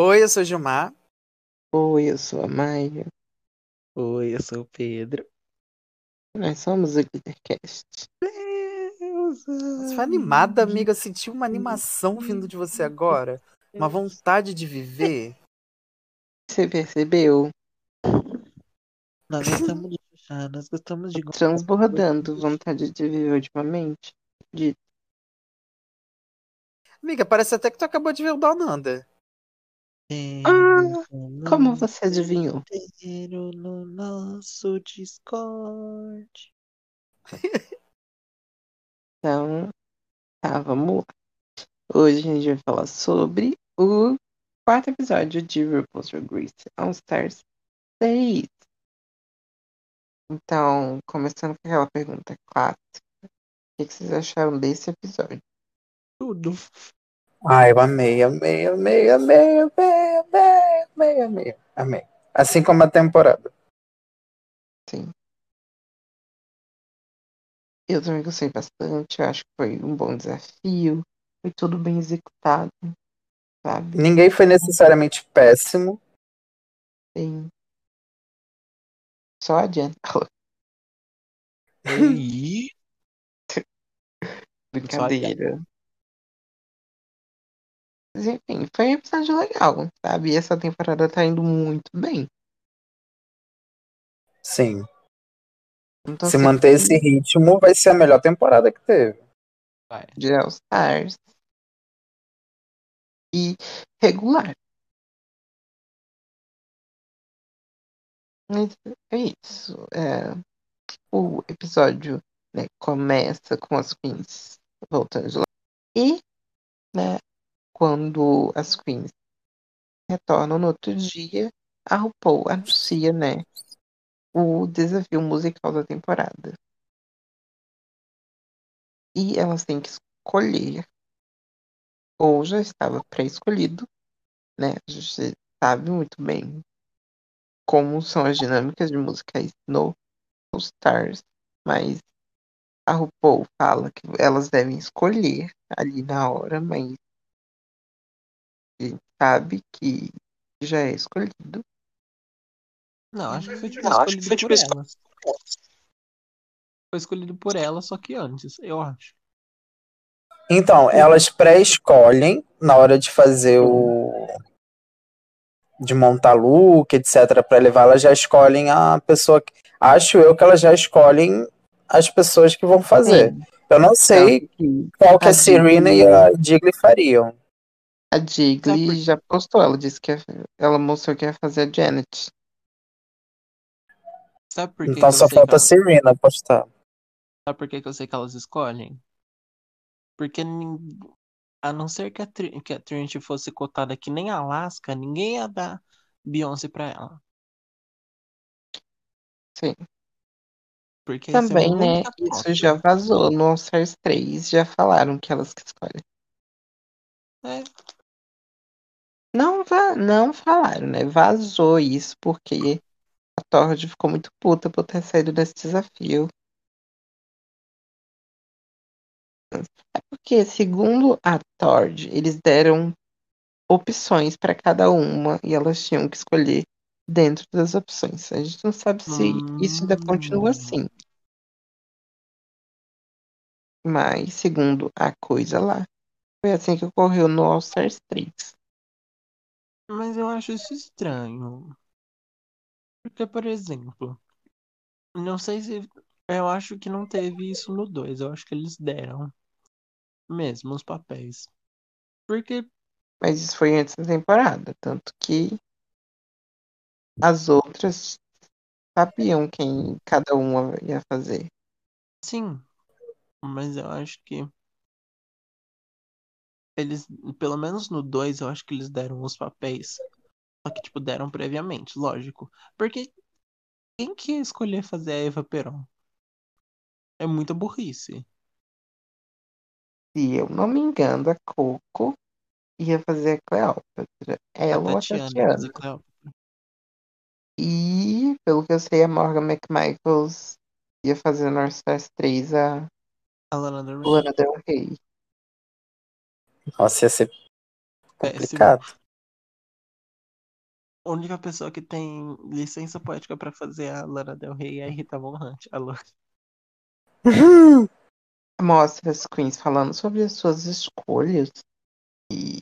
Oi, eu sou Gilmar. Oi, eu sou a Maia. Oi, eu sou o Pedro. Nós somos o Glittercast. Você foi animada, amiga. Eu senti uma animação vindo de você agora. Uma vontade de viver. Você percebeu? Nós gostamos de fechar, nós gostamos de. Transbordando vontade de viver ultimamente. De... Amiga, parece até que tu acabou de ver o Donanda. Ah, como você adivinhou? no nosso Discord. Então, tá, vamos lá. Hoje a gente vai falar sobre o quarto episódio de RuPaul's Drag Race All Stars 6. Então, começando com aquela pergunta clássica. O que que vocês acharam desse episódio? Tudo. Ai, eu amei, amei, amei, amei, amei, amei, amei, amei, amei. Assim como a temporada. Sim. Eu também gostei bastante. Eu acho que foi um bom desafio. Foi tudo bem executado. Sabe? Ninguém foi necessariamente péssimo. Sim. Só a Jen. E Brincadeira. Mas enfim, foi um episódio legal, sabe? E essa temporada tá indo muito bem. Sim. Então, Se assim, manter esse ritmo, vai ser a melhor temporada que teve. vai. de All Stars. E regular. Mas é isso. É, o episódio né, começa com as queens voltando de lá. E, né, quando as queens retornam no outro dia, a RuPaul anuncia, né, o desafio musical da temporada. E elas têm que escolher, ou já estava pré-escolhido, né, a gente sabe muito bem como são as dinâmicas de musicais no All Stars, mas a RuPaul fala que elas devem escolher ali na hora, mas sabe que já é escolhido. Não, acho que foi tipo Não, acho que escolhido foi, por tipo, elas. Foi escolhido por ela, só que antes, eu acho. Então, elas pré-escolhem na hora de fazer o. de montar look, etc., para levar, elas já escolhem a pessoa. que- Acho eu que elas já escolhem as pessoas que vão fazer. Sim, Eu não sei que qual que a a Serena e a Digley fariam. A por Jiggly quê? já postou, ela disse que ia- ela mostrou que ia fazer a Janet. Sabe por que, Então que só falta a elas... Serena postar. Sabe por que, que eu sei que elas escolhem? Porque a não ser que a, Tri... que a Trinity fosse cotada que nem a Alaska, ninguém ia dar Beyoncé pra ela. Sim. Porque Também, né? muita Isso já vazou no All Stars 3, já falaram que elas que escolhem. É, Não, não falaram, né? Vazou isso porque a Tord ficou muito puta por ter saído desse desafio. É porque, segundo a Tord, eles deram opções para cada uma e elas tinham que escolher dentro das opções. A gente não sabe se isso ainda continua Hum. assim. Mas, segundo a coisa lá, foi assim que ocorreu no All Stars 3. Mas eu acho isso estranho. Porque, por exemplo, não sei se. Eu acho que não teve isso no 2. Eu acho que eles deram mesmo os papéis. Porque, Mas isso foi antes da temporada. Tanto que as outras sabiam quem cada uma ia fazer. sim. Mas eu acho que. Eles, pelo menos no 2, eu acho que eles deram os papéis. Só que, tipo, deram previamente, lógico. Porque quem que ia escolher fazer a Eva Peron? É muita burrice. Se eu não me engano, a Coco ia fazer a Cleópatra. A Ela a Tatiana ia Tatiana. fazer Cleópatra. E, pelo que eu sei, a Morgan McMichaels ia fazer no All Stars 3 a A Lana Del Rey. Lana Del Rey. Nossa, ia ser Péssimo. complicado. A única pessoa que tem licença poética pra fazer a Lana Del Rey é a Rita Von Hunt. Alô. Mostra as queens falando sobre as suas escolhas. E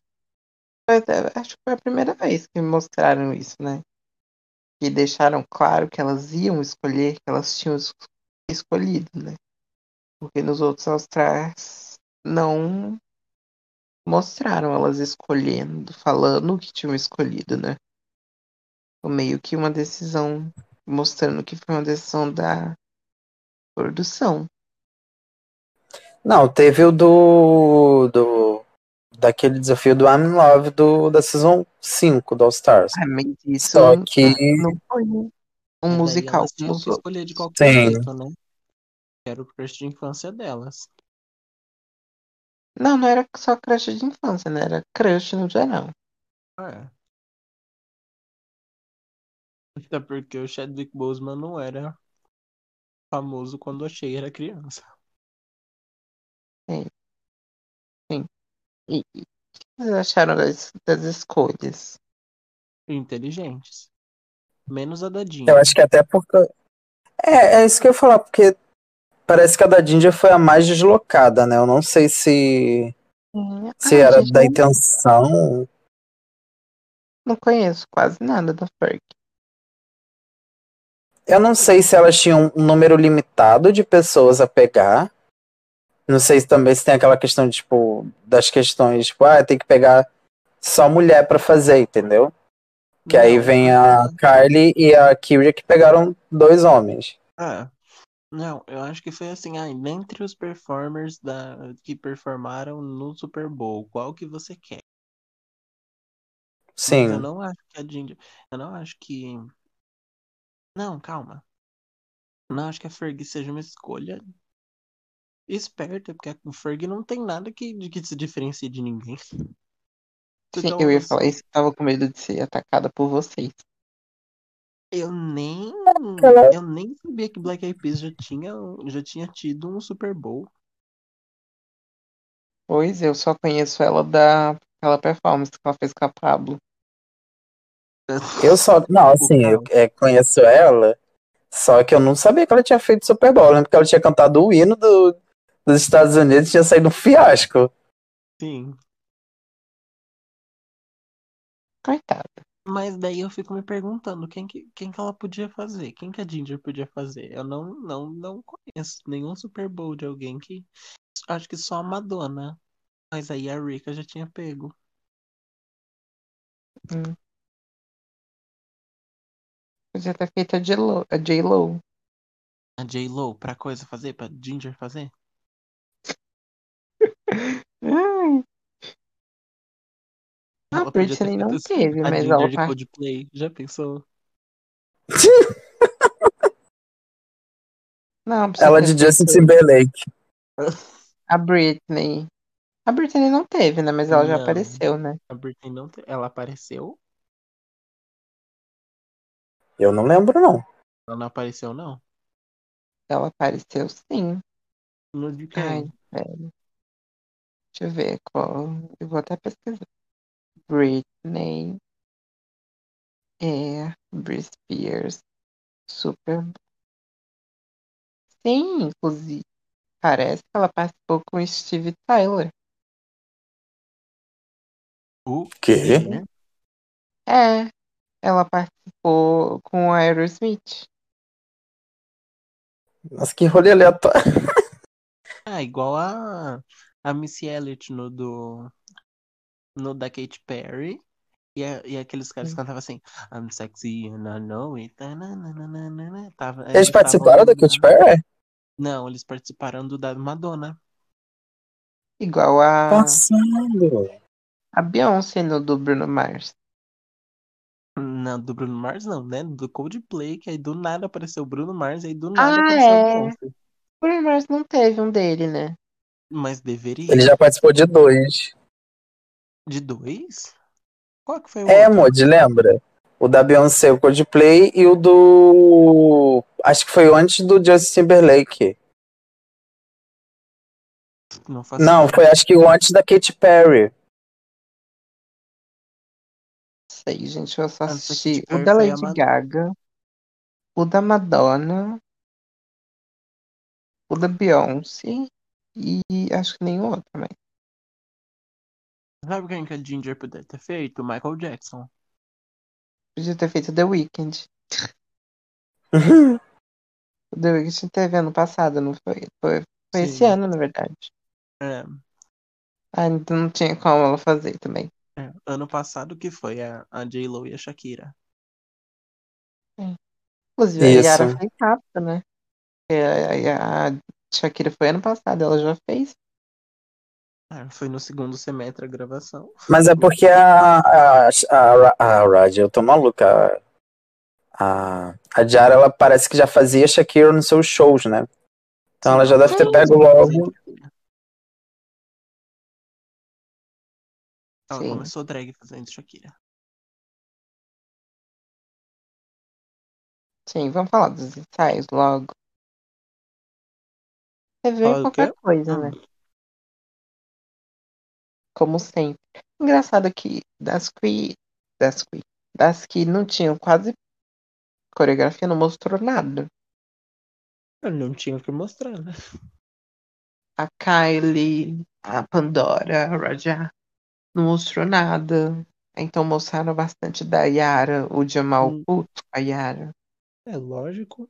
acho que foi a primeira vez que mostraram isso, né? Que deixaram claro que elas iam escolher, que elas tinham es- escolhido, né? Porque nos outros All-Stars não mostraram elas escolhendo, falando o que tinham escolhido, né? Foi meio que uma decisão, mostrando que foi uma decisão da produção. Não, teve o do. do daquele desafio do I'm in Love do, da Season 5 do All Stars. Ah, mas isso Só que. não foi um musical elas como os que outros. escolher de qualquer Sim. jeito, né? Era o crush de infância delas. Não, não era só crush de infância, né? Era crush no geral. É. Até porque o Chadwick Boseman não era famoso quando a Shea era criança. E, e o que vocês acharam das, das escolhas? Inteligentes. Menos a da Dinha. Eu acho que até porque. É, é isso que eu ia falar, porque parece que a da Ginger foi a mais deslocada, né? Eu não sei se, se Ah, era da não- intenção. Não conheço quase nada da Ferg. Eu não sei se elas tinham um número limitado de pessoas a pegar. Não sei se também se tem aquela questão, tipo, das questões, tipo, ah, tem que pegar só mulher pra fazer, entendeu? Que aí vem a Kylie e a Kyria que pegaram dois homens. Ah, não, eu acho que foi assim, ah, dentre os performers da, que performaram no Super Bowl, qual que você quer? Mas eu Sim. não acho que a Ginger, eu não acho que, não, calma, não acho que a Fergie seja uma escolha esperta, porque a Fergie não tem nada que, de que se diferencie de ninguém. Sim, Então, eu ia falar isso, eu tava com medo de ser atacada por vocês. Eu nem, Ela- eu nem sabia que Black Eyed Peas já tinha, já tinha tido um Super Bowl. Pois eu só conheço ela da aquela performance que ela fez com a Pablo. Eu só. Não, assim, eu é, conheço ela, só que eu não sabia que ela tinha feito Super Bowl. Eu lembro que ela tinha cantado o hino do, dos Estados Unidos e tinha saído um fiasco. Sim. Coitada. Mas daí eu fico me perguntando quem que, quem que ela podia fazer, quem que a Ginger podia fazer. Eu não, não, não conheço nenhum Super Bowl de alguém que. Acho que só a Madonna. Mas aí a Rika já tinha pego. Hum. Podia ter feito a J-Lo. A J-Lo. A J-Lo pra coisa fazer, pra Ginger fazer. A Ela Britney não teve, a mas Ginger ela de par- Coldplay. Já pensou? Não, precisa Ela de Justin Timberlake. A Britney. A Britney não teve, né? Mas ela já Não. apareceu, né? A Britney não te... Ela apareceu? Eu não lembro, não. Ela não apareceu, não? Ela apareceu sim. No de quem? Ai, velho. Deixa eu ver qual. Eu vou até pesquisar. Britney. É. Britney Spears. Super. Sim, inclusive. Parece que ela participou com o Steve Tyler. O Quê? É. Ela participou com o Aerosmith. Nossa, que rolê aleatório. Ah, igual a, a Missy Elliott no do. No da Katy Perry. E, e aqueles caras Hum. cantavam assim, I'm sexy and I know it. tananana. Tava, Eles estavam participaram da no- Katy Perry? Não, eles participaram do da Madonna. Igual a, Passando. a Beyoncé no do Bruno Mars. Não, do Bruno Mars não, né? Do Coldplay, que aí do nada apareceu o Bruno Mars, aí do nada Ah, apareceu a é. Beyoncé. Bruno Mars não teve um dele, né? Mas deveria. Ele já participou de dois. De dois? Qual que foi o É, outro? Mod, lembra? O da Beyoncé, o Coldplay e o do. Acho que foi antes do Justin Timberlake. Não Não, foi acho que o antes da Katy Perry. sei, gente. Eu só assisti o da Lady. Gaga, o da Madonna, o da Beyoncé e acho que nenhum outro também. Sabe quem que a Ginger poderia ter feito? Michael Jackson. Podia ter feito The Weeknd. O The Weeknd teve ano passado, não foi? Foi, foi esse ano, na verdade. É, Ah, então não tinha como ela fazer também. é. Ano passado que foi a, a J-Lo e a Shakira. Inclusive, a Isso. Yara fez rápido, né? A, a- a Shakira foi ano passado, ela já fez. É, foi no segundo semestre a gravação. Mas é porque a, a, a, a Raj, eu tô maluca. A, a Jara, ela parece que já fazia Shakira nos seus shows, né? Então ela já deve ter pego logo. Ela Sim. começou drag fazendo Shakira. Sim, vamos falar dos ensaios logo. Você vê Fala do qualquer coisa, né? Como sempre. Engraçado que das que, das que, das que não tinham quase coreografia, não mostrou nada. Eu não tinha o que mostrar, né? A Kylie, a Pandora, a Raja, não mostrou nada. Então mostraram bastante da Yara, o Jamal Hum. puto, a Yara. É lógico.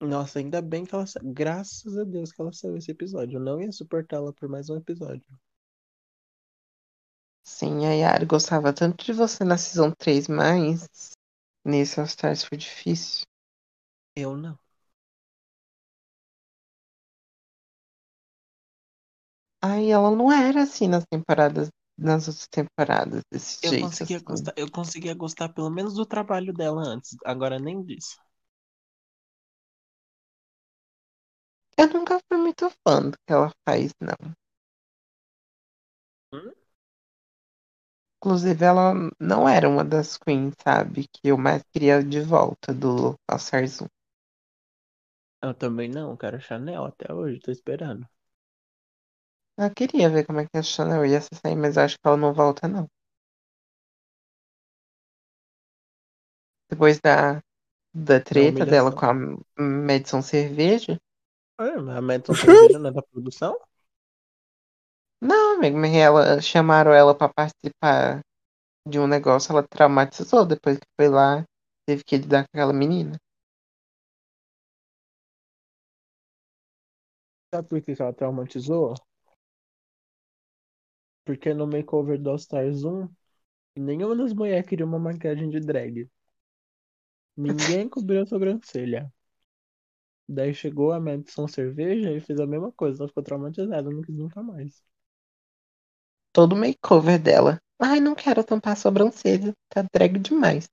Nossa, ainda bem que ela sa... Graças a Deus que ela saiu esse episódio. Eu não ia suportá-la por mais um episódio. Sim, a Yara gostava tanto de você na Season 3, mas nesse All Stars foi difícil. Eu não. Aí ela não era assim nas temporadas, nas outras temporadas, desse Eu jeito. conseguia assim. gostar, eu conseguia gostar pelo menos do trabalho dela antes. Agora nem disso. Eu nunca fui muito fã do que ela faz, não. Hum? Inclusive, ela não era uma das queens, sabe? Que eu mais queria de volta do All Stars 1. Eu também não, quero Chanel até hoje, tô esperando. Eu queria ver como é que a Chanel ia se sair, mas eu acho que ela não volta, não. Depois da, da treta dela com a Madison Cerveja. Mas a Madison não é da produção? Não, amigo, mas ela chamaram ela pra participar de um negócio, ela traumatizou depois que foi lá, teve que lidar com aquela menina. Sabe por que que ela traumatizou? Porque no makeover do All Stars 1, nenhuma das mulheres queria uma maquiagem de drag. Ninguém cobriu a sobrancelha. Daí chegou a Madison Cerveja e fez a mesma coisa. Ela ficou traumatizada, não quis nunca mais. Todo makeover dela. Ai, não quero tampar a sobrancelha, tá drag demais.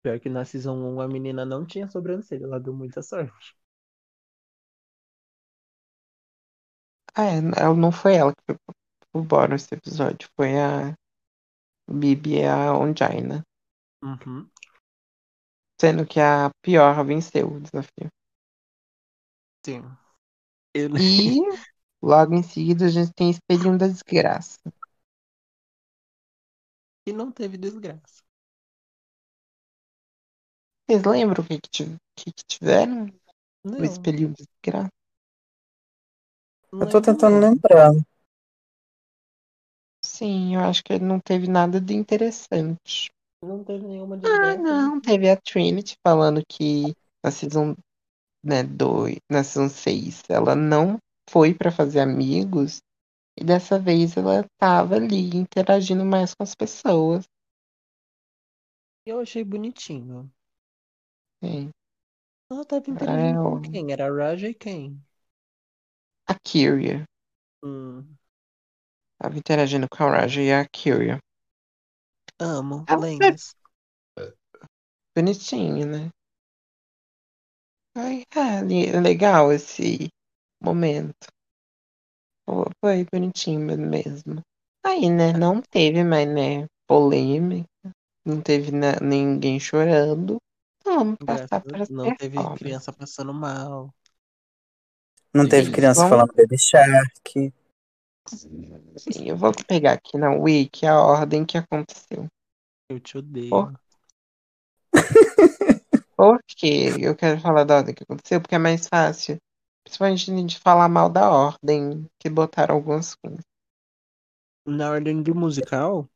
Pior que na Season 1 a menina não tinha sobrancelha, ela deu muita sorte. Ah, é, não foi ela que foi pro bora esse episódio, foi a Bibi e a Ongina. Uhum. Sendo que a pior venceu o desafio. Sim. Eu... E logo em seguida a gente tem Espelhinho da Desgraça. E não teve desgraça. Vocês lembram o que, que, que que tiveram Não, no Espelhinho da Desgraça? não Eu tô tentando mesmo. lembrar. Sim, eu acho que não teve nada de interessante. Não teve nenhuma Ah, desgraça. não, teve a Trinity falando que na Season, né, dois, na Season 6 ela não foi pra fazer amigos e dessa vez ela tava ali interagindo mais com as pessoas. Eu achei bonitinho. Sim. Ela tava interagindo É, com quem? Era a Raja e quem? A Kyria. Hum, Tava interagindo com a Raja e a Kyria. Amo. Ah, Lendas. Bonitinho, né? Ai, é le- legal esse momento. Foi bonitinho mesmo. Aí, né, não teve mais, né, polêmica. Não teve na- ninguém chorando. Então, Vamos passar para Não teve criança passando mal. Não teve criança Vamos- falando Baby Shark. Sim, eu vou pegar aqui na Wiki a ordem que aconteceu. Eu te odeio. Por- Por quê? Eu quero falar da ordem que aconteceu, porque é mais fácil. Principalmente de falar mal da ordem que botaram algumas coisas. Na ordem do musical,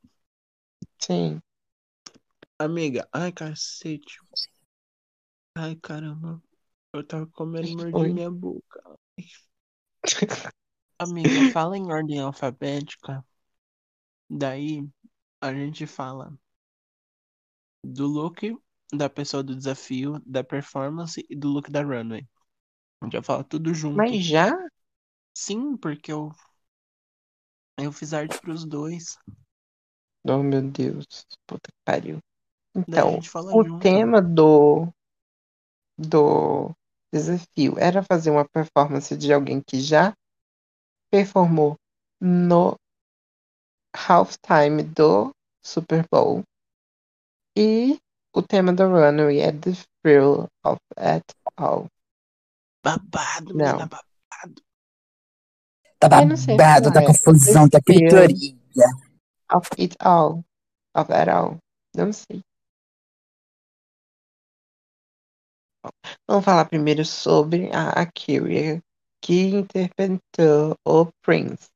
Sim. amiga. Ai, cacete. Ai, caramba. Eu tava comendo foi? minha boca. Amiga, fala em ordem alfabética. Daí a gente fala do look da pessoa do desafio, da performance e do look da runway. A gente vai falar tudo junto. Mas já? Sim, porque eu eu fiz arte pros dois. Oh, meu Deus. Puta que pariu. Então, o junto. tema do, do desafio era fazer uma performance de alguém que já performou no halftime do Super Bowl. E o tema do runway é The Thrill of It All. Babado, Não. menina, babado. Tá Eu não sei babado, tá falar, é. confusão, tá gritaria. Of It All. Of It All. Não sei. Vamos falar primeiro sobre a Akira, que interpretou o Prince.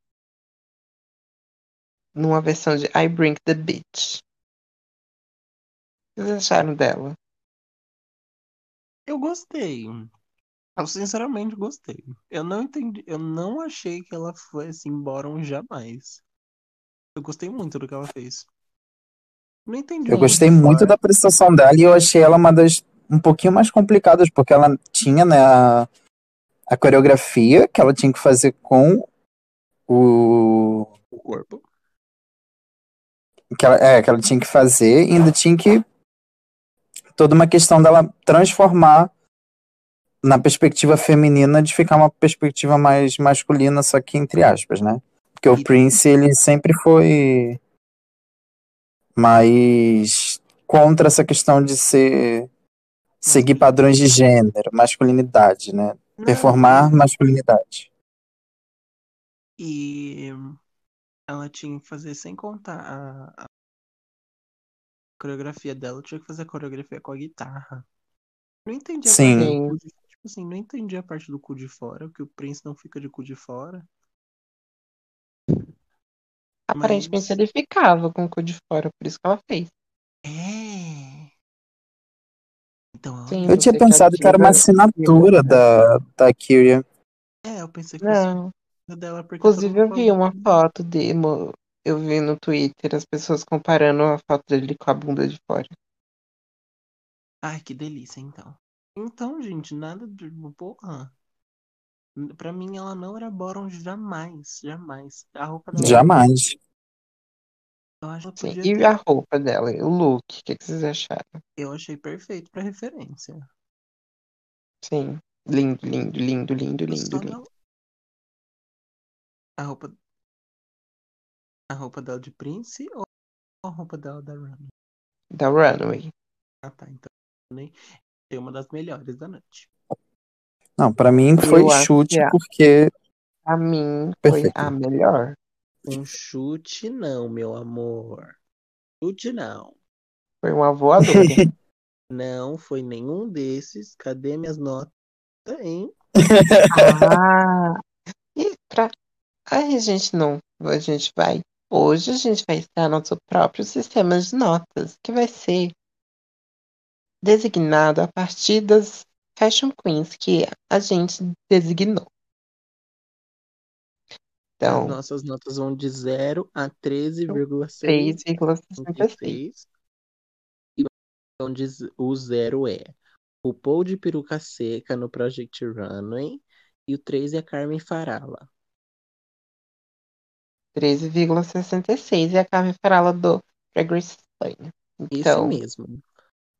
Numa versão de I Bring the Beach. O que vocês acharam dela? Eu gostei. Eu sinceramente gostei. Eu não entendi, eu não achei que ela fosse embora um jamais. Eu gostei muito do que ela fez. Não entendi Eu muito gostei muito fora. da prestação dela e eu achei ela uma das um pouquinho mais complicadas, porque ela tinha, né, a, a coreografia que ela tinha que fazer com o. o corpo. Que ela, é, que ela tinha que fazer, e ainda tinha que. Toda uma questão dela transformar na perspectiva feminina de ficar uma perspectiva mais masculina, só que entre aspas, né? Porque o Prince, ele sempre foi mais contra essa questão de ser seguir padrões de gênero, masculinidade, né? Não, Performar masculinidade. E ela tinha que fazer sem contar a, a coreografia dela, tinha que fazer a coreografia com a guitarra. Não entendi a Sim. parte do cu de, tipo assim, não entendi a parte do cu de fora, que o Prince não fica de cu de fora. Aparentemente Mas- ele ficava com o cu de fora, por isso que ela fez. É. Então, Sim. Eu tinha pensado que era uma assinatura da, da Kyria. é, eu pensei que fosse Não. a dela, porque Inclusive, eu mundo vi uma foto dele, eu vi no Twitter as pessoas comparando a foto dele com a bunda de fora. Ai, que delícia, então. Então, gente, nada de. Porra. Pra mim, ela não era Boron jamais. Jamais. A roupa dela. Jamais. Eu acho que Sim. podia E ter- a roupa dela, o look, o que, que vocês acharam? Eu achei perfeito pra referência. Sim. Lindo, lindo, lindo, lindo, Eu lindo, só lindo. não- A roupa. A roupa dela de Prince ou a roupa dela da Run? Da Runway. Ah, tá. Então, nem. É uma das melhores da noite. Não, pra mim foi Eu acho chute que é. porque Pra mim, foi Perfeito. a melhor. Um chute, não, meu amor. Chute, não. Foi uma voadora. Não foi nenhum desses. Cadê minhas notas, hein? ah! E pra. Aí a gente não. A gente vai. Hoje a gente vai estar nosso próprio sistema de notas, que vai ser designado a partir das Fashion Queens que a gente designou. As Então, nossas notas vão de 0 a 13,6. 3,66. E onde o zero é o Paul de peruca seca no Project Runway e o 3 é a Carmen Farala. 13,66 e a Carmen Farala do Lane. Esse Então, mesmo.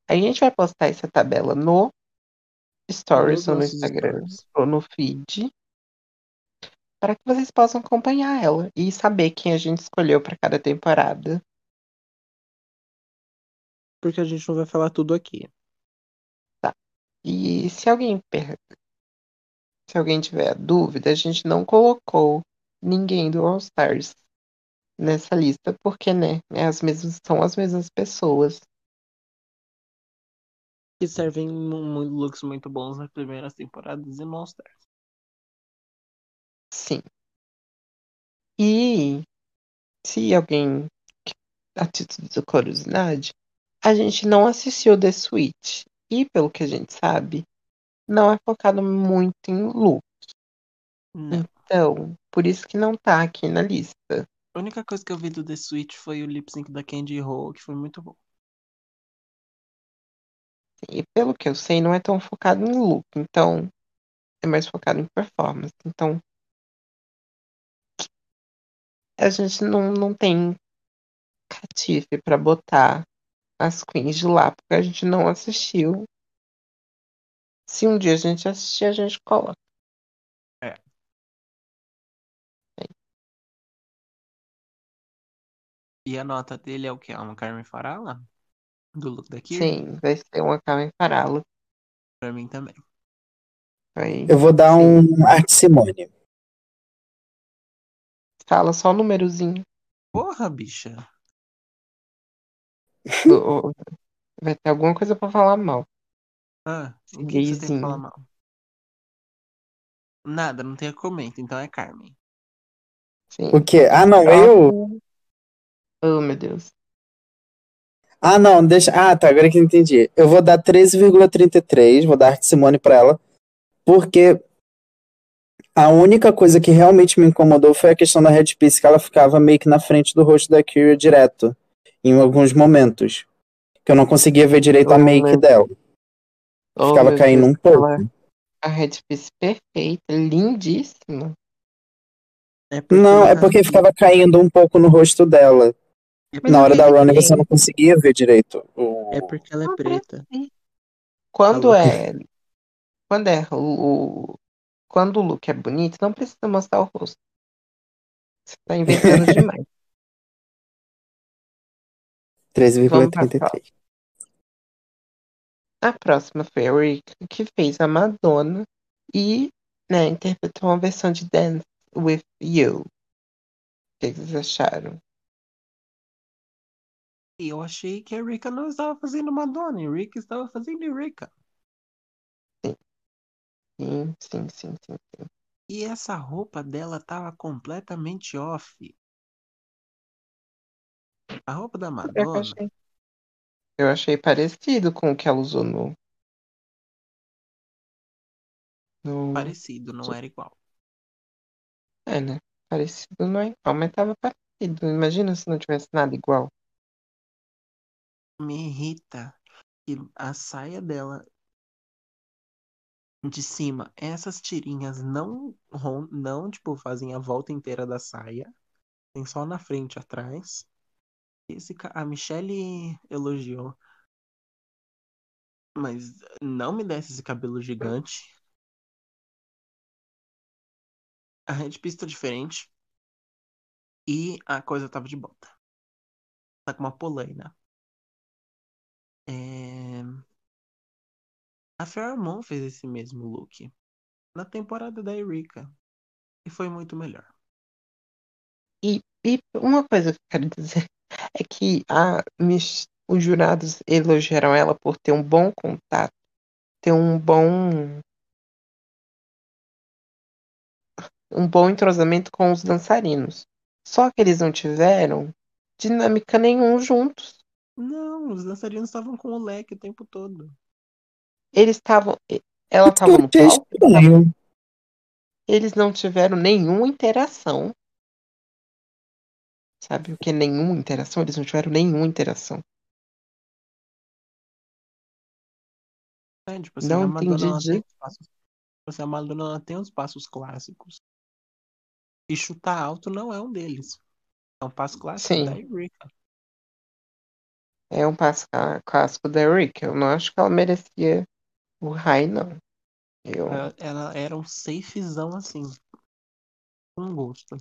a gente vai postar essa tabela no Stories ou no Instagram stories. ou no feed para que vocês possam acompanhar ela e saber quem a gente escolheu para cada temporada. Porque a gente não vai falar tudo aqui. E se alguém per... se alguém tiver dúvida, a gente não colocou ninguém do All Stars nessa lista, porque, né, é as mesmas, são as mesmas pessoas. Que servem looks muito bons nas primeiras temporadas e Stars. Sim. E se alguém, a título de curiosidade, a gente não assistiu The Switch. E pelo que a gente sabe, não é focado muito em look. Não. Então, por isso que não tá aqui na lista. A única coisa que eu vi do The Switch foi o lip sync da Candy Ho, que foi muito bom. E pelo que eu sei, não é tão focado em look. Então, é mais focado em performance. Então, a gente não, não tem catife pra botar as queens de lá, porque a gente não assistiu. Se um dia a gente assistir, a gente coloca. E a nota dele é o quê? É uma Carmen Farala? Do look da Kira? Sim, vai ser uma Carmen Farala. Pra mim também. Vai... Eu vou dar um Arte Simone. Fala só o númerozinho. Porra, bicha. Vai ter alguma coisa pra falar mal. Ah, o que, que você tem pra Gayzinho. falar mal? Nada, não tem comento, então é Carmen. Sim. O quê? Ah, não, eu. Oh, meu Deus. Ah, não, deixa. Ah, tá, agora que eu entendi. Eu vou dar 13,33, vou dar Arte Simone pra ela, porque a única coisa que realmente me incomodou foi a questão da Red Piece, que ela ficava meio que na frente do rosto da Kyria direto, em alguns momentos. Que eu não conseguia ver direito a Oh, make meu- dela. Oh, Ficava caindo Deus, um pouco. ela- A Red Piece perfeita, lindíssima. É Não, é na- porque ficava caindo um pouco no rosto dela. é Na hora da aquele Ronnie você não conseguia ver direito. o- É porque ela é Não, preta. Quando é. Quando é o. Quando o look é bonito, não precisa mostrar o rosto. Você tá inventando demais. 13,33. A próxima foi a Rick, que fez a Madonna e né, interpretou uma versão de Dance with You. O que vocês acharam? Eu achei que a Rika não estava fazendo Madonna, e a Rika estava fazendo Rika. Sim, sim, sim, sim. sim. E essa roupa dela tava completamente off. A roupa da Eu Madonna, achei, eu achei parecido com o que ela usou no. no parecido, não era igual. é, né? Parecido não é igual, mas tava parecido. Imagina se não tivesse nada igual. Me irrita que a saia dela de cima, essas tirinhas não, não tipo, fazem a volta inteira da saia. Tem só na frente atrás. Esse, a Michelle elogiou. Mas não me desse esse cabelo gigante. A Red Pista diferente. E a coisa tava de bota. Tá com uma polaina. É... A Pheromone fez esse mesmo look na temporada da Erika. E foi muito melhor. E, e uma coisa que eu quero dizer é que a, os jurados elogiaram ela por ter um bom contato, ter um bom um bom entrosamento com os dançarinos. Só que eles não tiveram dinâmica nenhum juntos. Não, os dançarinos estavam com o leque o tempo todo. Eles estavam. Ela estava no palco, eles não tiveram nenhuma interação. Sabe o que é nenhuma interação? Eles não tiveram nenhuma interação. É, tipo assim, Não a Madonna entendi passos. tipo a Madonna ela tem os passos clássicos. E chutar alto não é um deles. É um passo clássico Sim. da Erika. É um passo clá- clássico da Rick. Eu não acho que ela merecia o high, não. Eu, Ela, ela era um safezão assim. Com gosto.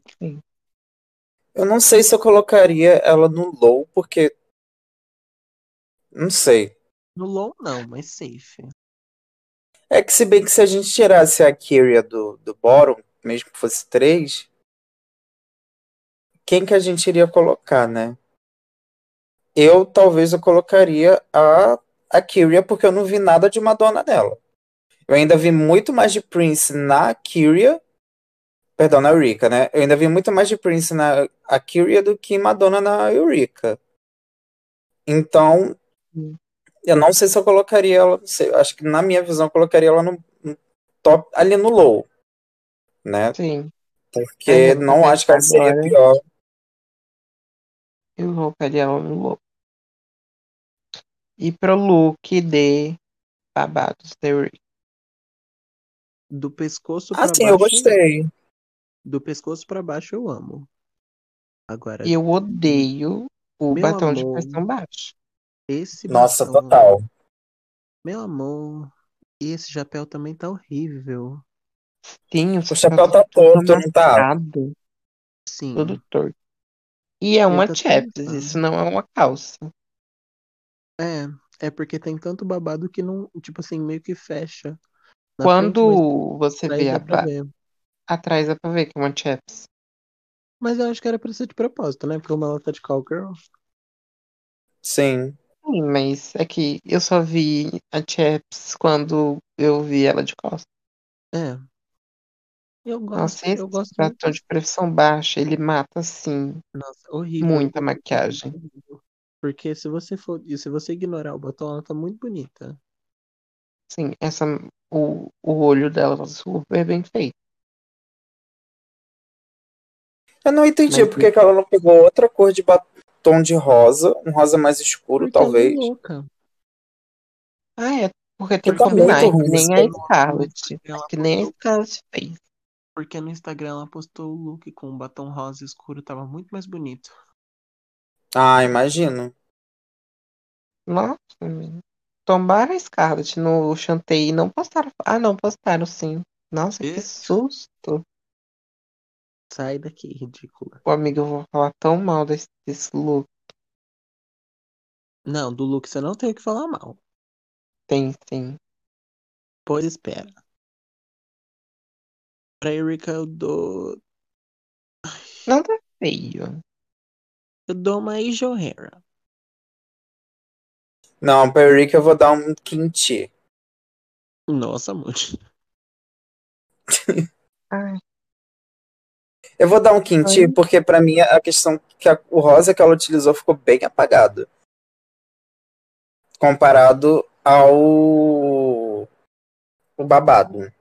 Eu não sei se eu colocaria ela no low, porque. Não sei. No low não, mas safe. É que se bem que se a gente tirasse a Kyria do, do bottom, mesmo que fosse três, quem que a gente iria colocar, né? Eu talvez eu colocaria a, a Kyria, porque eu não vi nada de Madonna nela. Eu ainda vi muito mais de Prince na Kyria. Perdão, na Eureka, né? Eu ainda vi muito mais de Prince na a Kyria do que Madonna na Eureka. Então, Hum. eu não sei se eu colocaria ela. sei, acho que na minha visão eu colocaria ela no, no top, ali no low. Né? Sim, Porque É, não acho que ela seria pior. eu colocaria ela no low. E pro look de Babados Eureka. Do pescoço Ah, pra sim, eu baixo. gostei. Do pescoço pra baixo eu amo. Agora, eu odeio o Meu batom de amor. pressão baixa. esse Nossa, batom, total. Meu amor, esse chapéu também tá horrível. Sim, O chapéu tá torto, não tá? Sim. todo torto. E é uma tá chaps, isso não é uma calça. É, é porque tem tanto babado que não, tipo assim, meio que fecha. Na frente, Quando você atrás vê a pra ver. atrás, dá pra ver que é uma chaps. Mas eu acho que era pra ser de propósito, né? Porque uma ela tá de cowgirl. Sim. Sim, mas é que eu só vi a chaps quando eu vi ela de costas. É. Eu gosto, Nossa, esse eu gosto batom de pressão baixa, ele mata, assim, Nossa, horrível. muita maquiagem. horrível. Porque se você for, se você ignorar o batom, ela tá muito bonita. Sim, essa, o, o olho dela tá super bem feito. Eu não entendi Mas por que que ela não pegou outra cor de batom de rosa, um rosa mais escuro, Porque ela é talvez. louca. Ah, é, porque tem que tá combinar, é que nem a. Scarlett. Ela Que nem a Scarlett fez. Porque no Instagram ela postou o look com o batom rosa escuro, tava muito mais bonito. Ah, imagino. Nossa, menina. tombaram a Scarlett no Chantei e não postaram. Ah, não, postaram sim. Nossa, que susto. Sai daqui, ridícula. Pô, amiga, eu vou falar tão mal desse, desse look. Não, do look você não tem o que falar mal. Tem, sim. Pois espera. Pra Erika eu dou. Não tá feio. Eu dou uma Asia O'Hara. Não, pra Rick eu vou dar um quinti. Nossa, amor. Ai, Eu vou dar um quinti porque pra mim a questão que a- o rosa que ela utilizou ficou bem apagado. Comparado ao o babado.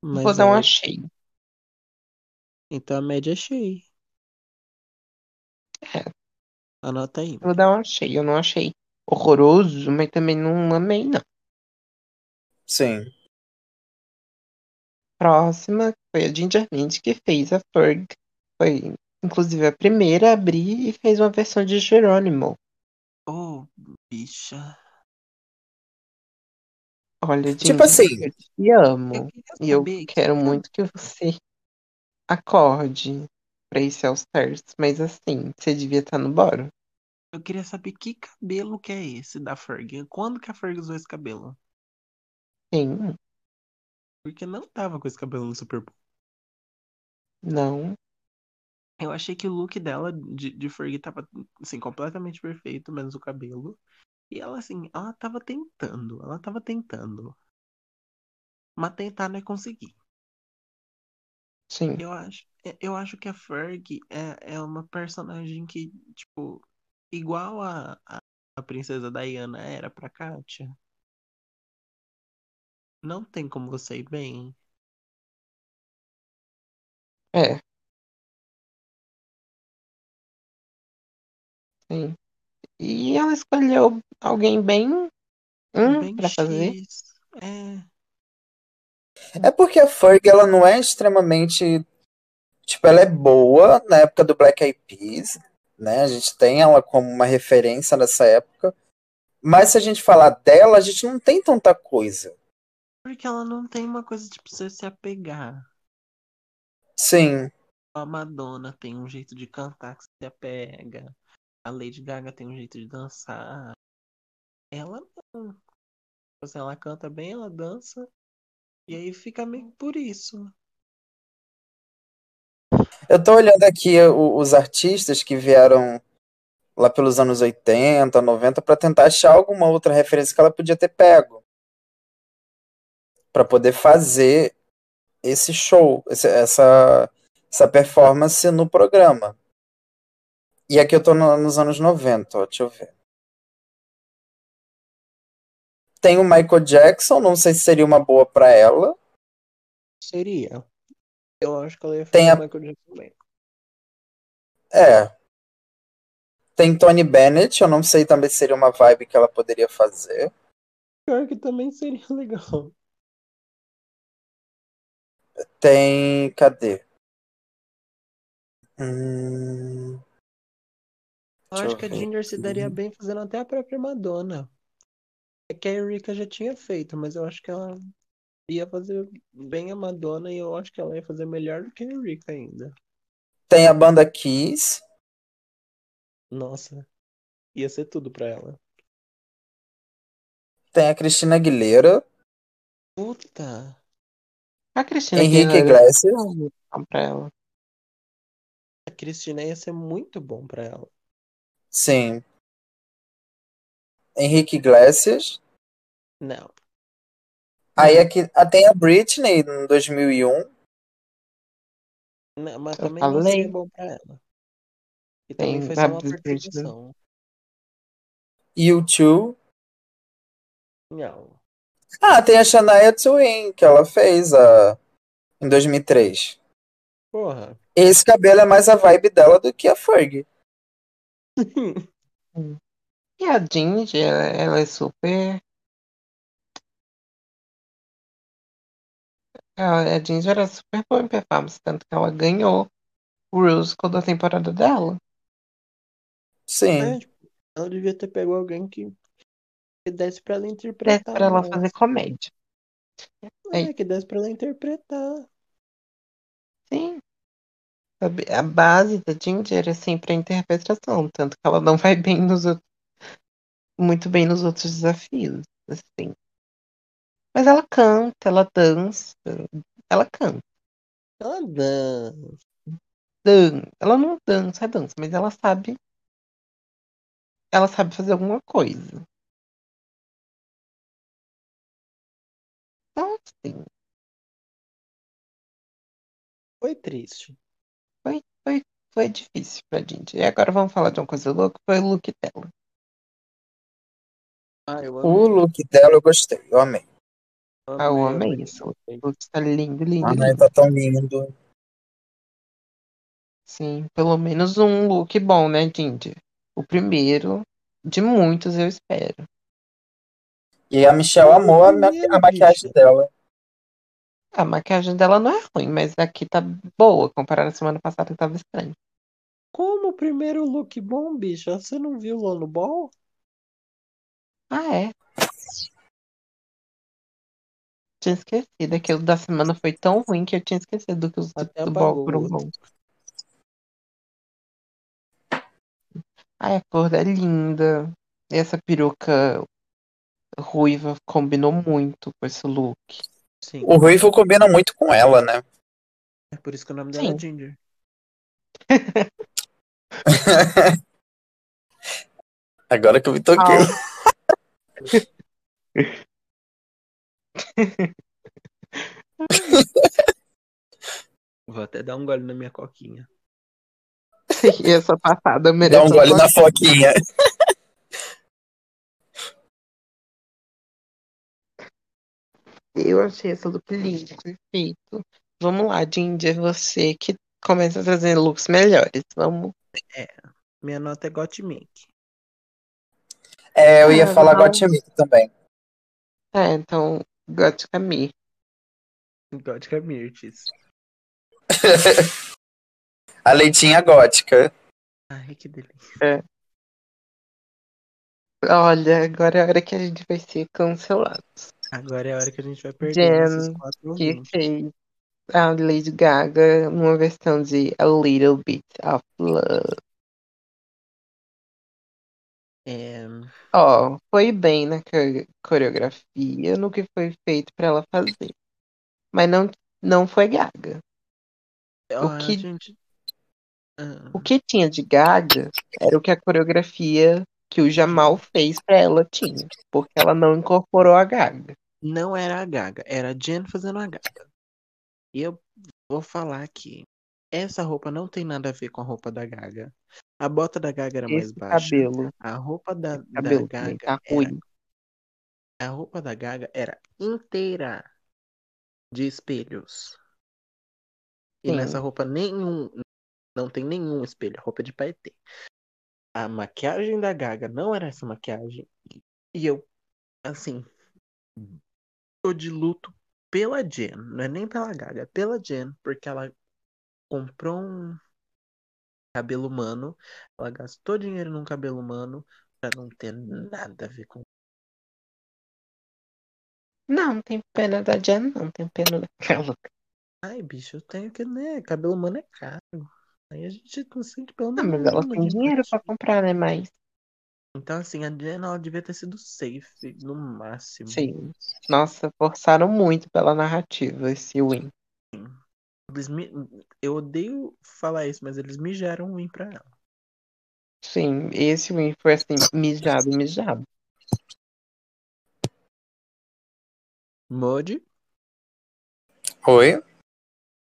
Mas vou dar um achei. Então a média é cheia. É. Anota aí. Vou dar um achei. Eu não achei horroroso, mas também não amei, não. Sim. Próxima foi a Ginger Mint que fez a Ferg. Foi, inclusive, a primeira a abrir e fez uma versão de Jerônimo. Oh, bicha. Olha, Ginger, Tipo assim, eu te amo. Eu E eu quero que- muito que você acorde pra esse All Stars. Mas assim, você devia estar no boro. Eu queria saber que cabelo que é esse da Ferg. Quando que a Ferg usou esse cabelo? Sim, Porque não tava com esse cabelo no Super Bowl. não. Eu achei que o look dela de, de Ferg tava, assim, completamente perfeito, menos o cabelo. E ela, assim, ela tava tentando. Ela tava tentando. Mas tentar não é conseguir. Sim. Eu acho, eu acho que a Ferg é, é uma personagem que, tipo, igual a, a, a princesa Diana era pra Katia. Não tem como você ir bem. É. Sim. E ela escolheu alguém bem. Hum, bem pra fazer. X. É. É porque a Ferg ela não é extremamente. Tipo, ela é boa na época do Black Eyed Peas, né? A gente tem ela como uma referência nessa época. Mas se a gente falar dela, a gente não tem tanta coisa. Porque ela não tem uma coisa tipo você se apegar. Sim, A Madonna tem um jeito de cantar que se apega. A Lady Gaga tem um jeito de dançar. Ela não. Tipo Assim, ela canta bem, ela dança. E aí fica meio por isso. Eu tô olhando aqui o- os artistas que vieram lá pelos anos 80, 90 para tentar achar alguma outra referência que ela podia ter pego para poder fazer esse show, esse- essa essa performance no programa. E aqui eu tô no- nos anos 90, ó, deixa eu ver. Tem o Michael Jackson, não sei se seria uma boa para ela. Seria. Eu acho que ela ia Tem fazer a- o Michael Jackson bem. É. Tem Tony Bennett, eu não sei também se seria uma vibe que ela poderia fazer. Pior que também seria legal. Tem. Cadê? Hum, Eu acho eu que a Ginger se daria bem fazendo até a própria Madonna. É que a Erika já tinha feito, mas eu acho que ela ia fazer bem a Madonna e eu acho que ela ia fazer melhor do que a Erika ainda. tem a banda Kiss. Nossa, ia ser tudo pra ela. Tem a Cristina Aguilera. Puta! A Cristina Henrique Aguilera Iglesias. muito bom pra ela. A Cristina ia ser muito bom pra ela. Sim. Henrique Iglesias. Não. Aí aqui ah, tem a Britney em 2001. Não, mas também não falei. seria bom pra ela. E também Tem foi a só uma Britney. participação. U2. Não. Ah, tem a Shania Twain, que ela fez a... em 2003. Porra. Esse cabelo é mais a vibe dela do que a Fergie. E a Ginger, ela é super. A Ginger é super boa em performance, tanto que ela ganhou o musical da temporada dela. Sim. É, tipo, ela devia ter pego alguém que, que desse pra ela Desse interpretar. pra ela mais. fazer comédia. É, que desse pra ela interpretar. Sim. Sabe, A base da Ginger é sempre a interpretação, tanto que ela não vai bem nos outros, muito bem nos outros desafios, assim. Mas ela canta, ela dança, ela canta. Ela dança. Dan ela não dança, dança, mas ela sabe. Ela sabe fazer alguma coisa. Então, assim, Foi triste. foi, foi, foi difícil pra gente. E agora vamos falar de uma coisa louca, foi o look dela. Ah, eu O look dela eu gostei, eu amei. Ah, eu amei isso. amei. O look tá lindo, lindo, Ai, lindo. tá tão lindo. Sim, pelo menos um look bom, né, Ginger? O primeiro de muitos, eu espero. E a Michelle amou a, ma- a maquiagem dela. A maquiagem dela não é ruim, mas aqui tá boa, comparada à semana passada que tava estranho. Como o primeiro look bom, bicha? Você não viu lá no ball? Ah, é? Tinha esquecido. Aquilo da semana foi tão ruim que eu tinha esquecido que os do, Até do ball apagou foram o outro. bons. Ai, a cor é linda. Essa peruca ruiva combinou muito com esse look. Sim. O Ruivo combina muito com ela, né? É por isso que o nome dela é Sim. Ginger. Agora que eu me toquei. Vou até dar um gole na minha coquinha. E essa passada merece Dá um gole na foquinha. Eu achei esse look lindo, perfeito. Vamos lá, Ginger, você que começa a trazer looks melhores. Vamos. Minha nota é Gottmik. É, eu ia Ah, falar. Gottmik também. É, então, Gótica Me. Gótica Mirtes. a leitinha gótica. Ai, que delícia. Olha, agora é a hora que a gente vai ser cancelado. Agora é a hora que a gente vai perder Jen, esses quatro Que fez a Lady Gaga numa versão de A Little Bit of Love. É, Ó, foi bem na co- coreografia, no que foi feito pra ela fazer. Mas não, não foi Gaga. ó, que- gente, Ah, O que tinha de Gaga era o que a coreografia que o Jamal fez pra ela tinha. Porque ela não incorporou a Gaga. não era a Gaga, era a Jen fazendo a Gaga. E eu vou falar aqui. Essa roupa não tem nada a ver com a roupa da Gaga. A bota da Gaga era mais Esse baixa. cabelo, A roupa da, da cabelo Gaga tá era, ruim. a roupa da Gaga era inteira de espelhos. E Sim. nessa roupa nenhum não tem nenhum espelho, a roupa é de paetê. A maquiagem da Gaga não era essa maquiagem. E eu, assim, tô de luto pela Jen, não é nem pela Gaga, é pela Jen, porque ela comprou um cabelo humano, ela gastou dinheiro num cabelo humano pra não ter nada a ver com Não, não tem pena da Jen, não. Tem pena daquela. Ai, bicho, eu tenho que, né? Cabelo humano é caro. Aí a gente consegue pelo Ah, menos mas ela tem dinheiro pra comprar, né? Mas, Então, assim, a Jen, ela devia ter sido safe, no máximo. sim. Nossa, forçaram muito pela narrativa esse win. Eles mi- Eu odeio falar isso, mas eles mijaram um win pra ela. Sim, esse win foi assim, mijado, mijado. Modi, Oi? o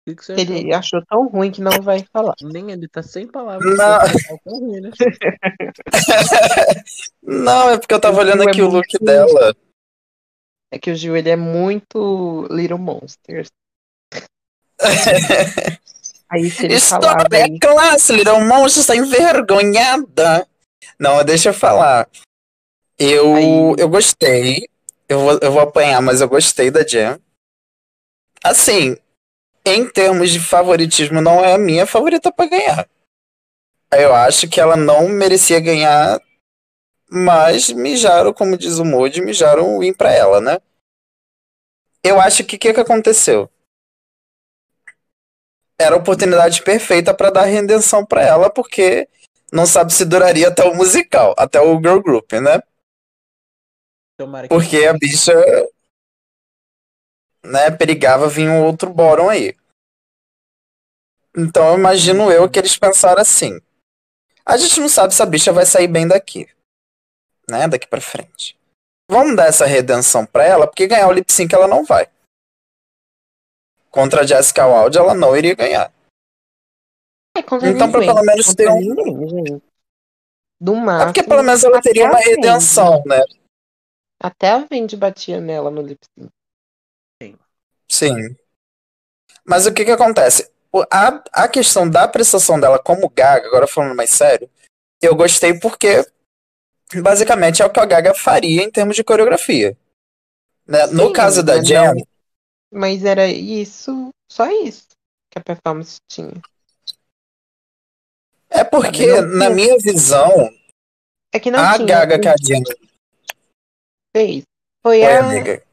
que, que você achou? Ele achou tão ruim que não vai falar. Nem ele tá sem palavras. Não. falar tão ruim, né? Não, é porque eu tava O olhando Gil é aqui o look muito- dela. É que o Gil, ele é muito Little Monsters. Aí se ele falava História aí, é classe, Little Monstro está envergonhada. Não, deixa eu falar. Eu, Aí- eu gostei. Eu vou, eu vou apanhar, mas eu gostei da Jam. Assim, em termos de favoritismo, não é a minha favorita pra ganhar. Eu acho que ela não merecia ganhar, mas mijaram, como diz o Moody, mijaram o win pra ela, né? Eu acho que o que, que aconteceu? Era a oportunidade perfeita pra dar redenção pra ela, porque não sabe se duraria até o musical, até o girl group, né? Porque a bicha, né, perigava vir um outro bórum aí. Então eu imagino eu que eles pensaram assim. A gente não sabe se a bicha vai sair bem daqui. Né, daqui pra frente. Vamos dar essa redenção pra ela, porque ganhar o lip sync ela não vai. Contra a Jessica Wilde ela não iria ganhar. é Então, pra pelo menos ter um- ninguém. Do É máximo, porque pelo menos ela até teria uma a Vendi. redenção, né? Até a Vendi batia nela no lip sync. Sim. Mas o que que acontece? A, a questão da prestação dela como Gaga, agora falando mais sério, eu gostei porque basicamente é o que a Gaga faria em termos de coreografia. Né? No Sim, caso da mas Jam, Mas era isso, só isso que a performance tinha. é porque, na minha visão, É que não a tinha Gaga que a Jam fez. Foi foi, a, amiga.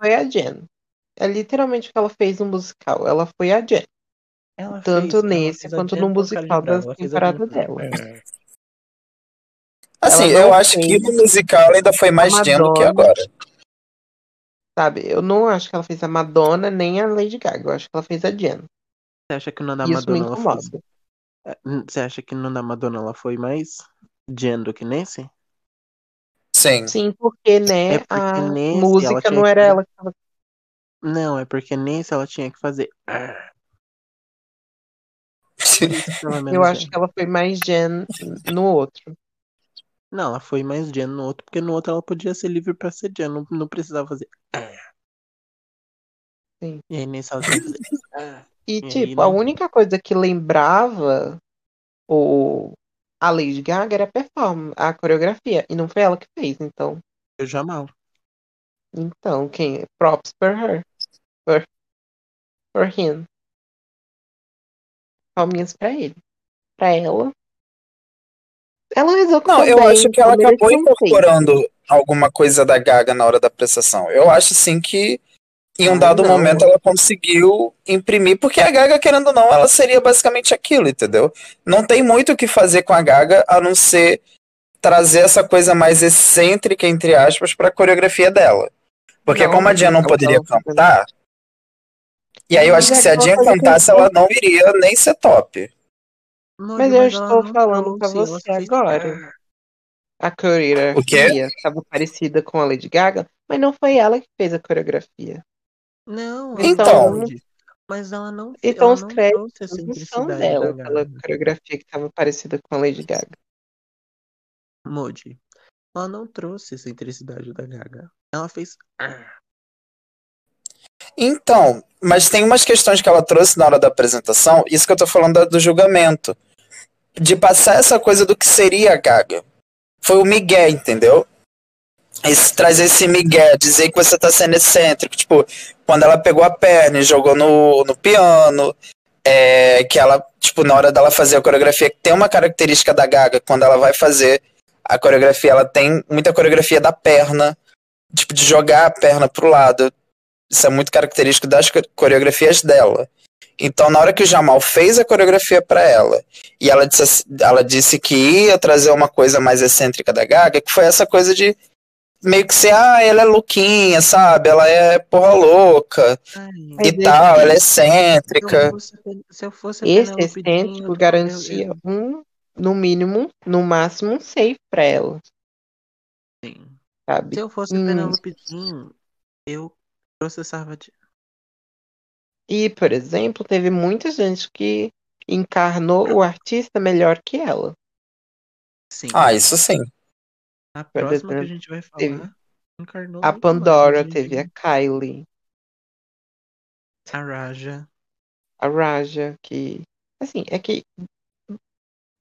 foi a Jen. É literalmente o que ela fez no musical. Ela foi a Jen. ela tanto fez- nesse quanto Jen no musical da temporada Jen por- dela. É. Assim, eu acho que no musical ainda foi mais Jam do que agora. Sabe? Eu não acho que ela fez a Madonna nem a Lady Gaga. Eu acho que ela fez a Jen. Você acha que no da Isso me Madonna ela foi. É, Você acha que no da Madonna ela foi mais Jen do que nesse? Sim. Sim, porque, né, É porque a música não que era fazer- ela que tava. Não, é porque nesse ela tinha que fazer. Eu é. acho que ela foi mais Jen no outro. Não, ela foi mais Jen no outro, porque no outro ela podia ser livre pra ser Jen, não, não precisava fazer. "Ah". Sim. E aí tinha que fazer. "Ah". E, E aí, tipo, a única coisa que lembrava o... a Lady Gaga era a performance, a coreografia. E não foi ela que fez, então. Eu jamais. Então, quem? Props for her. For, for him. Palminhas pra ele. Pra ela. Ela executou Não, eu bem, acho que ela acabou incorporando alguma coisa da Gaga na hora da prestação. Eu acho sim que em um Ah, dado não. momento ela conseguiu imprimir, porque a Gaga, querendo ou não, ela seria basicamente aquilo, entendeu? Não tem muito o que fazer com a Gaga a não ser trazer essa coisa mais excêntrica, entre aspas, pra coreografia dela. Porque Não, como a Jen não ela poderia fazendo- cantar, e aí eu acho que é se a que cantasse, ela não iria nem ser top. Mas eu ela estou não falando ela você agora. A O quê? coreografia estava parecida com a Lady Gaga, mas não foi ela que fez a coreografia. Não, ela Então. não fez, mas ela não, Então ela os não créditos não são dela da pela Gaga. coreografia que estava parecida com a Lady Gaga. Moody, ela não trouxe essa intensidade da Gaga. Ela fez. "Ah". Então, mas tem umas questões que ela trouxe na hora da apresentação, isso que eu tô falando da- do julgamento. De passar essa coisa do que seria a Gaga. Foi o Miguel, entendeu? Esse, trazer esse Miguel, dizer que você tá sendo excêntrico. Tipo, quando ela pegou a perna e jogou no, no piano, é, que ela, tipo, na hora dela fazer a coreografia, que tem uma característica da Gaga, quando ela vai fazer a coreografia, ela tem muita coreografia da perna, tipo, de jogar a perna pro lado. Isso é muito característico das co- coreografias dela. Então, na hora que o Jamal fez a coreografia para ela, e ela disse, ela disse que ia trazer uma coisa mais excêntrica da Gaga, que foi essa coisa de meio que ser, ah, ela é louquinha, sabe? Ela é porra louca Ai, e tal, ela é se eu excêntrica. fosse, se eu Esse excêntrico garantia eu- um, no mínimo, no máximo, um safe pra ela, sim. sabe? Se eu fosse a Hum. Penélope Jean, eu processava de. E, por exemplo, teve muita gente que encarnou o artista melhor que ela. Sim. Ah, isso sim. a por próxima que a exemplo, gente vai falar teve encarnou A Pandora mais teve a Kylie, a Raja. a Raja, que. Assim, é que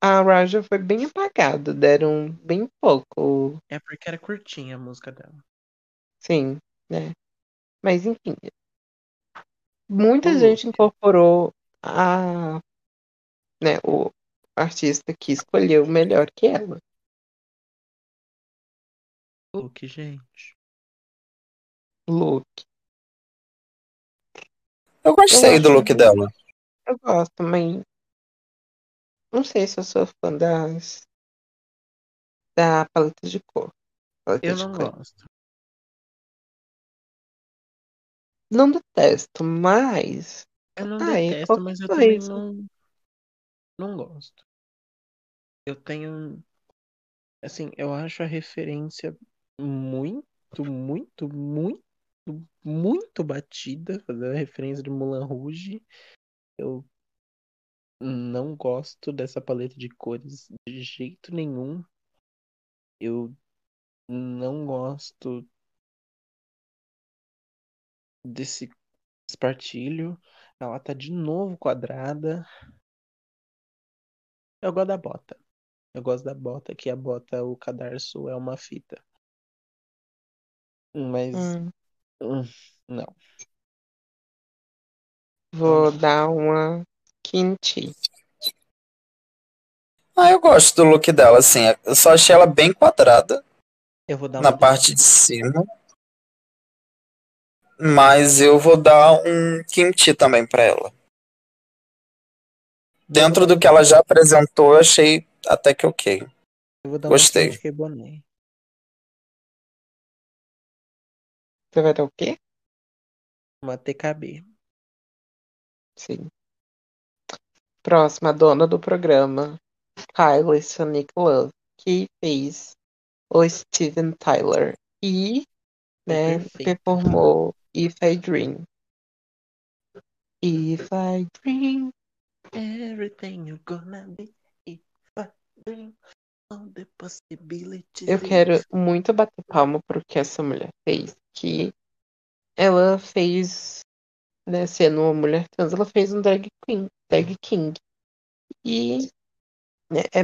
a Raja foi bem apagada, deram bem pouco, É porque era curtinha a música dela. sim, né? Mas enfim, muita O gente incorporou a, né, o artista que escolheu melhor que ela. Luke, gente. Look. Eu gostei Eu do look bem- dela. Eu gosto, mas não sei se eu sou fã das da paleta de cor. Paleta Eu de não cor. gosto. Não detesto, mas Eu não detesto, mas eu também coisa. não. Não gosto. Eu tenho. Assim, eu acho a referência muito, muito, muito, muito batida. Fazer a referência de Mulan Rouge. Eu não gosto dessa paleta de cores de jeito nenhum. Eu não gosto desse espartilho. Ela tá de novo quadrada. Eu gosto da bota. Eu gosto da bota, que a bota, o cadarço é uma fita. Mas, hum, hum, não. vou dar uma kimchi. Ah, eu gosto do look dela, assim. Eu só achei ela bem quadrada Eu vou dar na parte de cima. Mas eu vou dar um kimchi também pra ela. Dentro do que ela já apresentou, eu achei até que ok. Eu vou dar Gostei. Bonet. Você vai dar o quê? Uma TKB. Sim. Próxima dona do programa, Kylie Sonic Love, que fez o Steven Tyler e né, perfeita. performou If I Dream. If I Dream. Everything you're gonna be if I dream all the possibilities. Eu quero muito bater palma pro que essa mulher fez. Que ela fez, né, sendo uma mulher trans, ela fez um drag queen, drag king. E né, é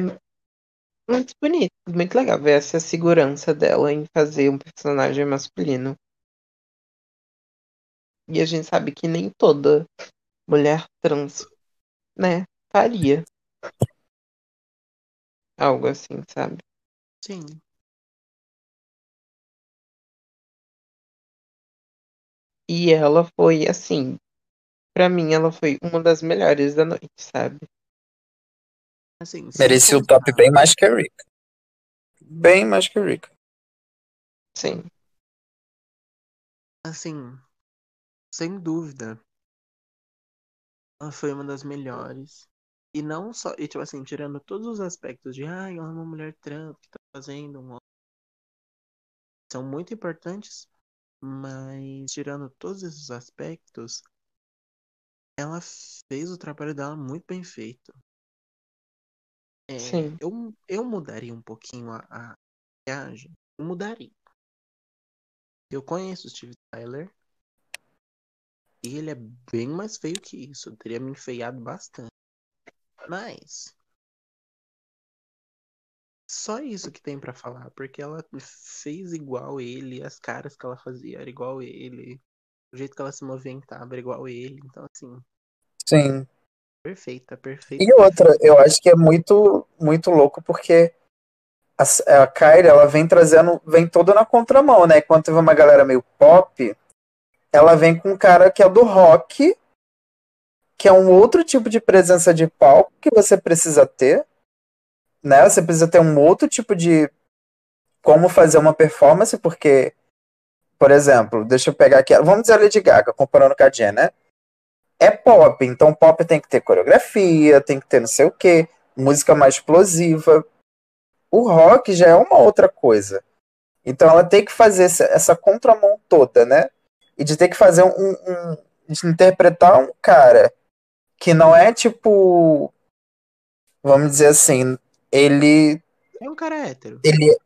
muito bonito, muito legal ver essa segurança dela em fazer um personagem masculino. E a gente sabe que nem toda mulher trans, né, faria algo assim, sabe? Sim. E ela foi assim, pra mim ela foi uma das melhores da noite, sabe? Assim, Merecia o top bem mais que a Rick. Bem mais que a Rick. Sim. Assim, sem dúvida, ela foi uma das melhores. E não só, e tipo assim, tirando todos os aspectos de, ai, ela é uma mulher trans que tá fazendo um. São muito importantes, mas tirando todos esses aspectos, ela fez o trabalho dela muito bem feito. É, Sim. eu, eu mudaria um pouquinho a, a viagem. Eu mudaria. Eu conheço o Steve Tyler. E ele é bem mais feio que isso. Eu teria me enfeiado bastante. Mas. Só isso que tem pra falar. Porque ela fez igual ele. As caras que ela fazia era igual ele. O jeito que ela se movimentava era igual ele. Então, assim. Sim. Perfeita, perfeita. E outra, eu acho que é muito, muito louco porque a, a Kylie, ela vem trazendo, vem toda na contramão, né? Quando teve uma galera meio pop, ela vem com um cara que é do rock, que é um outro tipo de presença de palco que você precisa ter, né? Você precisa ter um outro tipo de como fazer uma performance, porque, por exemplo, deixa eu pegar aqui, vamos dizer a Lady Gaga, comparando com a Jen, né? É pop, então pop tem que ter coreografia, tem que ter não sei o que, música mais explosiva. O rock já é uma outra coisa. Então ela tem que fazer essa contramão toda, né? E de ter que fazer um, um de interpretar um cara que não é tipo vamos dizer assim, ele É um cara hétero. ele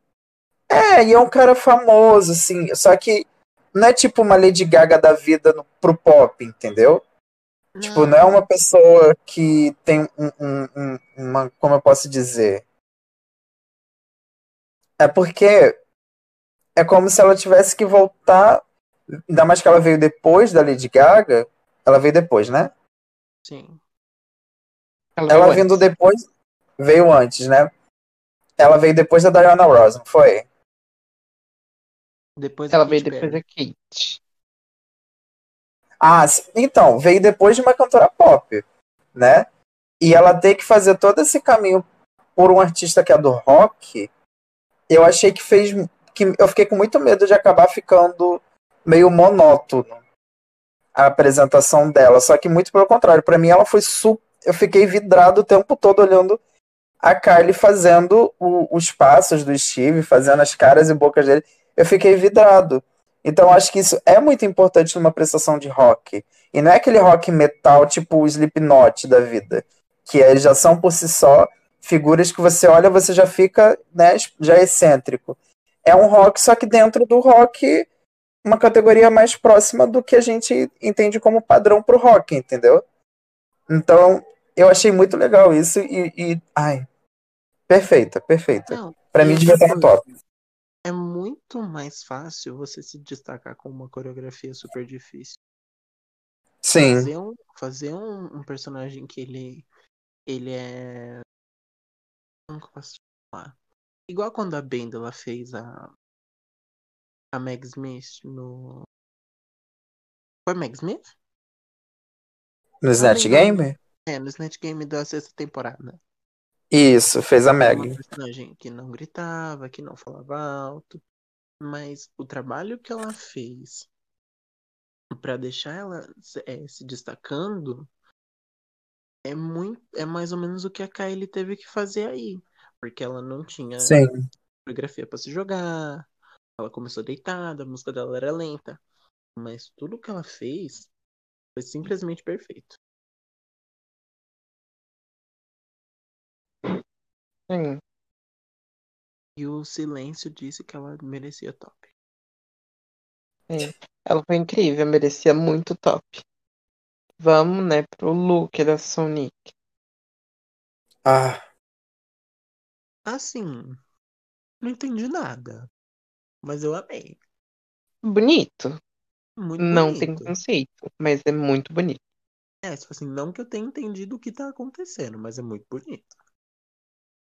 é, e é um cara famoso assim, só que não é tipo uma Lady Gaga da vida no, pro pop, entendeu? Não. Tipo, não é uma pessoa que tem um, um, um, uma. Como eu posso dizer? É porque é como se ela tivesse que voltar. Ainda mais que ela veio depois da Lady Gaga. Ela veio depois, né? Sim. Ela, ela vindo antes. depois. Veio antes, né? Ela veio depois da Diana Ross, não foi? Depois ela veio depois da Kate. Ah, então, veio depois de uma cantora pop, né? E ela ter que fazer todo esse caminho por um artista que é do rock, eu achei que fez. que Eu fiquei com muito medo de acabar ficando meio monótono a apresentação dela. Só que muito pelo contrário, para mim ela foi super. Eu fiquei vidrado o tempo todo olhando a Kylie fazendo o, os passos do Steve, fazendo as caras e bocas dele. Eu fiquei vidrado. Então acho que isso é muito importante numa prestação de rock. E não é aquele rock metal tipo o Slipknot da vida, que eles já são por si só figuras que você olha, você já fica, né, já é excêntrico. É um rock só que dentro do rock uma categoria mais próxima do que a gente entende como padrão pro rock, entendeu? Então, eu achei muito legal isso e, e ai, perfeita, perfeita. Para mim devia estar no top é muito mais fácil você se destacar com uma coreografia super difícil. Sim. Fazer um, fazer um, um personagem que ele ele é como que eu posso falar? Igual quando a Benda ela fez a a Meg Smith no foi Meg Smith? No Snatch Game? É, no Snatch Game da sexta temporada. Isso, fez a Meg. Uma personagem que não gritava, que não falava alto. Mas o trabalho que ela fez para deixar ela é, se destacando é muito é mais ou menos o que a Kylie teve que fazer aí porque ela não tinha Sim. coreografia para se jogar ela começou deitada a música dela era lenta mas tudo que ela fez foi simplesmente perfeito Sim. E o silêncio disse que ela merecia top. Sim. Ela foi incrível, merecia muito top. Vamos, né, pro look da Sonic. Ah. Assim, não entendi nada. Mas eu amei. Bonito. Muito não bonito. tem conceito, mas é muito bonito. É, tipo assim, não que eu tenha entendido o que tá acontecendo, mas é muito bonito.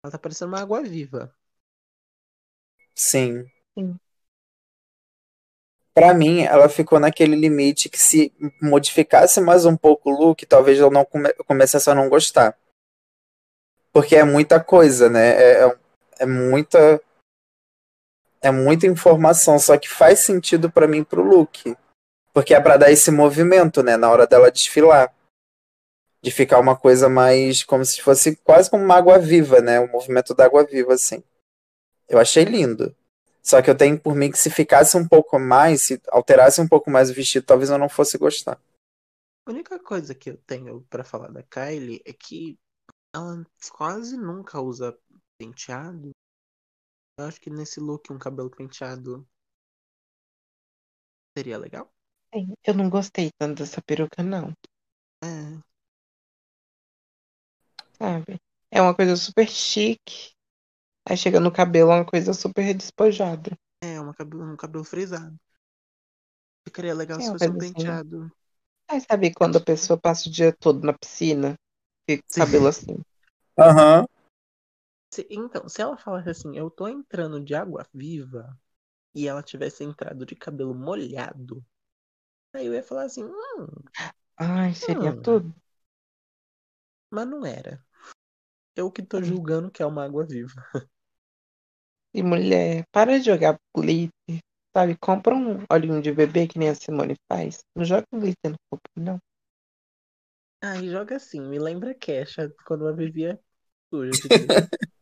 Ela tá parecendo uma água viva. Sim. Sim. Pra mim, ela ficou naquele limite que se modificasse mais um pouco o look, talvez eu não come começasse a não gostar. Porque é muita coisa, né? É, é, é muita. É muita informação, só que faz sentido para mim pro look. Porque é pra dar esse movimento, né? Na hora dela desfilar. De ficar uma coisa mais como se fosse quase como uma água viva, né? O movimento da água viva, assim. Eu achei lindo. Só que eu tenho por mim que se ficasse um pouco mais, se alterasse um pouco mais o vestido, talvez eu não fosse gostar. A única coisa que eu tenho pra falar da Kylie é que ela quase nunca usa penteado. Eu acho que nesse look um cabelo penteado seria legal. Sim, Eu não gostei tanto dessa peruca, não. É, Sabe? É uma coisa super chique. Aí chega no cabelo, é uma coisa super despojada. é uma cabelo, um cabelo frisado. Ficaria legal É se fosse um assim. penteado. Aí sabe quando a pessoa passa o dia todo na piscina? Fica com o cabelo assim. Aham. Se- então, se ela falasse assim, eu tô entrando de água viva e ela tivesse entrado de cabelo molhado, aí eu ia falar assim, hum, Ai, seria Hum. tudo. mas não era. Eu que tô julgando que é uma água viva. E mulher, para de jogar glitter. Sabe? Compra um olhinho de bebê que nem a Simone faz. Não joga glitter no corpo, não. Aí joga assim, me lembra Kesha quando ela vivia suja de glitter.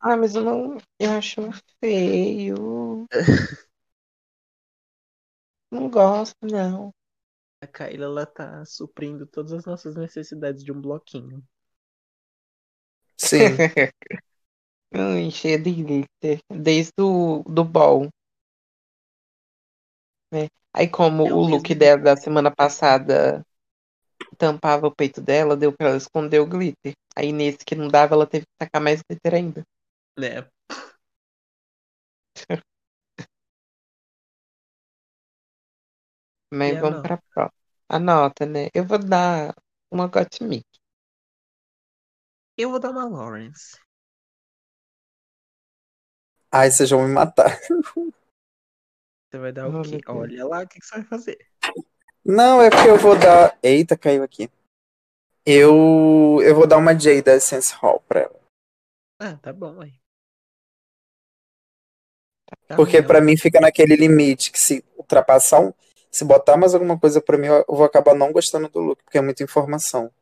Ah, mas eu não. Eu acho feio. Não gosto, não. A Kyla, ela tá suprindo todas as nossas necessidades de um bloquinho. Sim. Ai, cheia de glitter. Desde o do ball. Né? Aí, como É o o look mesmo dela da semana passada tampava o peito dela, deu pra ela esconder o glitter. Aí, nesse que não dava, ela teve que tacar mais glitter ainda. Né? Mas E vamos nota? pra próxima. A nota, né? Eu vou dar uma Gottmik. Eu vou dar uma Lawrence. Ai, vocês vão me matar. Você vai dar o quê? Olha lá o que que você vai fazer. Não, é porque eu vou dar. Eita, caiu aqui. Eu, eu vou dar uma J da Essence Hall pra ela. Ah, tá bom aí. Tá Porque bom. pra mim fica naquele limite que se ultrapassar um. Se botar mais alguma coisa pra mim, eu eu vou acabar não gostando do look, porque é muita informação.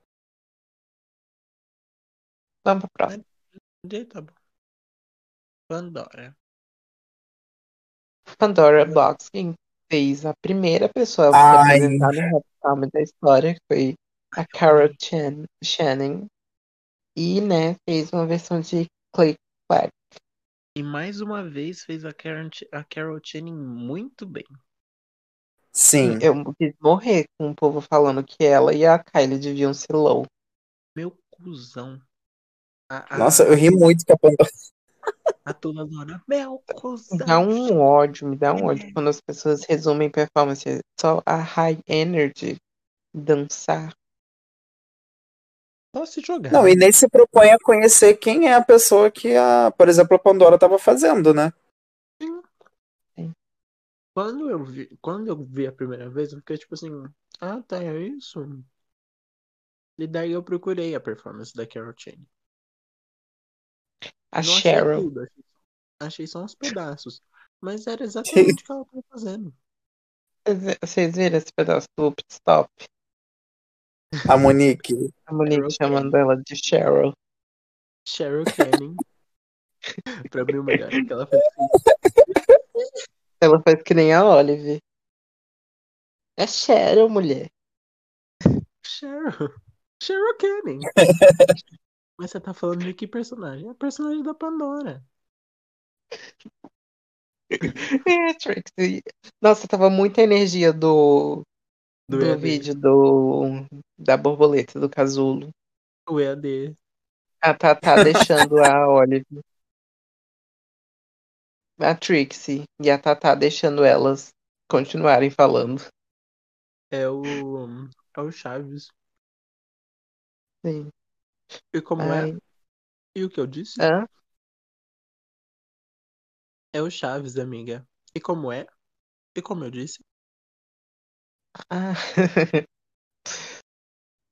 Vamos pra próxima. J, Tá bom. Pandora. Pandora Box, quem fez a primeira pessoa a Ai. apresentar no Time da história, que foi a Carol Chan, Channing. E, né, fez uma versão de Clay Clack. E mais uma vez fez a, Karen, a Carol Channing muito bem. Sim. Eu quis morrer com o povo falando que ela e a Kylie deviam ser low. Meu cuzão. A, a, Nossa, eu ri muito com a Pandora. a Tuladora. Meu cuzão. Dá um ódio, me dá um É. ódio quando as pessoas resumem performance só a high energy, dançar. Só se jogar. Não, e nem se propõe a conhecer quem é a pessoa que, a, por exemplo, a Pandora estava fazendo, né? Quando eu vi, quando eu vi a primeira vez, eu fiquei tipo assim, ah, tá, é isso? E daí eu procurei a performance da Carol Channing. A Não achei Cheryl. tudo, achei, achei só uns pedaços. Mas era exatamente o que ela tava fazendo. Vocês- viram esse pedaço do pit stop? A Monique. A Monique Cheryl chamando Canning. ela de Cheryl. Cheryl Canning. pra mim, o melhor é que ela fez assim. Ela faz que nem a Olive. É Cheryl, mulher. Cheryl. Cheryl Canning. Mas você tá falando de que personagem? É a personagem da Pandora. É, Trixie. Nossa, tava muita energia do, Do, do vídeo do, da borboleta do casulo. O EAD. A Tatá deixando a Olive. A Trixie e a Tatá deixando elas continuarem falando. É o. É o Chaves. Sim. E como Ai. é? E o que eu disse? Hã? É o Chaves, amiga. E como é? E como eu disse? Ah.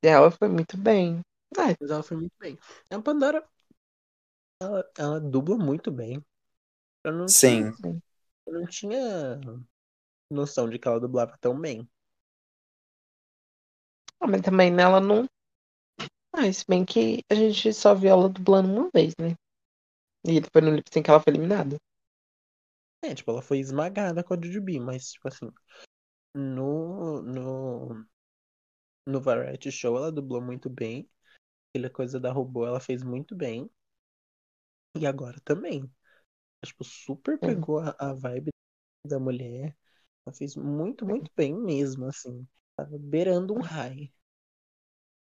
E ela foi muito bem. Ah, Mas ela foi muito bem. A Pandora. Ela, ela dubla muito bem. Eu não, Sim. Tinha, eu não tinha noção de que ela dublava tão bem. ah, mas também ela não. Ah, se bem que a gente só viu ela dublando uma vez, né? E foi no lip sync que ela foi eliminada. É, tipo, ela foi esmagada com a Jujubee, mas, tipo assim, no, no, no Variety Show ela dublou muito bem. Aquela coisa da robô ela fez muito bem. E agora também. Tipo, super pegou a, a vibe da mulher. Ela fez muito, muito bem mesmo, assim. Tava beirando um high.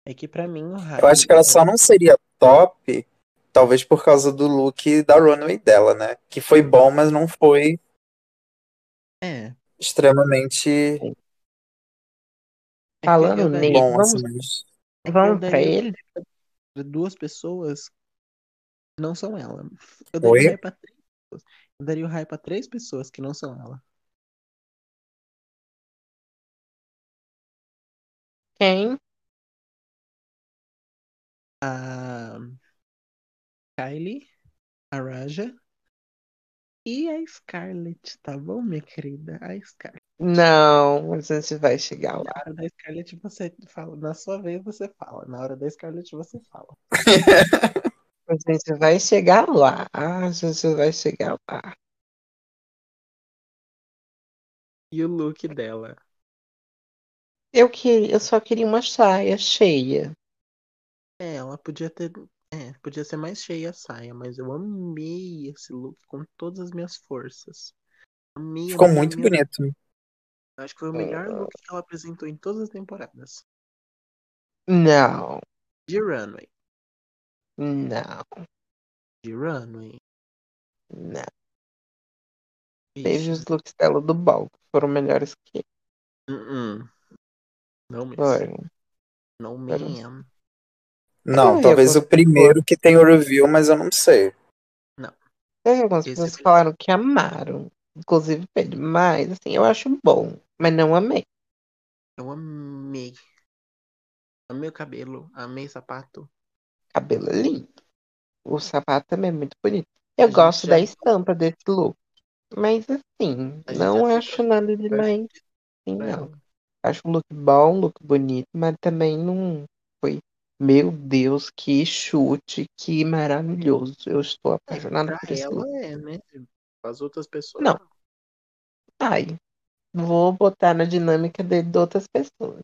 É que pra mim o high. Eu acho que ela só não seria top, talvez por causa do look da runway dela, né? Que foi bom, mas não foi É. extremamente é Falando nele, bom, vamos, assim. mas- é vamos pra ele? duas pessoas que não são ela. Eu Oi? daria o high pra três pessoas. Eu daria o high pra três pessoas que não são ela. Quem? A Kylie, a Raja e a Scarlett, tá bom, minha querida? A Scarlett. Não, a gente vai chegar Na lá. hora da Scarlett você fala, na sua vez você fala, na hora da Scarlett você fala. A gente vai chegar lá. A gente vai chegar lá. E o look dela? Eu, que, eu só queria uma saia cheia. É, ela podia ter. É, podia ser mais cheia a saia, mas eu amei esse look com todas as minhas forças. Amei, Ficou amei, muito amei. bonito. Eu Acho que foi o melhor look que ela apresentou em todas as temporadas. Não, De runway. não, De runway. não. Vixe. os looks dela do bal, que foram melhores que Uh-uh. Não mesmo. foram. Não mesmo. Não, talvez o primeiro que tem o review, mas eu não sei. Teve algumas Esse pessoas que falaram que amaram. Inclusive Pedro. Mas, assim, eu acho bom. Mas não amei. Eu amei. Amei o cabelo, amei o sapato. Cabelo é lindo. O sapato também é muito bonito. Eu gosto já da estampa desse look. Mas, assim, não acho nada demais. Assim, pra não. Acho um look bom, um look bonito, mas também não. Meu Deus, que chute, que maravilhoso. Eu estou É, apaixonada pra por esse ela é, né? As outras pessoas. Não. Ai, vou botar na dinâmica de, de outras pessoas.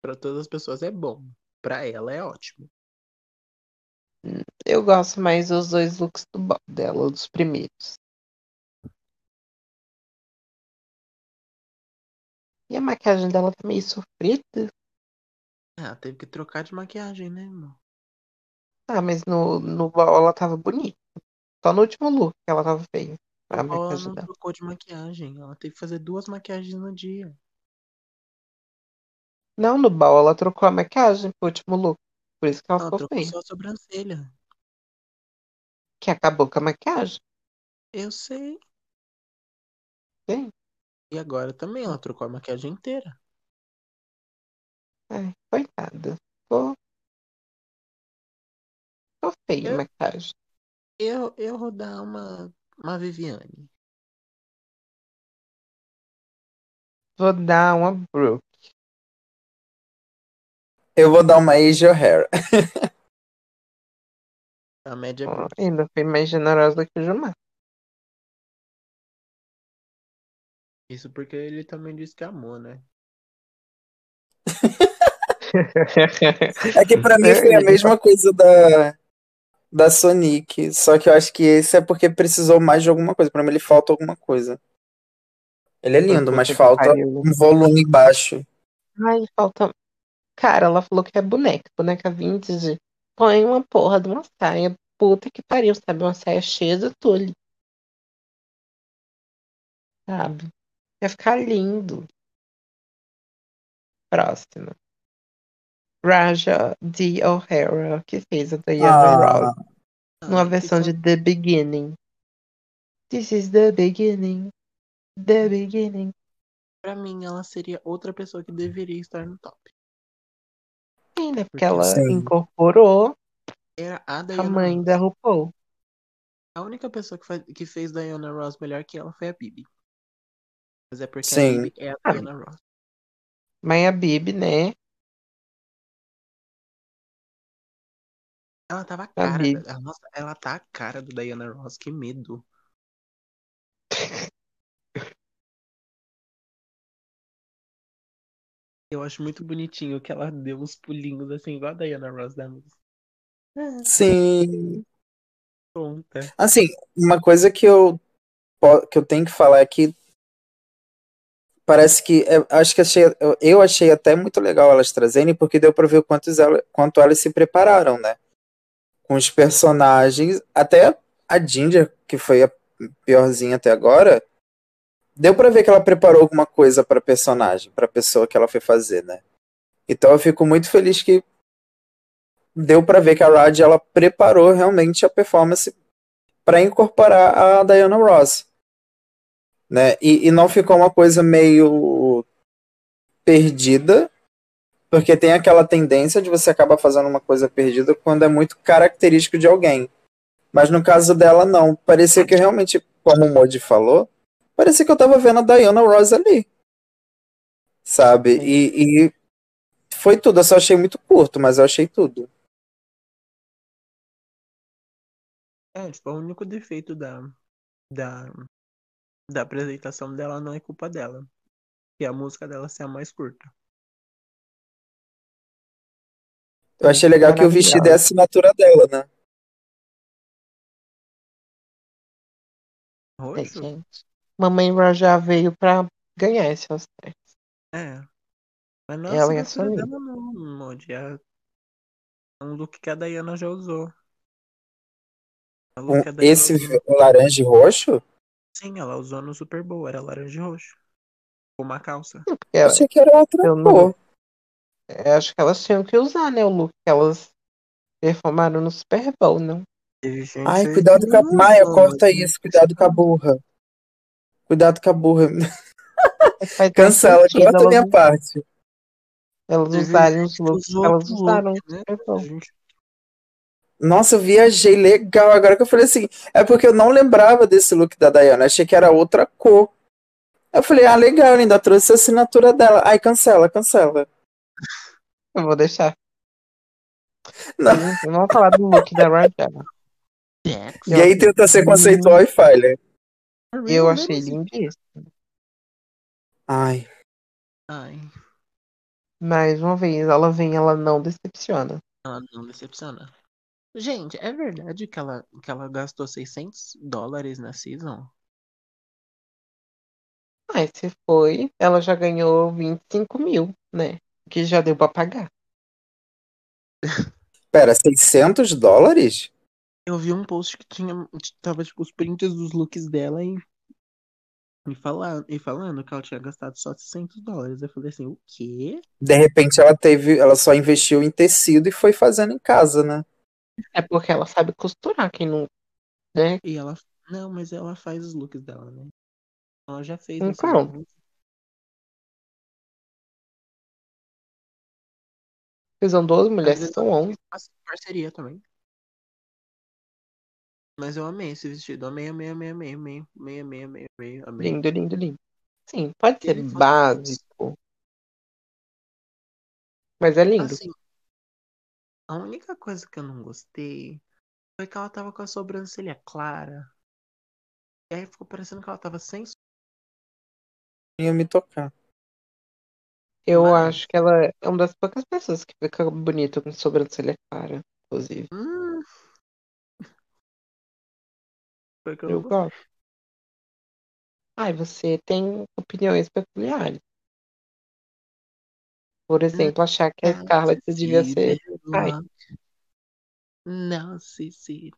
Pra todas as pessoas é bom. Pra ela é ótimo. Eu gosto mais dos dois looks do, dela, dos primeiros. E a maquiagem dela tá meio sofrida. Ah, teve que trocar de maquiagem, né, irmão? Ah, mas no, no ball ela tava bonita. Só no último look que ela tava feia. A Ela não dela. trocou de maquiagem. Ela teve que fazer duas maquiagens no dia. Não, no ball ela trocou a maquiagem pro último look. Por isso que ela Ela ficou trocou feia. só a sobrancelha. Que acabou com a maquiagem. Eu sei. Sim. E agora também ela trocou a maquiagem inteira. Coitada. Ficou, a Eu- maquiagem. Eu, eu vou dar uma, uma Viviane. Vou dar uma Brooke. Eu vou dar uma Asia Hair. A média é Brooke. ainda fui mais generosa que o Gilmar. Isso porque ele também disse que amou, né? É que pra mim foi a mesma coisa da, da Sonic. Só que eu acho que esse é porque precisou mais de alguma coisa. Pra mim ele falta alguma coisa. Ele é lindo, mas falta um volume baixo. Ai, falta. Cara, ela falou que é boneca, boneca vintage. Põe uma porra de uma saia. Puta que pariu, sabe? Uma saia cheia de tule. Sabe? Ia ficar lindo. Próxima. Raja D. O'Hara, que fez a Diana Ross. Ah, Numa Ah, versão de The Beginning. This is the beginning. The beginning. Pra mim, ela seria outra pessoa que deveria estar no top. Sim, né? Porque Porque ela Sim. incorporou Era a a Diana mãe Ross. da RuPaul. A única pessoa que, faz- que fez Diana Ross melhor que ela foi a Bibi. Mas é porque Sim. a Bibi é a Ah. Diana Ross. Mas a Bibi, né? Ela tava a cara. Sabia. da- Nossa, ela tá a cara do Diana Ross, que medo. Eu acho muito bonitinho que ela deu uns pulinhos assim, igual a Diana Ross da música. Sim. Tonta. Assim, uma coisa que eu, que eu tenho que falar é que parece que é, acho que achei, eu, eu achei até muito legal elas trazerem, porque deu pra ver o quantos ela, quanto elas se prepararam, né? Com os personagens, até a Ginger, que foi a piorzinha até agora, deu pra ver que ela preparou alguma coisa pra personagem, pra pessoa que ela foi fazer, né? Então eu fico muito feliz que deu pra ver que a Rad ela preparou realmente a performance para incorporar a Diana Ross, né? E, e não ficou uma coisa meio perdida, porque tem aquela tendência de você acabar fazendo uma coisa perdida quando é muito característico de alguém. Mas no caso dela, não. Parecia que realmente, como o Modi falou, parecia que eu tava vendo a Diana Ross ali. Sabe? E, e foi tudo. Eu só achei muito curto, mas eu achei tudo. É, tipo, o único defeito da, da, da apresentação dela não é culpa dela. Que a música dela ser a mais curta. Eu achei legal que o vestido é a assinatura dela, né? É, Roxo? gente. Mamãe já veio pra ganhar esse Oscar. É. Mas não é Ela e a assinatura Sonia. dela, não. É é um look que a Diana já usou. É um look que a Diana esse usou. laranja e roxo? Sim, ela usou no Super Bowl. Era laranja e roxo. Com uma calça. Eu achei que era outra Eu não- cor. Eu acho que elas tinham que usar, né? O look que elas performaram no Super Bowl, não? Ai, cuidado com a. Maia, corta mas- isso. Cuidado com a burra. Cuidado com a burra. Cancela, sentido corta a elas, minha parte. elas Teve usarem os que looks que elas usaram look, no né? Super Bowl. Nossa, eu viajei legal. Agora que eu falei assim, é porque eu não lembrava desse look da Diana. Achei que era outra cor. Eu falei, ah, legal, ainda trouxe a assinatura dela. Ai, cancela, cancela. Eu vou deixar. Não. Vamos vamos falar do look da Rajah. E aí tenta ser conceitual e falha. Eu achei lindíssimo. Ai, Ai, Mais uma vez, ela vem, ela não decepciona. ela não decepciona. Gente, é verdade que ela, que ela gastou 600 dólares na season? Mas se foi, ela já ganhou 25 mil, né? Que já deu pra pagar. pera, 600 dólares? Eu vi um post que tinha. Tava tipo os prints dos looks dela e. E, falar, e falando que ela tinha gastado só 600 dólares. Eu falei assim, o quê? De repente ela teve, ela só investiu em tecido e foi fazendo em casa, né? É porque ela sabe costurar, quem não. Né? E ela. Não, mas ela faz os looks dela, né? Ela já fez Então. Looks. São duas Às mulheres, vezes são ela 11. faz parceria também. Mas eu amei esse vestido. Amei, amei, amei, amei, amei, amei, amei, amei, amei, amei. Lindo, lindo, lindo. Sim, pode ser Ele básico. Mas é lindo. Assim, a única coisa que eu não gostei foi que ela tava com a sobrancelha clara. E aí ficou parecendo que ela tava sem Ia me tocar. Eu Mas- acho que ela é uma das poucas pessoas que fica bonita com sobrancelha clara, inclusive. Hum. Foi que eu, Eu gostei. gosto. Ai, você tem opiniões peculiares. Por exemplo, achar que a Não Scarlett se devia ser. Ai. Não se se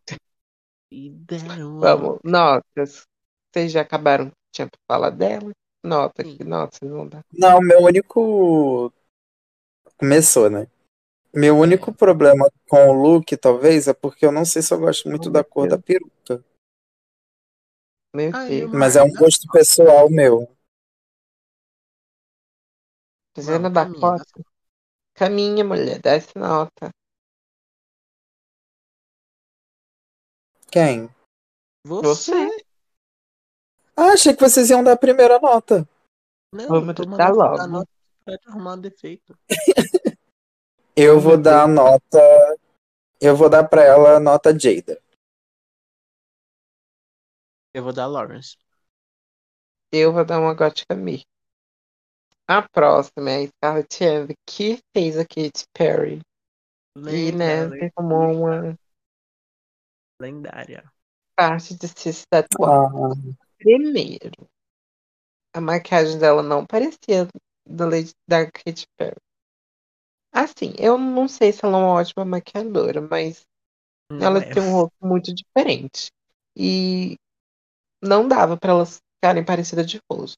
deram Vamos, notas. Vocês já acabaram que tinha pra falar dela? Nota, que nota vocês vão dar? Não, meu único. Começou, né? Meu único problema com o look, talvez, é porque eu não sei se eu gosto muito Oh, da cor da peruca. Meu Deus. eu- Mas é um gosto pessoal meu. Dizendo Vamos, da caminha, cota. Caminha, mulher, dá essa nota. Quem? Você? Ah, achei que vocês iam dar a primeira nota. Não, Vamos dar logo. nota pra te arrumar um defeito. Eu vou dar a nota. Eu vou dar pra ela nota Jada. Eu vou dar Lawrence. Eu vou dar uma gótica Mi. A próxima é a Scarlett Eve, que fez a Katy Perry. E, né, Lendária. tomou uma Lendária. parte de se estatuar. Ah, Primeiro, a maquiagem dela não parecia da, Lady, da Katy Perry. Assim, eu não sei se ela é uma ótima maquiadora, mas Não ela é. tem um rosto muito diferente. E não dava pra elas ficarem parecidas de rosto.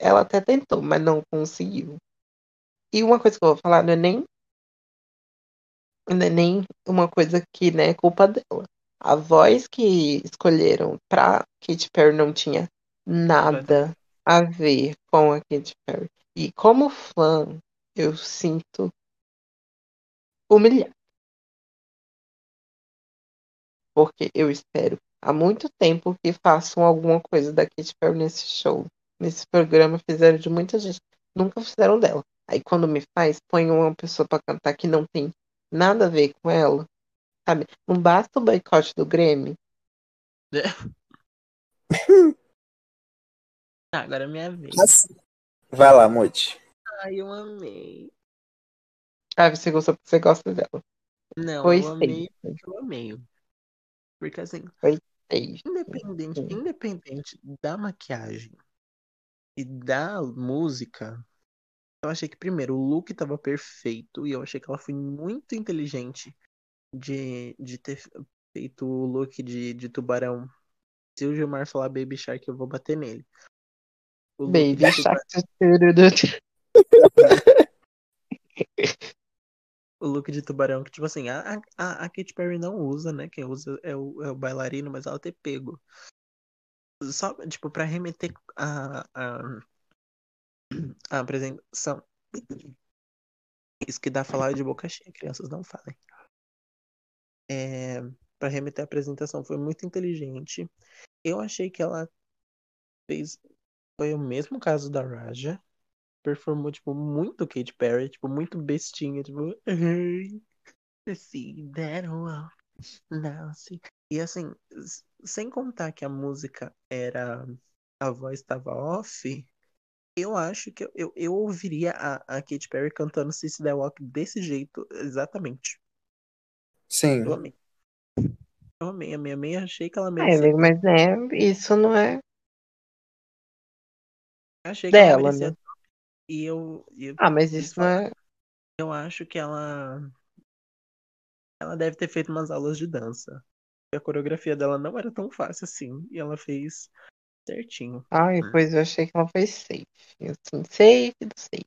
Ela até tentou, mas não conseguiu. E uma coisa que eu vou falar não é nem, não é nem uma coisa que né, é culpa dela. A voz que escolheram pra Katy Perry não tinha nada a ver com a Katy Perry. E como fã, eu sinto humilhado. Porque eu espero há muito tempo que façam alguma coisa da Katy Perry nesse show. Nesse programa fizeram de muita gente. Nunca fizeram dela. Aí quando me faz, põe uma pessoa pra cantar que não tem nada a ver com ela. Sabe? Não basta o boicote do Grêmio. Tá, agora é minha vez. assim. Vai lá, Mude. Ai, eu amei. Ah, você gostou porque você gosta dela. Não, Foi eu amei porque eu amei. Porque assim, Sei. independente, independente da maquiagem e da música, eu achei que primeiro o look tava perfeito e eu achei que ela foi muito inteligente de, de ter feito o look de, de tubarão. Se o Gilmar falar Baby Shark, eu vou bater nele. O Baby Shark. o look de tubarão, que, tipo assim, a, a, a Katy Perry não usa, né? Quem usa é o, é o bailarino, mas ela ter pego. Só, tipo, pra remeter a, a, a apresentação. Isso que dá falar de boca cheia, crianças não falem. É, pra remeter a apresentação foi muito inteligente. Eu achei que ela fez. Foi o mesmo caso da Raja. Performou, tipo, muito Katy Perry, tipo, muito bestinha, tipo. See that sim. E assim, sem contar que a música era. A voz estava off, eu acho que eu, eu, ouviria a, a Katy Perry cantando Sissy That Walk desse jeito, exatamente. Sim. Eu amei. Eu amei, amei, amei. Achei que ela É, merecia. amigo, mas né, isso não é Achei que ela dela, merecia. né? E eu, eu, Ah, mas isso não é. eu acho que ela. Ela deve ter feito umas aulas de dança. A coreografia dela não era tão fácil assim. E ela fez certinho. Ai, pois eu achei que ela foi safe. Assim, safe do safe.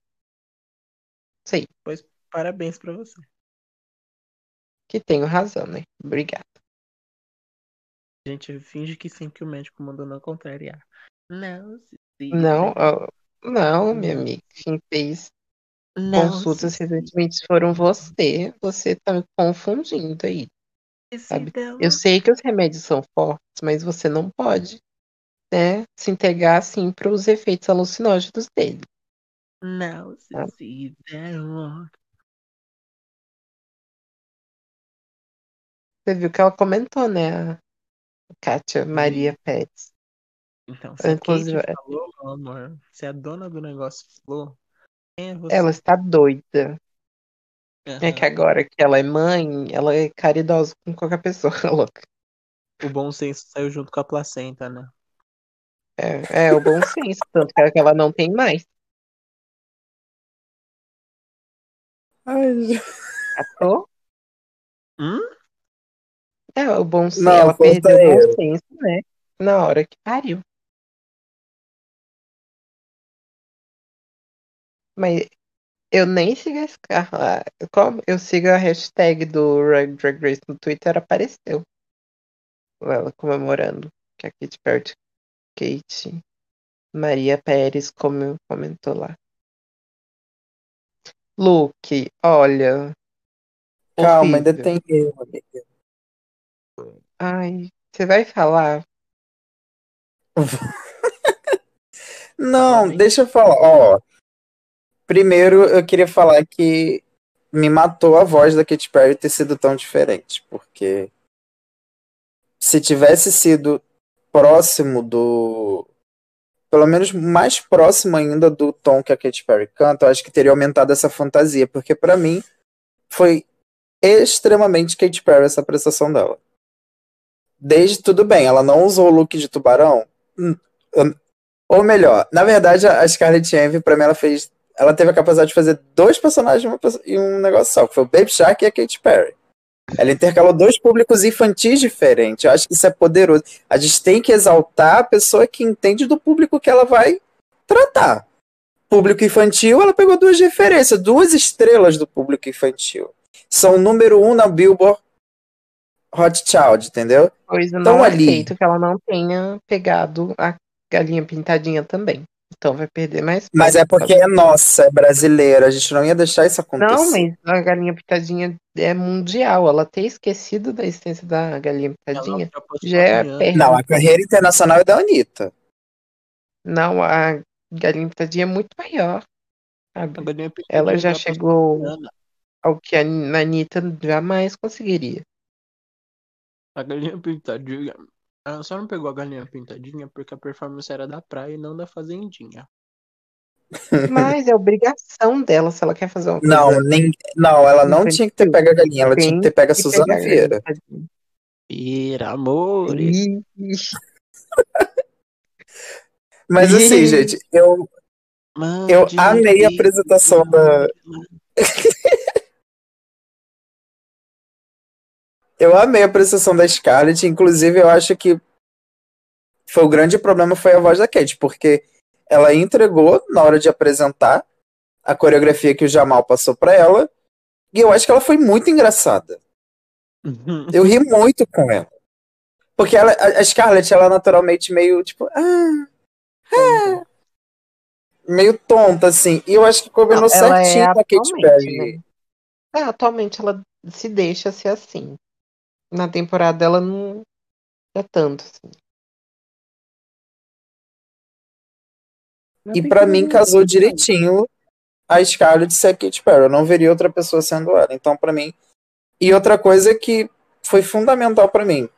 Sei, Pois parabéns pra você. Que tenho razão, né? Obrigada. A gente finge que sim que o médico mandou não contrariar. Não, se Não, não, minha amiga. Quem fez não, consultas se- recentemente foram você. Você tá me confundindo aí. sabe? Eu sei que os remédios são fortes, mas você não pode, né, se entregar assim para os efeitos alucinógenos dele. Não, se Ah. se dela. Você viu que ela comentou, né, a Kátia Maria Pérez. Então, se a Inclusive, Kate falou, meu amor, se a dona do negócio falou, quem é você? ela está doida. É que agora que ela é mãe, ela é caridosa com qualquer pessoa, louca. O bom senso saiu junto com a placenta, né? É, é o bom senso, tanto que ela não tem mais. Ai, Catou? Hum? É, o bom senso. Ela perdeu o bom senso, né? Na hora que pariu. Mas eu nem sigo esse carro lá. Como eu sigo a hashtag do Drag Drag Race no Twitter, apareceu. Ela comemorando que a Katy Perry, Kate Maria Pérez como comentou lá. Luke, olha. Calma, ainda horrível. tem eu, amiga. Ai, você vai falar? Não, deixa eu falar. Ó, primeiro eu queria falar que me matou a voz da Katy Perry ter sido tão diferente, porque se tivesse sido próximo do pelo menos mais próximo ainda do tom que a Katy Perry canta, eu acho que teria aumentado essa fantasia, porque para mim foi extremamente Katy Perry essa prestação dela. Desde tudo bem, ela não usou o look de tubarão, hum, ou melhor, na verdade a Scarlett Envy para mim ela fez ela teve a capacidade de fazer dois personagens e um negócio só, que foi o Baby Shark e a Katy Perry. Ela intercalou dois públicos infantis diferentes. Eu acho que isso é poderoso. A gente tem que exaltar a pessoa que entende do público que ela vai tratar. Público infantil, ela pegou duas referências, duas estrelas do público infantil. São número um na Billboard Hot Child, entendeu? Então, não ali... aceito que ela não tenha pegado a galinha pintadinha também. Então vai perder mais. Mas é porque é nossa, é brasileira. A gente não ia deixar isso acontecer. Não, mas a galinha pitadinha é mundial. Ela ter esquecido da existência da galinha pitadinha já é perda. Não, a carreira internacional é da Anitta. Não, a galinha pitadinha é muito maior. Sabe? Ela já chegou ao que a Anitta jamais conseguiria. A galinha pintadinha ela só não pegou a galinha pintadinha porque a performance era da praia e não da fazendinha. Mas é obrigação dela se ela quer fazer uma coisa. Não, nem, não ela não tinha que ter pego a galinha, ela tinha que ter pego a Suzana Vieira. Vieira, amor. Mas assim, gente, eu, eu amei a apresentação da. Eu amei a apresentação da Scarlett, inclusive eu acho que foi o grande problema foi a voz da Kate, porque ela entregou na hora de apresentar a coreografia que o Jamal passou para ela, e eu acho que ela foi muito engraçada. Uhum. Eu ri muito com ela. Porque ela, a Scarlett, ela é naturalmente meio, tipo, ah, ah, meio tonta, assim. E eu acho que combinou Não, certinho é com a Kate Perry. Né? É, atualmente ela se deixa ser assim na temporada dela não é tanto. Assim. E para mim casou direitinho a Scarlett e a Katy Perry. Eu não veria outra pessoa sendo ela. Então, para mim. E outra coisa que foi fundamental para mim,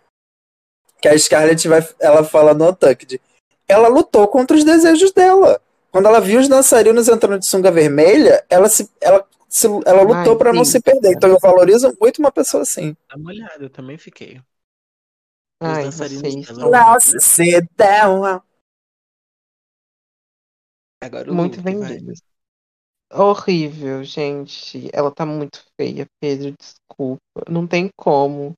que a Scarlett vai, ela fala no Untucked, ela lutou contra os desejos dela. Quando ela viu os dançarinos entrando de sunga vermelha, ela se, ela se, ela lutou para não se perder. Então eu valorizo muito uma pessoa assim. Dá uma olhada, eu também fiquei. Ai, vocês Nossa, você dá Agora muito vendido. Horrível, gente. Ela tá muito feia, Pedro. Desculpa. Não tem como.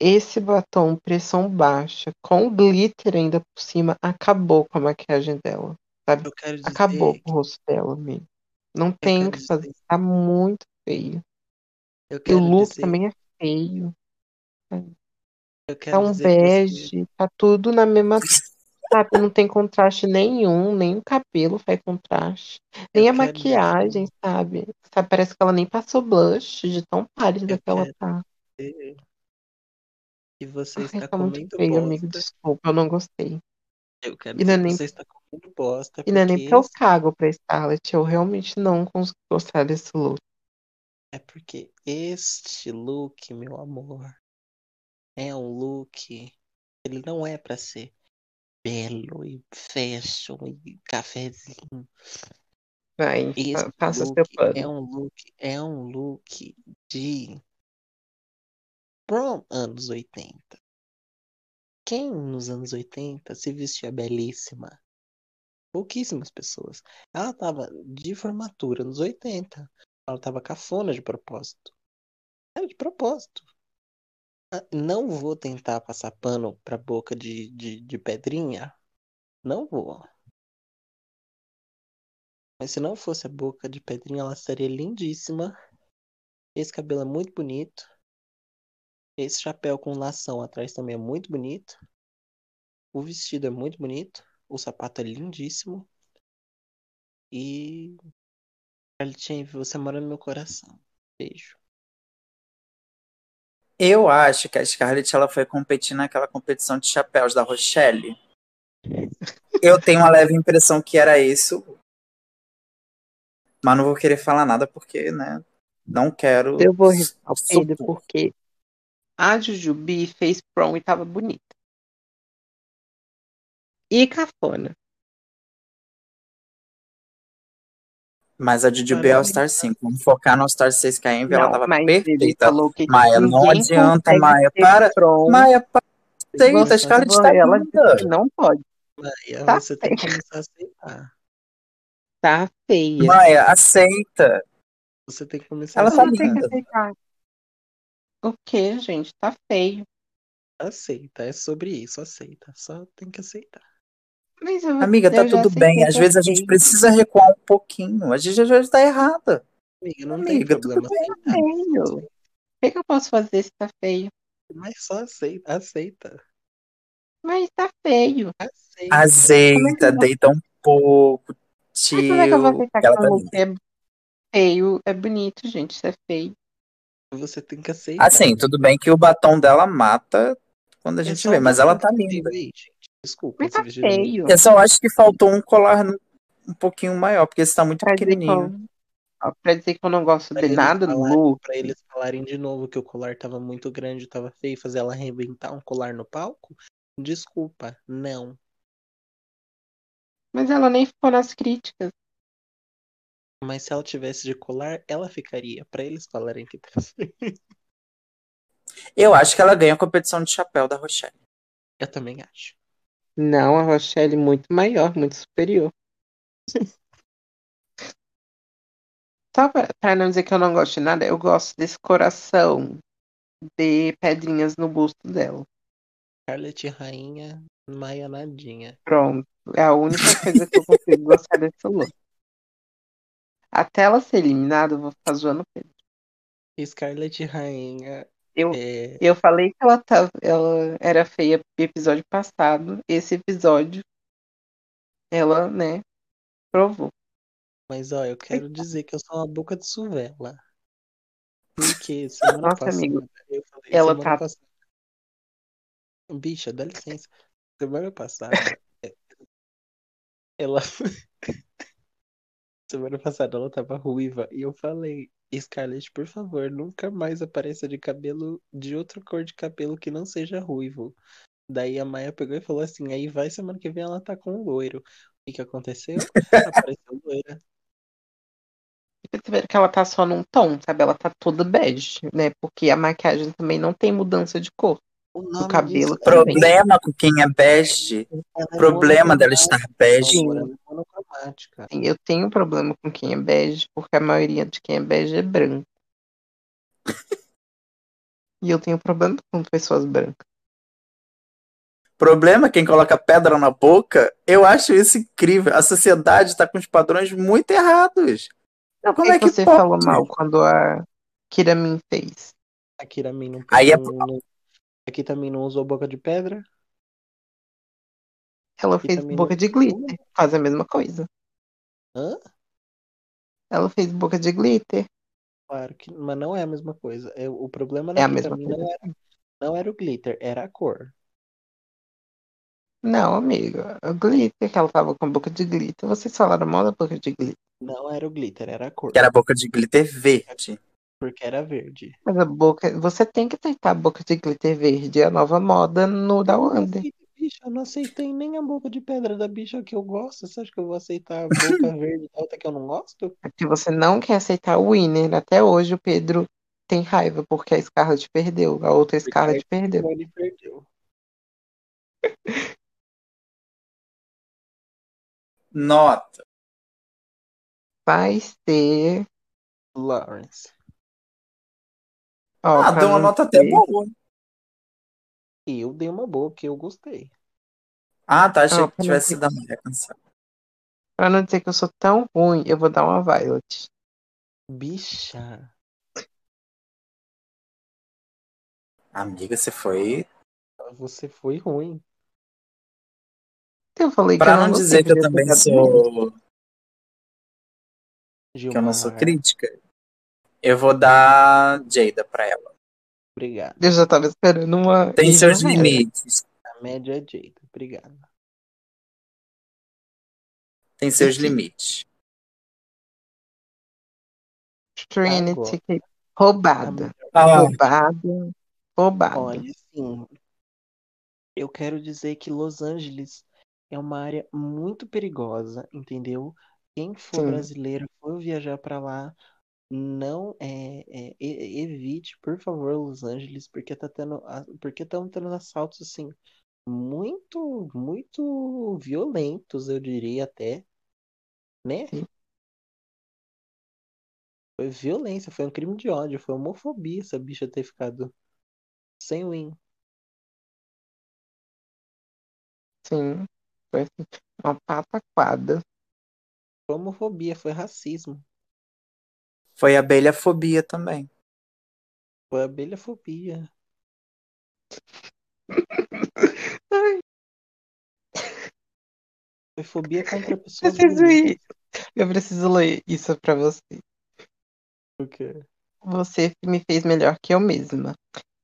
Esse batom pressão baixa, com glitter ainda por cima, acabou com a maquiagem dela. Sabe? Acabou com o rosto dela mesmo. Não tem o que fazer. Tá muito feio. e o look dizer... também é feio. tá um bege, tá tudo na mesma. Sabe, não tem contraste nenhum, nem o cabelo faz contraste, nem eu a maquiagem, dizer... sabe? sabe? Parece que ela nem passou blush de tão pálida que ela tá. Dizer... E você Ai, está tá muito feio, amigo. Desculpa, eu não gostei. Eu quero e dizer nem... você está comendo bosta. E não é nem porque eu cago pra Scarlett, eu realmente não consigo gostar desse look. É porque este look, meu amor, é um look. Ele não é para ser belo e fashion e cafezinho. Vai, Esse faça seu plano. É um look, é um look de prom anos 80. Quem nos anos 80 se vestia belíssima? Pouquíssimas pessoas. Ela tava de formatura nos 80. Ela tava cafona de propósito. Era de propósito. Ah, não vou tentar passar pano pra boca de, de, de pedrinha. Não vou. Mas se não fosse a boca de pedrinha, ela seria lindíssima. Esse cabelo é muito bonito. Esse chapéu com lação atrás também é muito bonito. O vestido é muito bonito. O sapato é lindíssimo. E. Charlie você mora no meu coração. Beijo. Eu acho que a Scarlett ela foi competir naquela competição de chapéus da Rochelle. Eu tenho uma leve impressão que era isso. Mas não vou querer falar nada porque, né? Não quero. Eu vou supor. porque a Jujubi fez prom e tava bonita. E cafona. Mas a Jujubee é All Star 5. Vamos focar no All Star 6 que a Envy, ela Não, tava mas ele perfeita. falou que Maia, não adianta, Maia. Para. prom. Maia, para. Aceita, Scarlett tá ela disse que não pode. Maia, Tá você tem que começar a aceitar. Tá feia. Maia, aceita. Você tem que começar Ela a tá Você tem que aceitar. O que, gente? Tá feio. Aceita, é sobre isso, aceita. Só tem que aceitar. Mas eu, Amiga, tá eu já tudo bem. Às é vezes a gente precisa recuar um pouquinho. A gente já está errada. Amiga, não Amiga, tem problema tudo bem. aceitar. Feio. O que, que eu posso fazer se tá feio? Mas só aceita, aceita. Mas tá feio. Aceita. Azeita, deita um pouco. Mas como é que eu vou Tio. aceitar que Ela tá é feio? É bonito, gente. Isso é feio. Você tem que aceitar. Assim, tudo bem que o batom dela mata quando a gente vê, mas ela batom tá linda. veio aí, gente. Desculpa, Mas tá feio. Eu só acho que faltou um colar um pouquinho maior, porque esse tá muito Pra dizer, que pequenininho. eu, ó, pra dizer que eu não gosto Pra de nada do look. Pra eles falarem de novo que o colar tava muito grande, tava feio, fazer ela arrebentar um colar no palco? Desculpa, não. Mas ela nem ficou nas críticas. Mas se ela tivesse de colar, ela ficaria. Pra eles falarem que tá. Eu acho que ela ganha a competição de chapéu da Rochelle. Eu também acho. Não, a Rochelle muito maior, muito superior. Só pra, pra não dizer que eu não gosto de nada, eu gosto desse coração de pedrinhas no busto dela. Scarlett Rainha, Maia Nadinha. Pronto. É a única coisa que eu consigo gostar desse look. Até ela ser eliminada, eu vou ficar zoando o Pedro. Scarlett Rainha Eu, é. eu falei que ela, tava, ela era feia no episódio passado. Esse episódio, ela, né, provou. Mas ó, eu quero dizer que eu sou uma boca de suvela. Porque semana Nossa, passada amigo, eu falei, ela tá- passada. Bicha, dá licença. Semana passada ela Semana passada ela tava ruiva e eu falei, Scarlett, por favor, nunca mais apareça de cabelo de outra cor de cabelo que não seja ruivo. Daí a Maia pegou e falou assim, aí vai semana que vem ela tá com loiro. O que que aconteceu? Apareceu loira. perceberam que ela tá só num tom, sabe? Ela tá toda bege, né? Porque a maquiagem também não tem mudança de cor. O cabelo disso é também. Problema com quem é bege. ela é Problema dela estar bege. amor, é. Assim, eu tenho problema com quem é bege, porque a maioria de quem é bege é branco. E eu tenho problema com pessoas brancas. Problema quem coloca pedra na boca. Eu acho isso incrível. A sociedade tá com os padrões muito errados. Não, Como por é que você pode? falou mal quando a Kiramin fez? A Kiramin não, Aí é- não, não- Aqui também não usou boca de pedra. Ela fez boca de glitter. Faz a mesma coisa. Hã? Ela fez boca de glitter. Claro que, mas não é a mesma coisa. É, o problema É da a mesma Kiramin não era, não era o glitter, era a cor. Não, amiga. O glitter, que ela tava com boca de glitter. Vocês falaram mal da boca de glitter. Não era o glitter, era a cor. Era boca de glitter verde. Porque era verde. Mas a boca. Você tem que aceitar a boca de glitter verde. É a nova moda no da Eu não Wonder. aceitei, bicha, eu não aceitei nem a boca de pedra da bicha que eu gosto. Você acha que eu vou aceitar a boca verde da outra que eu não gosto? Porque você não quer aceitar o winner. Até hoje o Pedro tem raiva porque a Scarlett perdeu. A outra Scarlett perdeu. Ele perdeu. Nota. Vai ser. Lawrence. Ó, Ah, deu uma nota até ser- boa. E eu dei uma boa, porque eu gostei. Ah, tá. Achei Ah, que tivesse sido a Maria cansada. Pra não dizer que eu sou tão ruim, eu vou dar uma Violet. Bicha. Amiga, você foi. Você foi ruim. Eu falei que Pra eu não não gostei, dizer que eu também sou. Que eu não sou crítica. Eu vou dar Jada pra ela. Obrigado. Eu já tava esperando uma. Tem seus limites. A média é Jada. Obrigado. Tem seus que- limites. Trinity, que- roubada. Ah, Roubada. Roubada. Olha, assim, eu quero dizer que Los Angeles é uma área muito perigosa, entendeu? Quem for Sim. brasileiro, for viajar pra lá, não é, é, evite, por favor, Los Angeles, porque tá tendo, porque estão tendo assaltos assim muito, muito violentos, eu diria até, né? Sim. Foi violência, foi um crime de ódio, foi homofobia essa bicha ter ficado sem win. Sim. Foi assim, uma pataquada. Foi homofobia, foi racismo, foi abelhafobia também. foi abelhafobia. Foi fobia contra pessoas Preciso ir. Eu preciso ler isso pra você. Por quê? Você me fez melhor que eu mesma.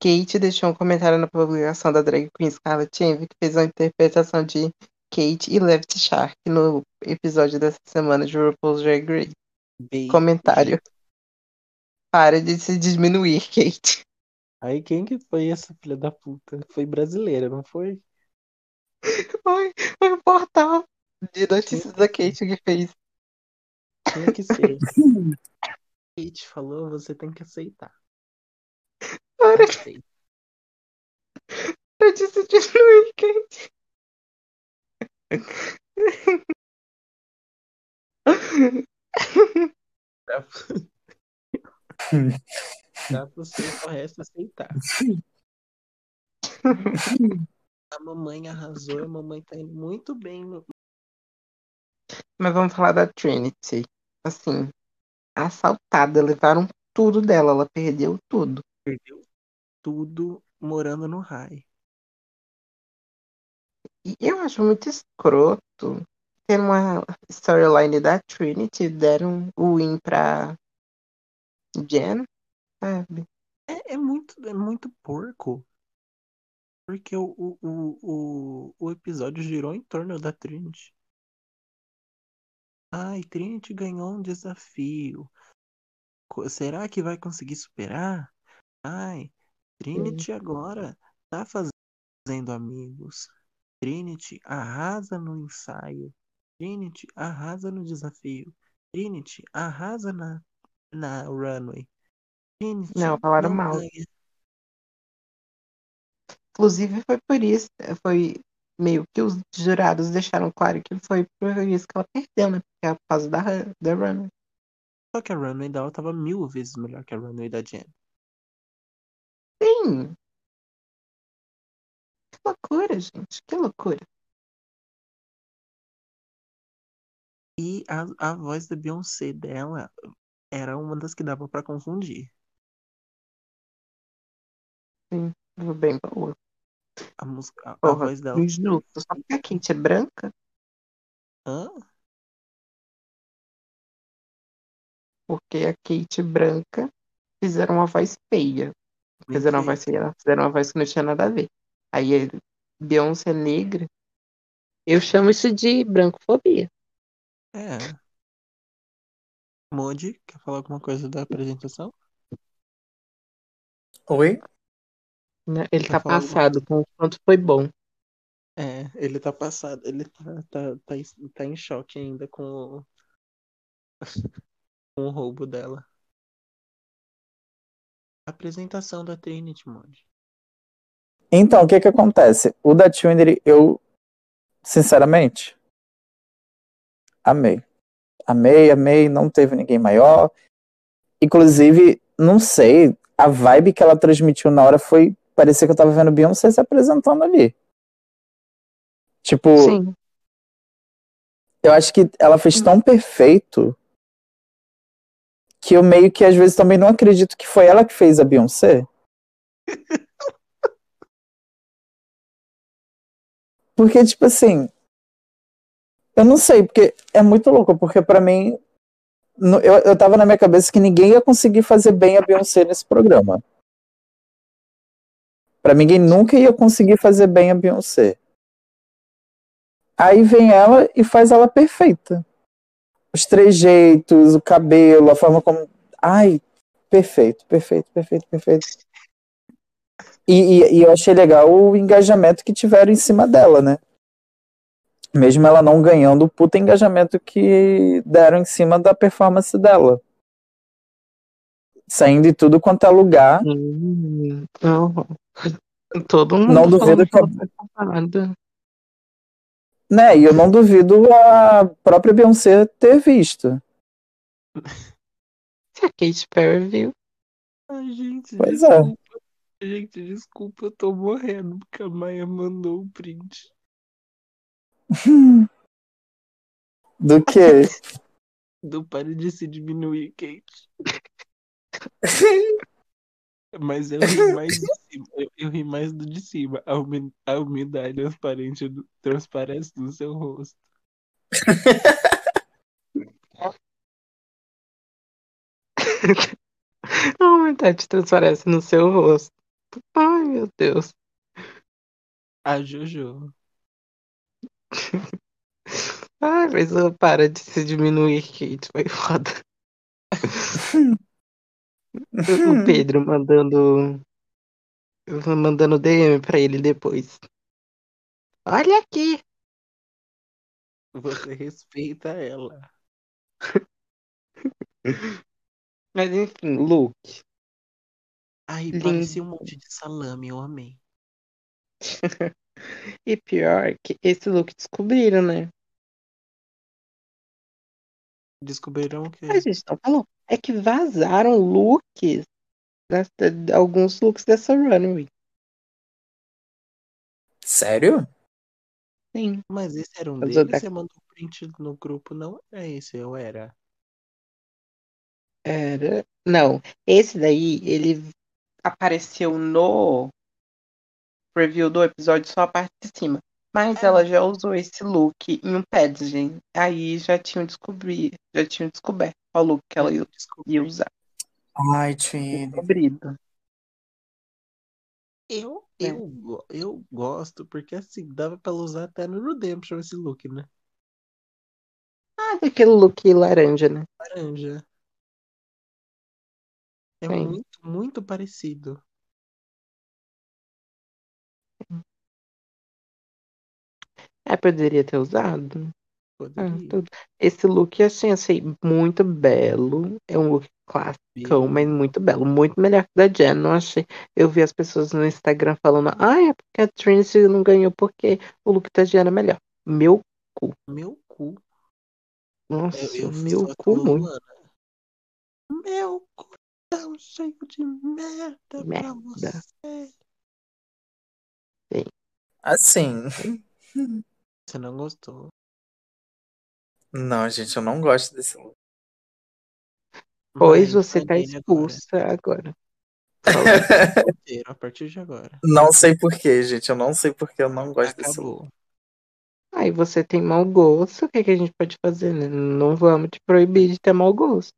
Kate deixou um comentário na publicação da drag queen Scarlett Envy, que fez uma interpretação de Kate e Left Shark no episódio dessa semana de RuPaul's Drag Race. Beijo. Comentário. Para de se diminuir, Kate. Aí quem que foi essa filha da puta? Foi brasileira, não foi? Foi, foi o portal de notícias da Kate que fez. Tinha que ser. Kate falou, você tem que aceitar. Para Aceita. de se diminuir, Kate. Pra, pra você só resta aceitar. A mamãe arrasou, a mamãe tá indo muito bem no. Mas vamos falar da Trinity. Assim, assaltada, levaram tudo dela, ela perdeu tudo. Perdeu tudo morando no high. E eu acho muito escroto ter uma storyline da Trinity, deram o win pra Jen, sabe? É, é muito, é muito porco. Porque o, o, o, o, episódio girou em torno da Trinity. Ai, Trinity ganhou um desafio. Será que vai conseguir superar? Ai, Trinity agora tá fazendo amigos. Trinity arrasa no ensaio. Trinity arrasa no desafio. Trinity arrasa na, na runway. Trinity Não, falaram não mal. ganha. Inclusive foi por isso, foi meio que os jurados deixaram claro que foi por isso que ela perdeu, né? Porque é por causa da, da Runner. Só que a runway dela tava mil vezes melhor que a runway da Jen. Sim! Que loucura, gente, que loucura. E a, a voz da Beyoncé dela era uma das que dava pra confundir. Sim, bem boa. A, música, a, a Porra, voz dela. injusto. Só porque a Kate é branca, Hã? porque a Kate branca fizeram uma voz feia. Fizeram uma voz feia, fizeram uma voz que não tinha nada a ver. Aí ele- Beyoncé negra. Eu chamo isso de brancofobia. É. Modi, quer falar alguma coisa da apresentação? Oi? né? Ele Quer tá passado com o quanto foi bom. É, ele tá passado, ele tá, tá, tá, em- tá em choque ainda com o, com o roubo dela. Apresentação da Trinity, Mod. Então, o que que acontece? O da Trinity, eu, sinceramente, amei. Amei, amei, não teve ninguém maior. Inclusive, não sei, a vibe que ela transmitiu na hora foi, parecia que eu tava vendo Beyoncé se apresentando ali. Tipo, Sim. eu acho que ela fez tão perfeito que eu meio que às vezes também não acredito que foi ela que fez a Beyoncé. Porque, tipo assim, eu não sei, porque é muito louco, porque pra mim, eu, eu tava na minha cabeça que ninguém ia conseguir fazer bem a Beyoncé nesse programa. Pra mim, ninguém nunca ia conseguir fazer bem a Beyoncé. Aí vem ela e faz ela perfeita. Os trejeitos, o cabelo, a forma como Ai, perfeito, perfeito, perfeito, perfeito. E, e, e eu achei legal o engajamento que tiveram em cima dela, né? Mesmo ela não ganhando o puta engajamento que deram em cima da performance dela. Saindo de tudo quanto é lugar. Hum, não. Todo mundo Não duvido que a- ela foi comparada. Né, e eu não duvido a própria Beyoncé ter visto. Se a Katy Perry viu. Ai, gente, Pois é. desculpa. Gente, desculpa, eu tô morrendo porque a Maia mandou o print. Do que? Do pare de se diminuir, Kate. Mas eu ri mais de cima. Eu, eu ri mais do de cima. A, umi- a umidade transparente do, transparece no seu rosto. A umidade transparece no seu rosto. Ai, meu Deus. A Jojo. Ai, mas ô, para de se diminuir, Kate. Foi foda. O Pedro mandando. Mandando DM pra ele depois. Olha aqui. Você respeita ela. Mas enfim, Luke. Ai, Lindo. parecia um monte de salame, eu amei. E pior que esse look descobriram, né? Descobriram o quê? A gente não falou. É que vazaram looks. dessa- alguns looks dessa runway. Sério? Sim. Mas esse era um Mas deles? da- Você mandou print no grupo, não era esse, eu era. Era. Não. Esse daí, ele apareceu no preview do episódio só a parte de cima. Mas É. ela já usou esse look em um padding. Aí já tinham descobri, já tinham descoberto qual look que ela ia, ia usar. Ai, Twin. Descobrido. Eu, É. eu, eu gosto, porque assim, dava pra ela usar até no Redemption esse look, né? Ah, daquele look laranja, né? Laranja. É Sim. muito, muito parecido. É, poderia ter usado. Ah, Poderia. tudo. Esse look, assim, achei muito belo. É um look clássico, Bem- mas muito belo. Muito melhor que o da Jen, não achei. Eu vi as pessoas no Instagram falando, ah, é porque a Trinity não ganhou porque o look da Jen é melhor. Meu, Meu cu. nossa, Eu, eu meu cu muito. Meu cu tá um cheio de merda, pra Merda. você. Assim. Você não gostou. Não, gente, eu não gosto desse look. Pois Vai, você tá agora. expulsa agora. Inteiro, A partir de agora. Não sei porquê, gente. Eu não sei porque eu não gosto desse look. Acabou. Aí você tem mau gosto, o que, que a gente pode fazer, né? Não vamos te proibir de ter mau gosto.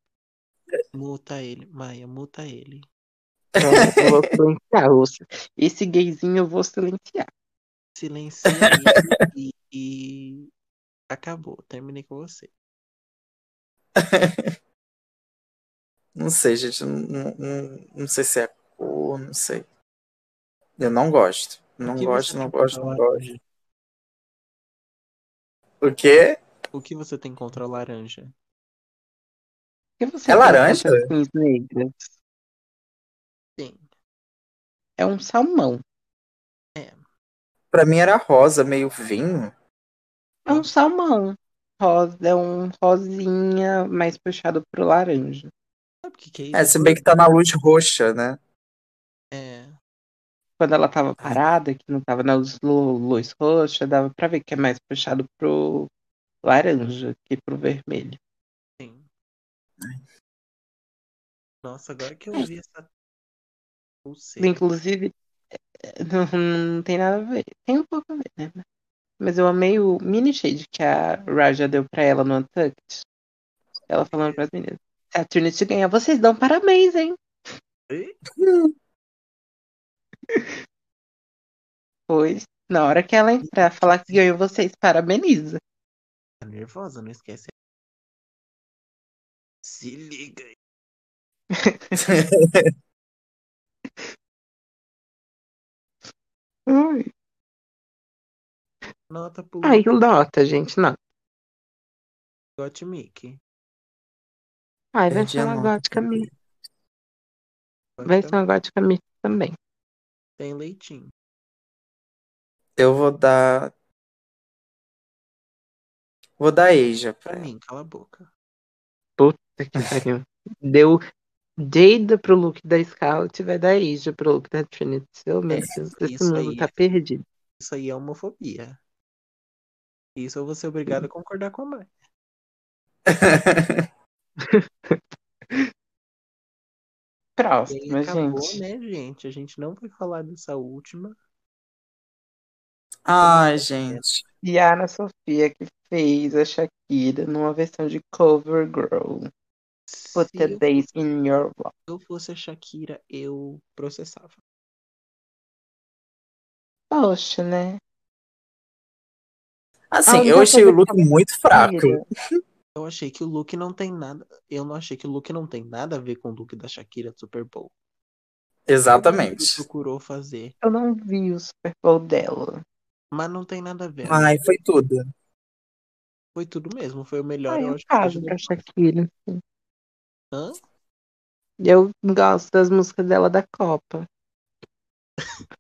Multa ele. Maia, multa ele. Eu, eu vou silenciar. você. Esse gayzinho eu vou silenciar. Silencia ele e, e acabou. Terminei com você. Não sei, gente. Não, não, não- sei se é cor, não sei. Eu não gosto. Não gosto, não gosto, não gosto. O quê? O que você tem contra a laranja? O que você É laranja? negras? Sim. É um salmão. Pra mim era rosa, meio vinho. É um salmão. Rosa, é um rosinha mais puxado pro laranja. Sabe o que, que é isso? É, se bem que tá na luz roxa, né? É. Quando ela tava parada, que não tava na luz, lu- luz roxa, dava pra ver que é mais puxado pro laranja que pro vermelho. Sim. Nossa, agora que eu vi essa pulseira. Inclusive, é, não, não tem nada a ver. Tem um pouco a ver, né? Mas eu amei o mini shade que a Raja deu pra ela no Untucked. Ela falando pras meninas. Se a Trinity ganhar, vocês dão parabéns, hein? Pois, na hora que ela entrar, falar que ganhou, vocês parabeniza. Tá nervosa, não esquece. Se liga aí. Ai, Nota pro Ai, nota, gente, nota. Gottmik. Ai, vai Perdi ser uma nota gótica mista. Vai ser uma gótica mista também. Tem leitinho. Eu vou dar. Vou dar Asia pra mim, cala a boca. Puta que pariu. Deu Jada pro look da Scout, vai dar Asia pro look da Trinity. Oh, meu É, Deus, esse isso mundo aí. tá perdido. Isso aí é homofobia. Isso eu vou ser obrigado a concordar com a Mai. E aí Próxima, acabou, gente. né, gente? A gente não vai falar dessa última. Ai, gente. E a Ana Sofia que fez a Shakira numa versão de Cover Girl. Put Se the days in your walk. eu fosse a Shakira, eu processava. Poxa, né? Assim, eu achei o ela muito fraco. Eu achei que o look não tem nada. Eu não achei que o look não tem nada a ver com o look da Shakira do Super Bowl. Ele Exatamente. procurou fazer, Eu não vi o Super Bowl dela. mas não tem nada a ver. Ai, foi tudo. Foi tudo mesmo. Foi o melhor, Ah, eu eu acho. caso que pra Shakira. Hã? Eu gosto das músicas dela da Copa.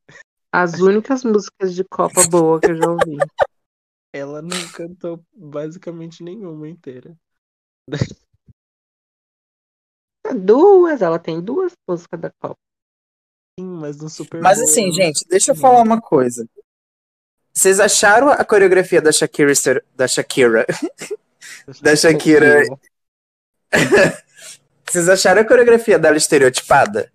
As únicas músicas de Copa boa que eu já ouvi. Ela não cantou basicamente nenhuma inteira. Duas, ela tem duas músicas da Copa. Sim, mas no Super Mas Bowl. assim, gente, deixa eu falar uma coisa. Vocês acharam a coreografia da Shakira da Shakira? Da Shakira. Vocês acharam a coreografia dela estereotipada?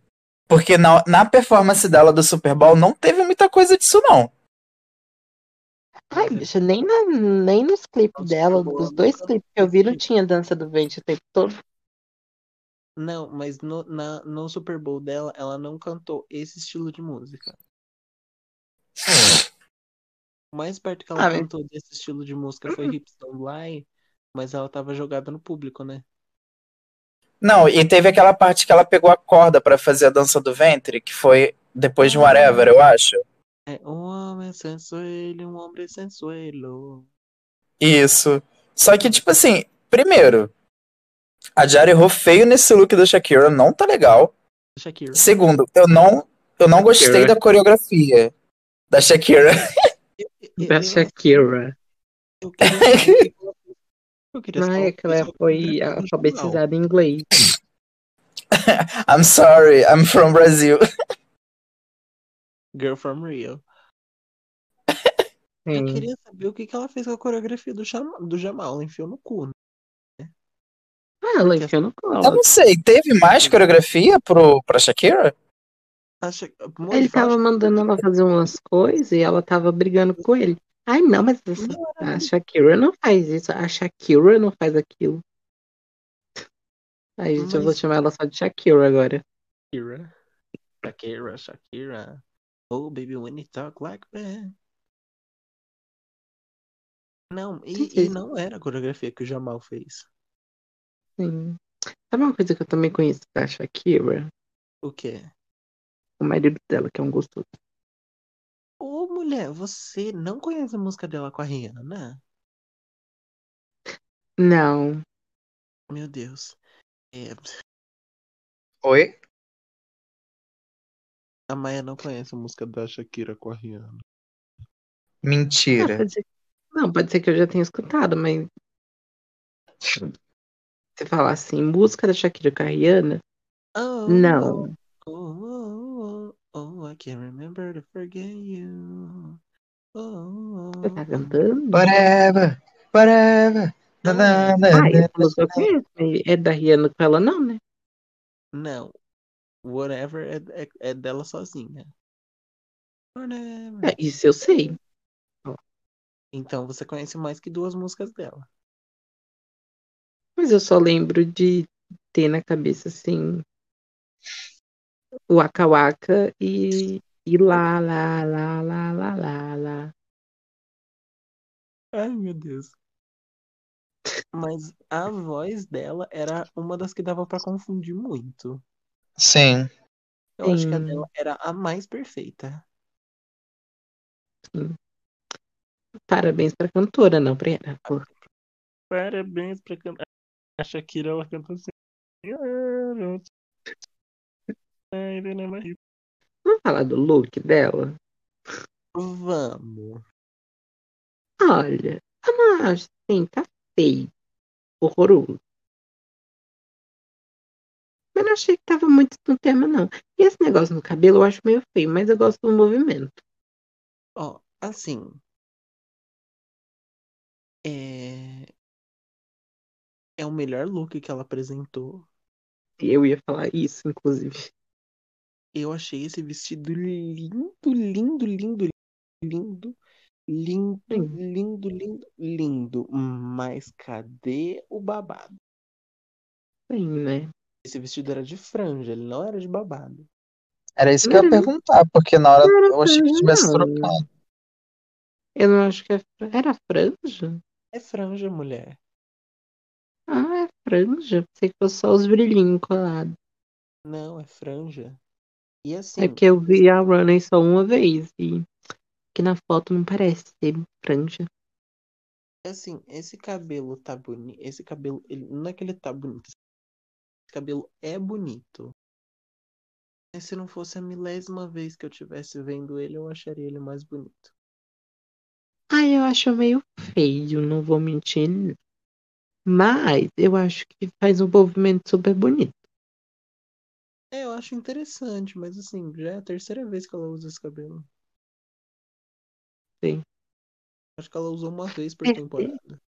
Porque na, na performance dela do Super Bowl não teve muita coisa disso, não. Ai, bicho, nem, na, nem nos clipes dela, boa, dos dois clipes que eu vi, não tinha dança do ventre o tempo todo. Não, mas no, na, no Super Bowl dela, ela não cantou esse estilo de música. O mais perto que ela Ah, mas- cantou desse estilo de música foi Hips Don't Lie, mas ela tava jogada no público, né? Não, e teve aquela parte que ela pegou a corda pra fazer a dança do ventre, que foi depois de Whatever, eu acho. É um homem sensuelo, um homem sensuelo. Isso. Só que, tipo assim, primeiro, a Jari errou feio nesse look da Shakira, não tá legal. Shakira. Segundo, eu não, eu não gostei da coreografia da Shakira. Da Shakira. Eu queria queria Não é que ela foi alfabetizada em inglês. I'm sorry, I'm from Brazil. Girl from Rio. Eu Sim. queria saber o que que ela fez com a coreografia do, Chama- do Jamal. Ela enfiou no cu. né? Ah, ela enfiou no Eu colo. não sei, teve mais coreografia pro, pra Shakira? Acha... Amor, Ele eu acho tava mandando ela fazer umas coisas e ela tava brigando com ele. Ai, não, mas essa- a Shakira não faz isso. A Shakira não faz aquilo. Ai, gente, eu vou Mas- chamar ela só de Shakira agora. Shakira. Shakira, Shakira. Oh, baby, when you talk like that. Não, e, e não era a coreografia que o Jamal fez. Sim. Sabe uma coisa que eu também conheço da Shakira? O quê? O marido dela, que é um gostoso. Ô, mulher, você não conhece a música dela com a Rihanna? Não. Meu Deus. É, Oi? A Maia não conhece a música da Shakira com a Rihanna. Ah, Mentira. pode ser... Não, pode ser que eu já tenha escutado, mas. Você falar assim, música da Shakira com a Rihanna? Oh, Não. Oh, oh, oh, oh, I can't remember to forget you. Oh, Você tá cantando? Whatever, whatever. Na, na, na, Ah, na. eu conheço, mas é da Rihanna com ela, não, né? Não. Whatever é, é, é dela sozinha. Whatever. É, isso eu sei. Então você conhece mais que duas músicas dela. Mas eu só lembro de ter na cabeça, assim, o Waka Waka e, e lá, lá, lá, lá, lá, lá, lá. Ai, meu Deus. Mas a voz dela era uma das que dava pra confundir muito. Sim. Eu acho que a Sim. dela era a mais perfeita. Parabéns pra cantora, não pra ela. Parabéns pra cantar. A Shakira, ela canta assim. Vamos falar do look dela? Vamos. Olha, acho assim, tá feio. Horroroso. Mas não achei que tava muito no tema, não. E esse negócio no cabelo eu acho meio feio, mas eu gosto do movimento. Ó, assim. É. É o melhor look que ela apresentou. Eu ia falar isso, inclusive. Eu achei esse vestido lindo, lindo, lindo, lindo, lindo, lindo, lindo, lindo. Mas cadê o babado? Sim, né? Esse vestido era de franja, ele não era de babado. Era isso que eu ia perguntar, porque na hora eu achei que tivesse trocado. Eu não acho que é. Era franja? É franja, mulher. Ah, é franja. Pensei que fosse só os brilhinhos colados. Não, é franja. E assim, É porque eu vi a Running só uma vez e que na foto não parece ser franja. assim, esse cabelo tá bonito. Esse cabelo, ele, não é que ele tá bonito. Esse cabelo é bonito. Mas se não fosse a milésima vez que eu tivesse vendo ele, eu acharia ele mais bonito. Ah, eu acho meio feio, não vou mentir. Mas eu acho que faz um movimento super bonito. É, eu acho interessante, mas assim, já é a terceira vez que ela usa esse cabelo. Sim. Acho que ela usou uma vez por É, temporada.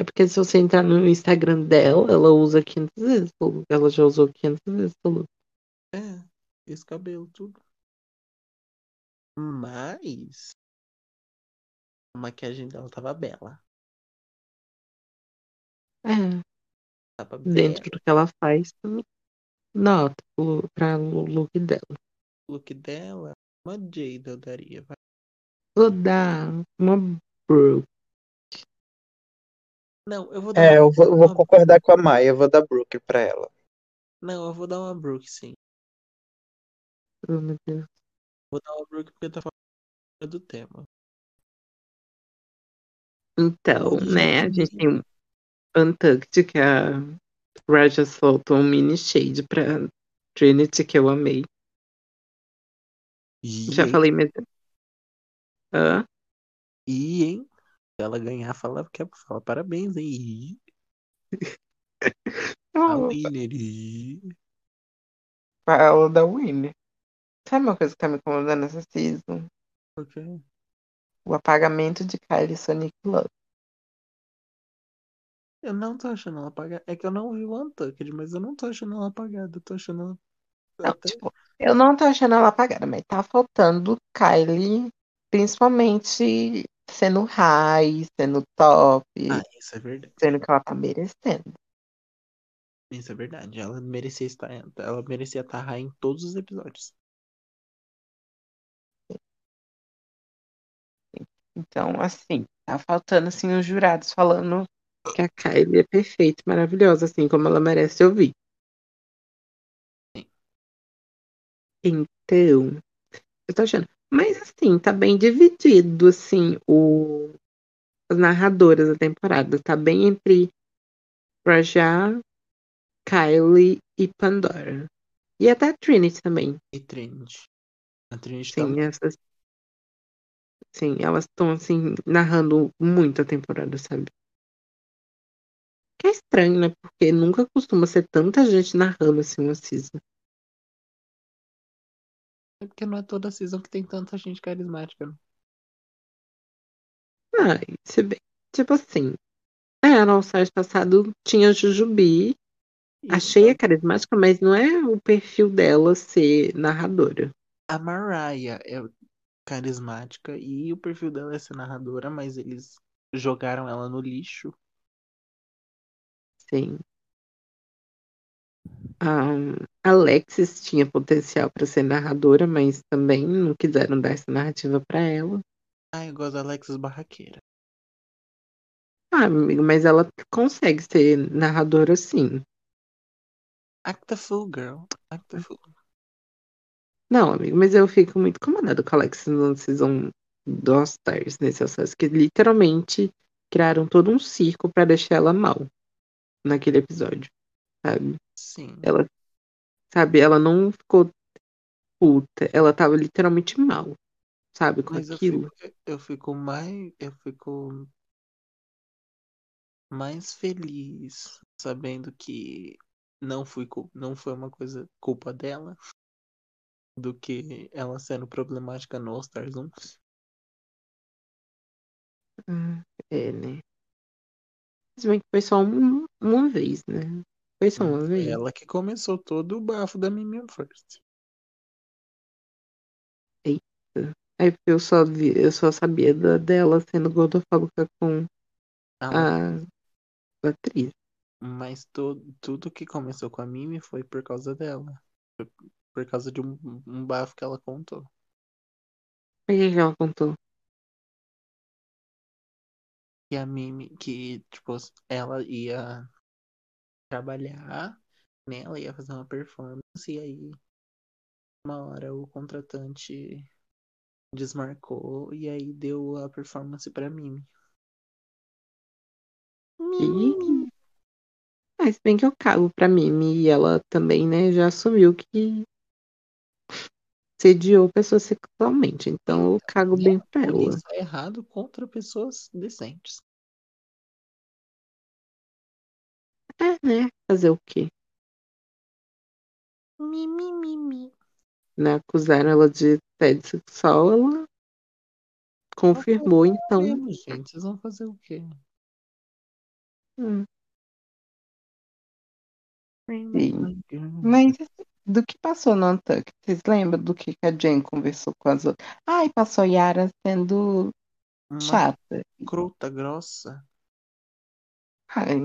É porque se você entrar no Instagram dela, ela usa 500 vezes look. Ela já usou 500 vezes look. É, esse cabelo, tudo. Mas a maquiagem dela tava bela. É, Tava dentro bela. do que ela faz, nota o- pra o look dela. O look dela, uma Jada eu daria. vai. Vou dar uma Brooke. Não, eu vou dar É, uma, eu vou, eu vou uma- concordar com a Maia, eu vou dar Brooke pra ela. Não, eu vou dar uma Brooke, sim. Oh, meu Deus. Vou dar uma Brooke porque tá fora do tema. Então, né, a gente tem um Untucked, que a Raja soltou um mini shade pra Trinity, que eu amei. E, Já hein? falei mesmo. Hã? E, hein? Se ela ganhar, fala, quer, fala parabéns, hein? A Oh, winner. Fala da Winnie. Sabe uma coisa que tá me incomodando nessa season? Quê? O apagamento de Kylie Sonic Love. Eu não tô achando ela apagada. É que eu não vi o Untucked, mas eu não tô achando ela apagada. Eu tô achando ela. Não, até- tipo, eu não tô achando ela apagada, mas tá faltando Kylie, principalmente sendo high, sendo top, Ah, isso é verdade. sendo que ela tá merecendo. Isso é verdade. Ela merecia estar. Ela merecia estar high em todos os episódios. Então, assim, tá faltando assim os jurados falando que a Kylie é perfeita, maravilhosa, assim como ela merece ouvir. Sim. Então, eu tô achando. Mas assim, tá bem dividido, assim, o... as narradoras da temporada. Tá bem entre Raja, Kylie e Pandora. E até a Trinity também. E Trinity. A Trinity tá Sim, essas. Sim, elas estão assim, narrando muito a temporada, sabe? Que é estranho, né? Porque nunca costuma ser tanta gente narrando assim uma season. É porque não é toda season que tem tanta gente carismática. né? Ah, se bem. Tipo assim. É, no All-Stars passado tinha a Jujubi. E Achei a carismática, mas não é o perfil dela ser narradora. A Mariah é carismática e o perfil dela é ser narradora, mas eles jogaram ela no lixo. Sim. A Alexis tinha potencial para ser narradora, mas também não quiseram dar essa narrativa para ela. Ah, eu gosto da Alexis Barraqueira. Ah, amigo, mas ela consegue ser narradora sim. Act the fool, girl. Act the fool. Não, amigo, mas eu fico muito incomodada com a Alex no Season do All Stars nesse acesso, que literalmente criaram todo um circo pra deixar ela mal naquele episódio, sabe? Sim. Ela, sabe, ela não ficou puta, ela tava literalmente mal, sabe, com Mas eu aquilo. fico, eu fico mais. Eu fico mais feliz sabendo que não, fui, não foi uma coisa culpa dela do que ela sendo problemática no All Stars 1. Ah, É, né? Se bem que foi só um- uma vez, né? Foi só uma Foi vez. ela que começou todo o bafo da Mimi First. Aí porque eu só vi, eu só sabia da- dela sendo gordofóbica com Ah, a atriz. Mas to, tudo que começou com a Mimi foi por causa dela. Foi por causa de um, um bafo que ela contou. O que que ela contou? E a Mimi, que, tipo, ela ia trabalhar, né? Ela ia fazer uma performance, e aí, uma hora o contratante desmarcou, e aí deu a performance pra Mimi. Ih. Mas bem que eu cago pra Mimi e ela também, né, já assumiu que sediou pessoas sexualmente. Então eu cago E bem pra ela. polícia é errado contra pessoas decentes. É, né? Fazer o quê? Mimi, mimi. Né? Acusaram ela de assédio sexual, ela confirmou, então. Mesmo, gente, vocês vão fazer o quê? hum, Sim. Mas do que passou no Untucked? Vocês lembram do que que a Jane conversou com as outras? Ai, passou Yara sendo Uma chata. crota grossa. Ai,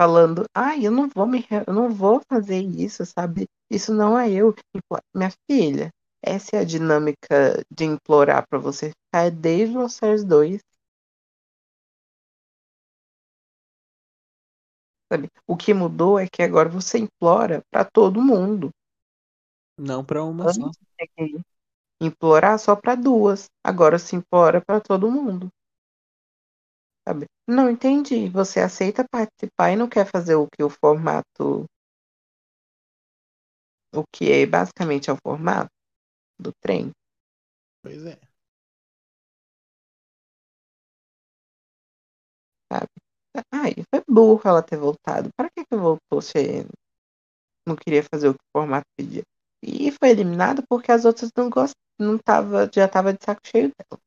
falando, ai, eu não vou me, eu não vou fazer isso, sabe? Isso não é eu. Minha filha, essa é a dinâmica de implorar pra você ficar desde o Stars 2. Sabe? O que mudou é que agora você implora pra todo mundo. Não pra uma só. Antes que implorar só pra duas. Agora se implora pra todo mundo. Sabe? Não entendi. Você aceita participar e não quer fazer o que o formato. O que é basicamente é o formato do trem. Pois é. Ai, foi burro ela ter voltado. Para que que voltou se não queria fazer o que o formato pedia? E foi eliminada porque as outras não gost... não tava, já tava de saco cheio dela.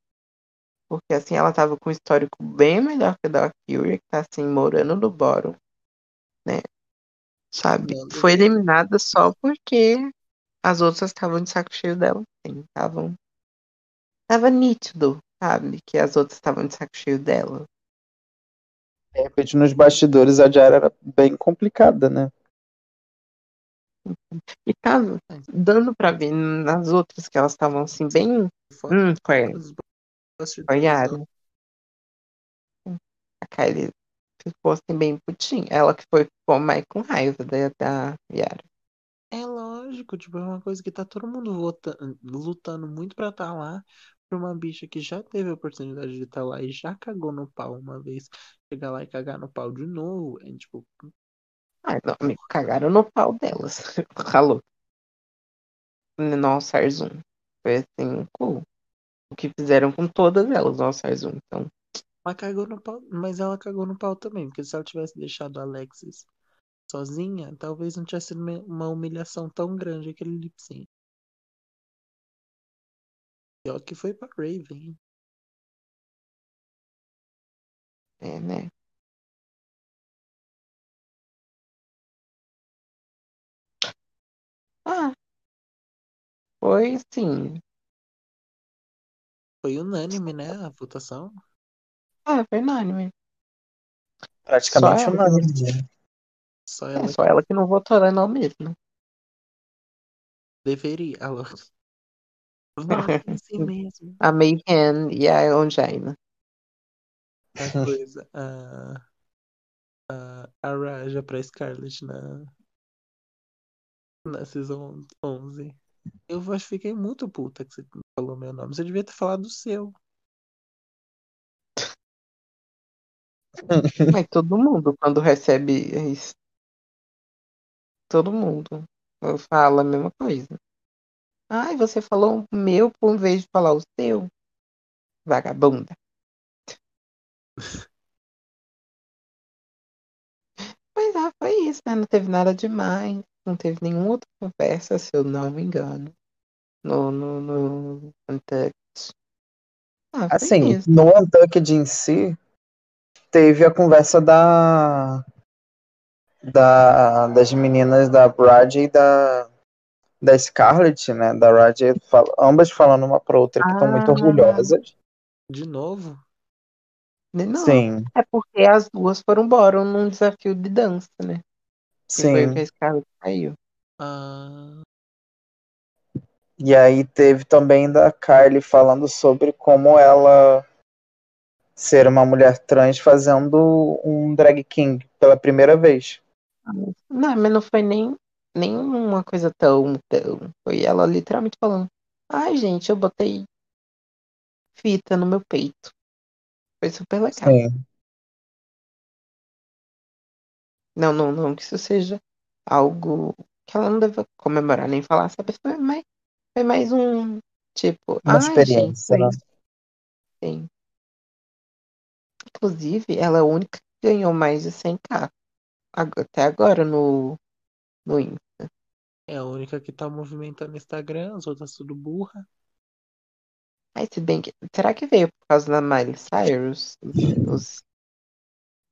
Porque assim, ela tava com um histórico bem melhor que a da Curie, que tá assim, morando no bottom, né? Sabe? Não Foi eliminada só porque as outras estavam de saco cheio dela. Sim, estavam. Tava nítido, sabe? Que as outras estavam de saco cheio dela. De repente, nos bastidores, a Jara era bem complicada, né? E tava dando pra ver nas outras que elas estavam assim, bem. Hum, com a, com a Kylie ficou assim, bem putinha. Ela que foi ficou mais com raiva da, da Yara. É lógico, tipo, é uma coisa que tá todo mundo vota- lutando muito pra estar lá, pra uma bicha que já teve a oportunidade de estar lá e já cagou no pau uma vez, chegar lá e cagar no pau de novo, é tipo, Ai, não, amigo, cagaram no pau delas. Falou. No All Stars 1. Foi assim, um cu. O que fizeram com todas elas no All Stars 1. Então, mas cagou no pau, mas ela cagou no pau também, porque se ela tivesse deixado a Alexis sozinha, talvez não tivesse sido uma- uma humilhação tão grande aquele lip sync. Pior que foi pra Raven. é, né? Ah. Foi sim. Foi unânime, né, a votação. Ah, foi unânime. Praticamente Só ela. unânime. Só É ela só ela que não votou ela não mesmo. deveria. Alô. Si mesmo. A Mayhem e a Angina. A coisa. ah, a, a Raja pra Scarlett na, na Season 11. Eu acho que fiquei muito puta que você falou meu nome. Você devia ter falado o seu. Mas todo mundo, quando recebe isso, todo mundo fala a mesma coisa. Ai, você falou o meu por vez de falar o seu. Vagabunda. Mas ah, foi isso, né? Não teve nada demais. Não teve nenhuma outra conversa, se eu não me engano. No, no, no Untucked. Ah, Assim, isso. no Untucked em si, teve a conversa da, da das meninas da Brad e da, da Scarlett, né? Da Brad, fal- ambas falando uma pra outra que estão muito Ah. orgulhosas. De novo? Não, Sim, é porque as duas foram embora num desafio de dança, né? Que foi o que sim. a Scarlett saiu. Ah, E aí teve também da Kylie falando sobre como ela ser uma mulher trans fazendo um drag king pela primeira vez. Não, mas não foi nem, nem uma coisa tão, tão. Foi ela literalmente falando. Ai, gente, eu botei fita no meu peito. Foi super legal. Sim. Não, não, não que isso seja algo que ela não deva comemorar nem falar, sabe? Foi mais, foi mais um tipo, Uma ai, gente, experiência, foi né? Sim. Inclusive, ela é a única que ganhou mais de 100k ag- até agora no, no Insta. é a única que tá movimentando o Instagram, as outras tudo burra. Mas se bem que. Será que veio por causa da Miley Cyrus? Os.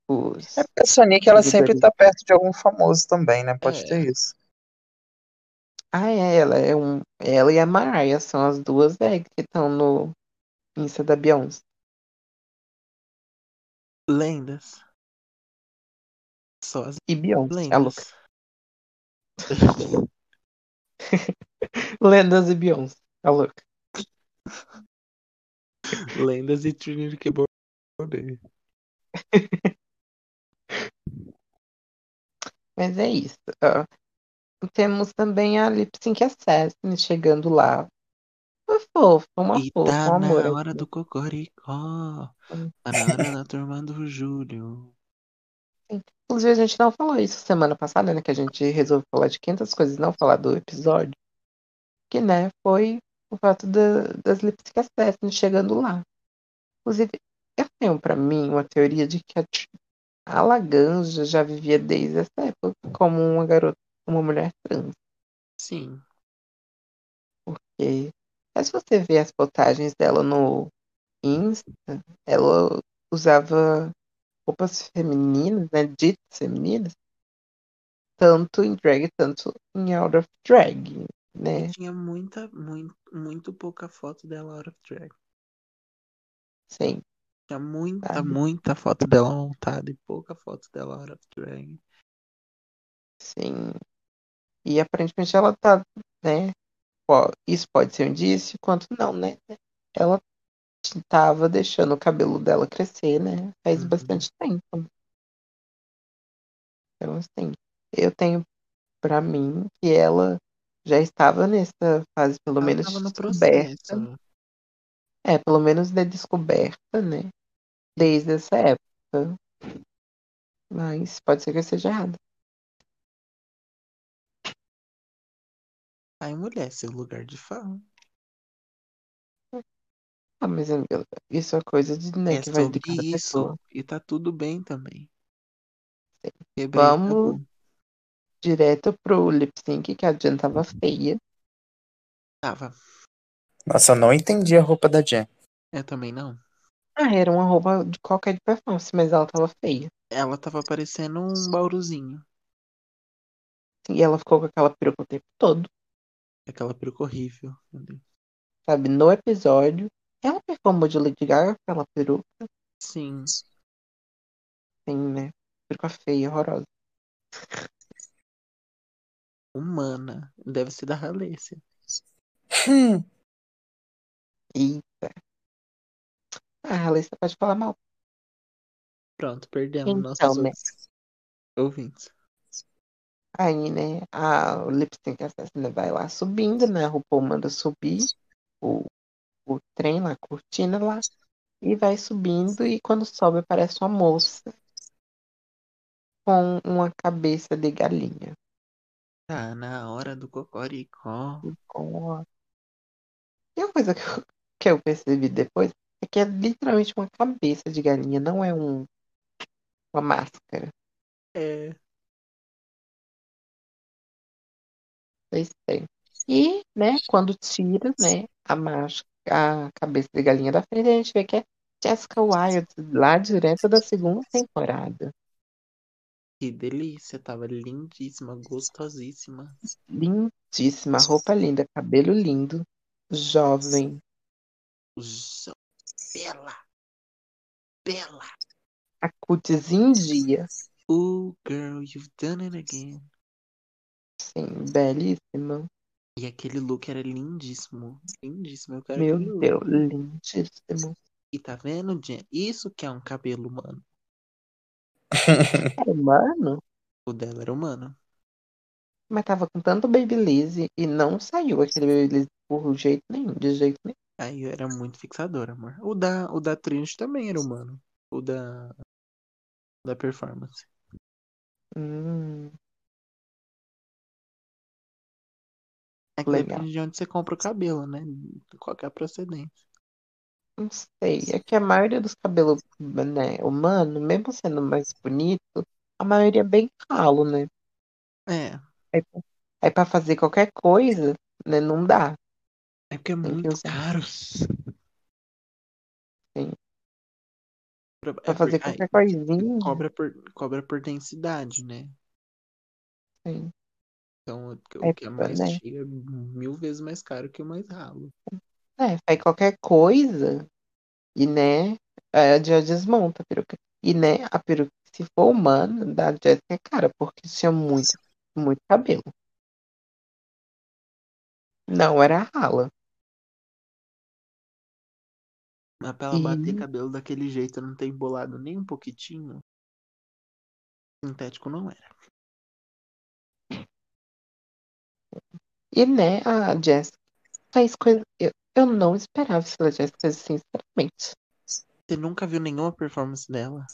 Os. É porque a Sonic ela sempre tá perto de algum famoso também, né? Pode É. ter isso. Ah, é, ela é um. Ela e a Mariah são as duas drags que estão no Insta da Beyoncé. Lendas. Só as E Beyoncé, a louca. lendas. Lendas e Beyoncé, a louca. Lendas e Trinity que Bordei. Mas é isso. ó. Temos também a Lip Sync Assassin chegando lá. Foi fofo, uma E fofa, tá um amor. na hora aqui. do cocoricó. Tá na hora da turma do Júlio. Inclusive, a gente não falou isso semana passada, né? Que a gente resolveu falar de 500 coisas e não falar do episódio. Que, né, foi o fato da- das Lip Sync Assassin chegando lá. Inclusive, eu tenho pra mim uma teoria de que a, a Laganja já vivia desde essa época como uma garota, uma mulher trans. Sim. Porque mas se você ver as postagens dela no Insta, ela usava roupas femininas, né? Ditas femininas, tanto em drag, tanto em out of drag, né? Tinha muita, muito, muito pouca foto dela out of drag. Sim. Tinha muita, Sabe? muita foto dela montada e pouca foto dela out of drag. Sim. E aparentemente ela tá, né? Isso pode ser um indício, quanto não, né? Ela tava deixando o cabelo dela crescer, né? Faz Uhum. bastante tempo. Então, assim, eu tenho pra mim que ela já estava nessa fase, pelo Ela menos, descoberta. É, pelo menos de descoberta, né? Desde essa época. Mas pode ser que eu esteja errada. Ai, mulher, seu lugar de fala. Ah, mas amiga, isso é coisa de, né, É que vai de sobre cada isso. pessoa. E tá tudo bem também. Quebrei Vamos tabu. direto pro lip sync, que a Jen tava feia. Tava. Nossa, eu não entendi a roupa da Jen. Eu também não. Ah, era uma roupa de qualquer de performance, mas ela tava feia. Ela tava parecendo um bauruzinho. E ela ficou com aquela peruca o tempo todo, Aquela peruca horrível. Meu Deus. sabe? No episódio. Ela performou de Lady Gaga aquela peruca, Sim. assim, né? Peruca feia, horrorosa. Humana. Deve ser da Halessia. Hum, Eita. Ah, a Alessa pode falar mal. Pronto, perdemos Então, né? ouvintes. Aí, né, a, Lip Sync vai lá subindo, né? A RuPaul manda subir o, o trem lá, a cortina lá, e vai subindo, e quando sobe aparece uma moça com uma cabeça de galinha. Tá na hora do cocoricó. E uma coisa que eu, que eu percebi depois é que é literalmente uma cabeça de galinha, não é um, uma máscara. É. Estranho. E, né, quando tira, né, a máscara, a cabeça de galinha da frente, a gente vê que é Jessica Wilde, lá direto da segunda temporada. Que delícia, tava lindíssima, gostosíssima. Lindíssima, roupa linda, cabelo lindo, jovem. Jo- Bela. Bela. A cutis em dia, Oh, girl, you've done it again. sim, belíssima. E aquele look era lindíssimo. Lindíssimo. Eu quero Meu look. Deus, lindíssimo. E tá vendo, Jen? Isso que é um cabelo humano. Humano, O dela era humano. mas tava com tanto babyliss e não saiu aquele babyliss por jeito nenhum, de jeito nenhum. Aí era muito fixador, amor. O da, o da Trinity também era humano. O da. Da performance. Hum, É que Legal. depende de onde você compra o cabelo, né? Qual que é a procedência. não sei. É que a maioria dos cabelos, né, humano, mesmo sendo mais bonito, a maioria é bem calo, né? É. Aí, aí pra fazer qualquer coisa, né, não dá. É porque é muito usar. caro. Sim. Pra- Pra É fazer por- aí, qualquer coisinha, cobra por, cobra por densidade, né? sim. Então, o que- Aí, o que é mais né? cheio é mil vezes mais caro que o mais ralo. É, faz qualquer coisa e, né, é, já desmonta a peruca. E, né, a peruca, se for humana, da Jéssica é cara, porque tinha muito, muito cabelo. Não era rala. Mas pra ela bater cabelo daquele jeito, não ter embolado nem um pouquitinho, sintético não era. e, né, a Jéssica faz coisa. Eu, eu não esperava isso da Jéssica, sinceramente. Você nunca viu nenhuma performance dela,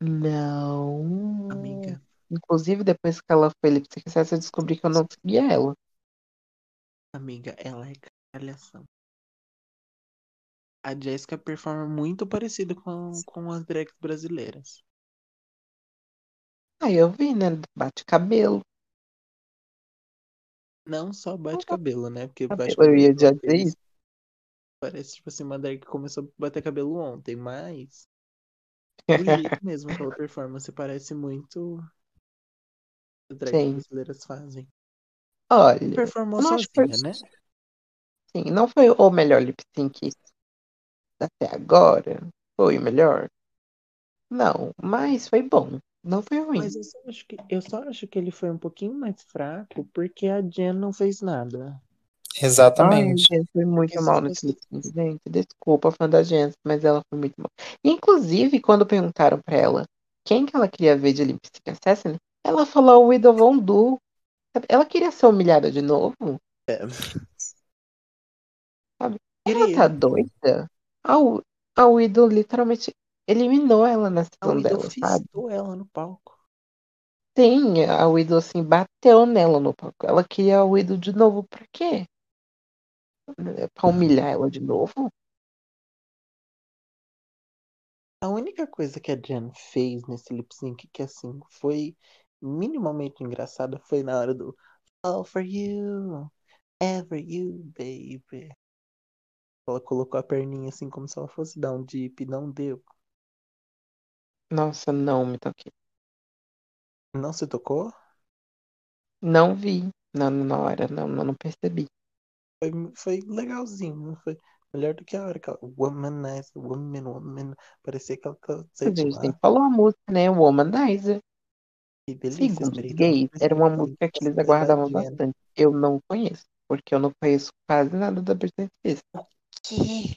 Não. amiga? Inclusive, depois que ela foi lip sync eu descobri que eu não seguia ela. Amiga, ela é caralhação. A Jéssica performa muito parecido com, com as drags brasileiras. Aí eu vi, né? Bate cabelo. Não só bate cabelo, né? Porque bate cabelo. Eu ia cabelo já às dizer isso. parece tipo assim, uma drag que começou a bater cabelo ontem, mas o jeito mesmo que ela performa se parece muito as drags Sim. brasileiras fazem. Olha, Performou eu que foi, sozinha, né? sim, não foi o melhor lip sync até agora. Foi o melhor? Não, mas foi bom. Não foi ruim. Mas eu só acho que eu só acho que ele foi um pouquinho mais fraco porque a Jen não fez nada. Ai, a Exatamente. Jens foi muito se mal nesse gente. Desculpa, fã da Jens, mas ela foi muito mal. Inclusive, quando perguntaram pra ela quem que ela queria ver de sync assassin, ela falou Widow Von Du. Ela queria ser humilhada de novo? É. Ela tá doida? A, a Widow literalmente eliminou ela na A sessão Widow dela, sabe? ela no palco. Sim, a Widow assim bateu nela no palco. Ela queria a Widow de novo, por quê? Pra humilhar ela de novo? A única coisa que a Jen fez nesse lip sync que assim foi minimamente engraçada foi na hora do All for you, ever you, baby. Ela colocou a perninha assim como se ela fosse dar um dip, não deu. Nossa, não me toquei. Não se tocou? Não vi na, na hora, não, não, não percebi. Foi, foi legalzinho, foi melhor do que a hora que ela womanizer, woman, woman, parecia que ela tá, A gente que falar a música, né? Womanizer. que delícia, Segundo os gays, era uma música que eles da aguardavam bastante. Eu não conheço, porque eu não conheço quase nada da Britney Spears. Que?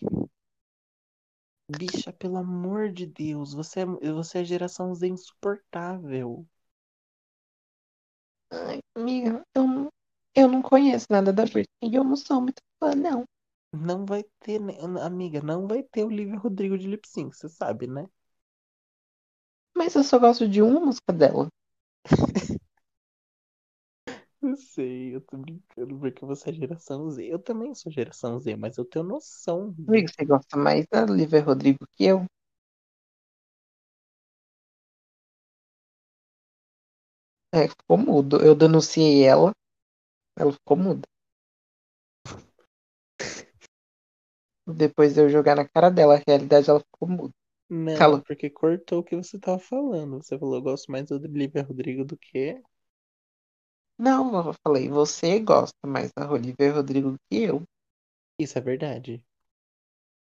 Bicha, pelo amor de Deus, você é, você é geração Z insuportável. Ai, amiga, eu, não- eu não conheço nada da Britney e eu não sou muito fã, não. Não vai ter, né, amiga, não vai ter Olivia Rodrigo de lip sync, você sabe, né? Mas eu só gosto de uma música dela. Eu sei, eu tô brincando porque você é geração Z. Eu também sou geração Z, mas eu tenho noção. Amigo, você gosta mais da Olivia Rodrigo que eu? É, ficou mudo. Eu denunciei ela, ela ficou muda. Depois de eu jogar na cara dela a realidade, ela ficou muda. Não, Cala. porque cortou o que você tava falando. Você falou, eu gosto mais do Olivia Rodrigo do que. Não, eu falei, você gosta mais da Olivia Rodrigo que eu. Isso é verdade.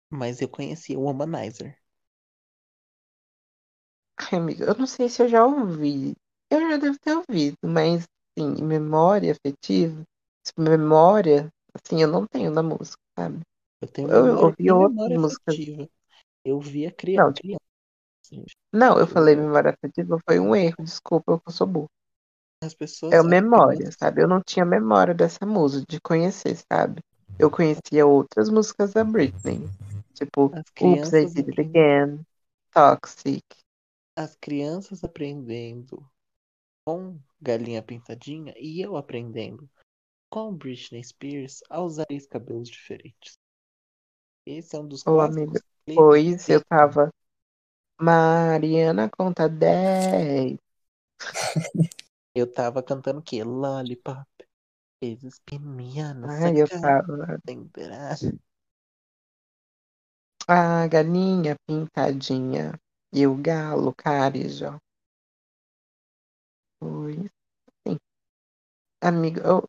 Mas eu conheci o Womanizer. Ai, amiga, eu não sei se eu já ouvi. Eu já devo ter ouvido, mas, assim, memória afetiva, tipo, memória, assim, eu não tenho da música, sabe? Eu tenho Eu memória ouvi outras memória músicas. afetiva. Eu vi a Não, criança. tipo, não, eu Eu- falei memória afetiva, foi um erro, desculpa, eu sou burro. As pessoas. É memória, sabe? Eu não tinha memória dessa música, de conhecer, sabe? Eu conhecia outras músicas da Britney, tipo, As Oops, I crianças, Did It Again, Toxic. as crianças aprendendo com Galinha Pintadinha e eu aprendendo com Britney Spears a usar esses cabelos diferentes. Esse é um dos Ô, clipes pois eu tava. Mariana conta 10. Eu tava cantando o quê? Lollipop. Eles piano, Ai, eu tava. lembrar. A galinha pintadinha e o galo carijó. Pois sim. Amiga, eu...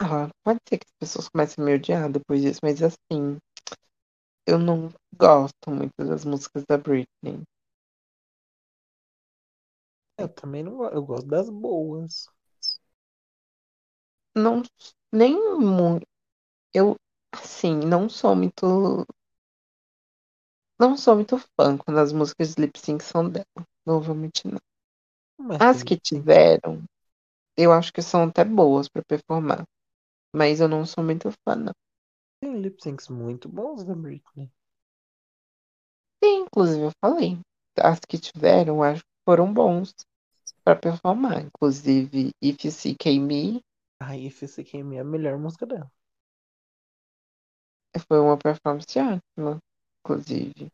ah, pode ser que as pessoas comecem a me odiar depois disso, mas assim, eu não gosto muito das músicas da Britney. Eu também não gosto. Eu gosto das boas. Não, nem muito. Eu, assim, não sou muito. Não sou muito fã quando as músicas de lip sync são dela. Não vou mentir, não. Mas As que tiveram, eu acho que são até boas pra performar. Mas eu não sou muito fã, não. Tem lip syncs muito bons da Britney. Sim, inclusive eu falei. As que tiveram, eu acho foram bons pra performar. Inclusive, If You See Me Ai, If You Came Me é a melhor música dela. foi uma performance ótima, inclusive.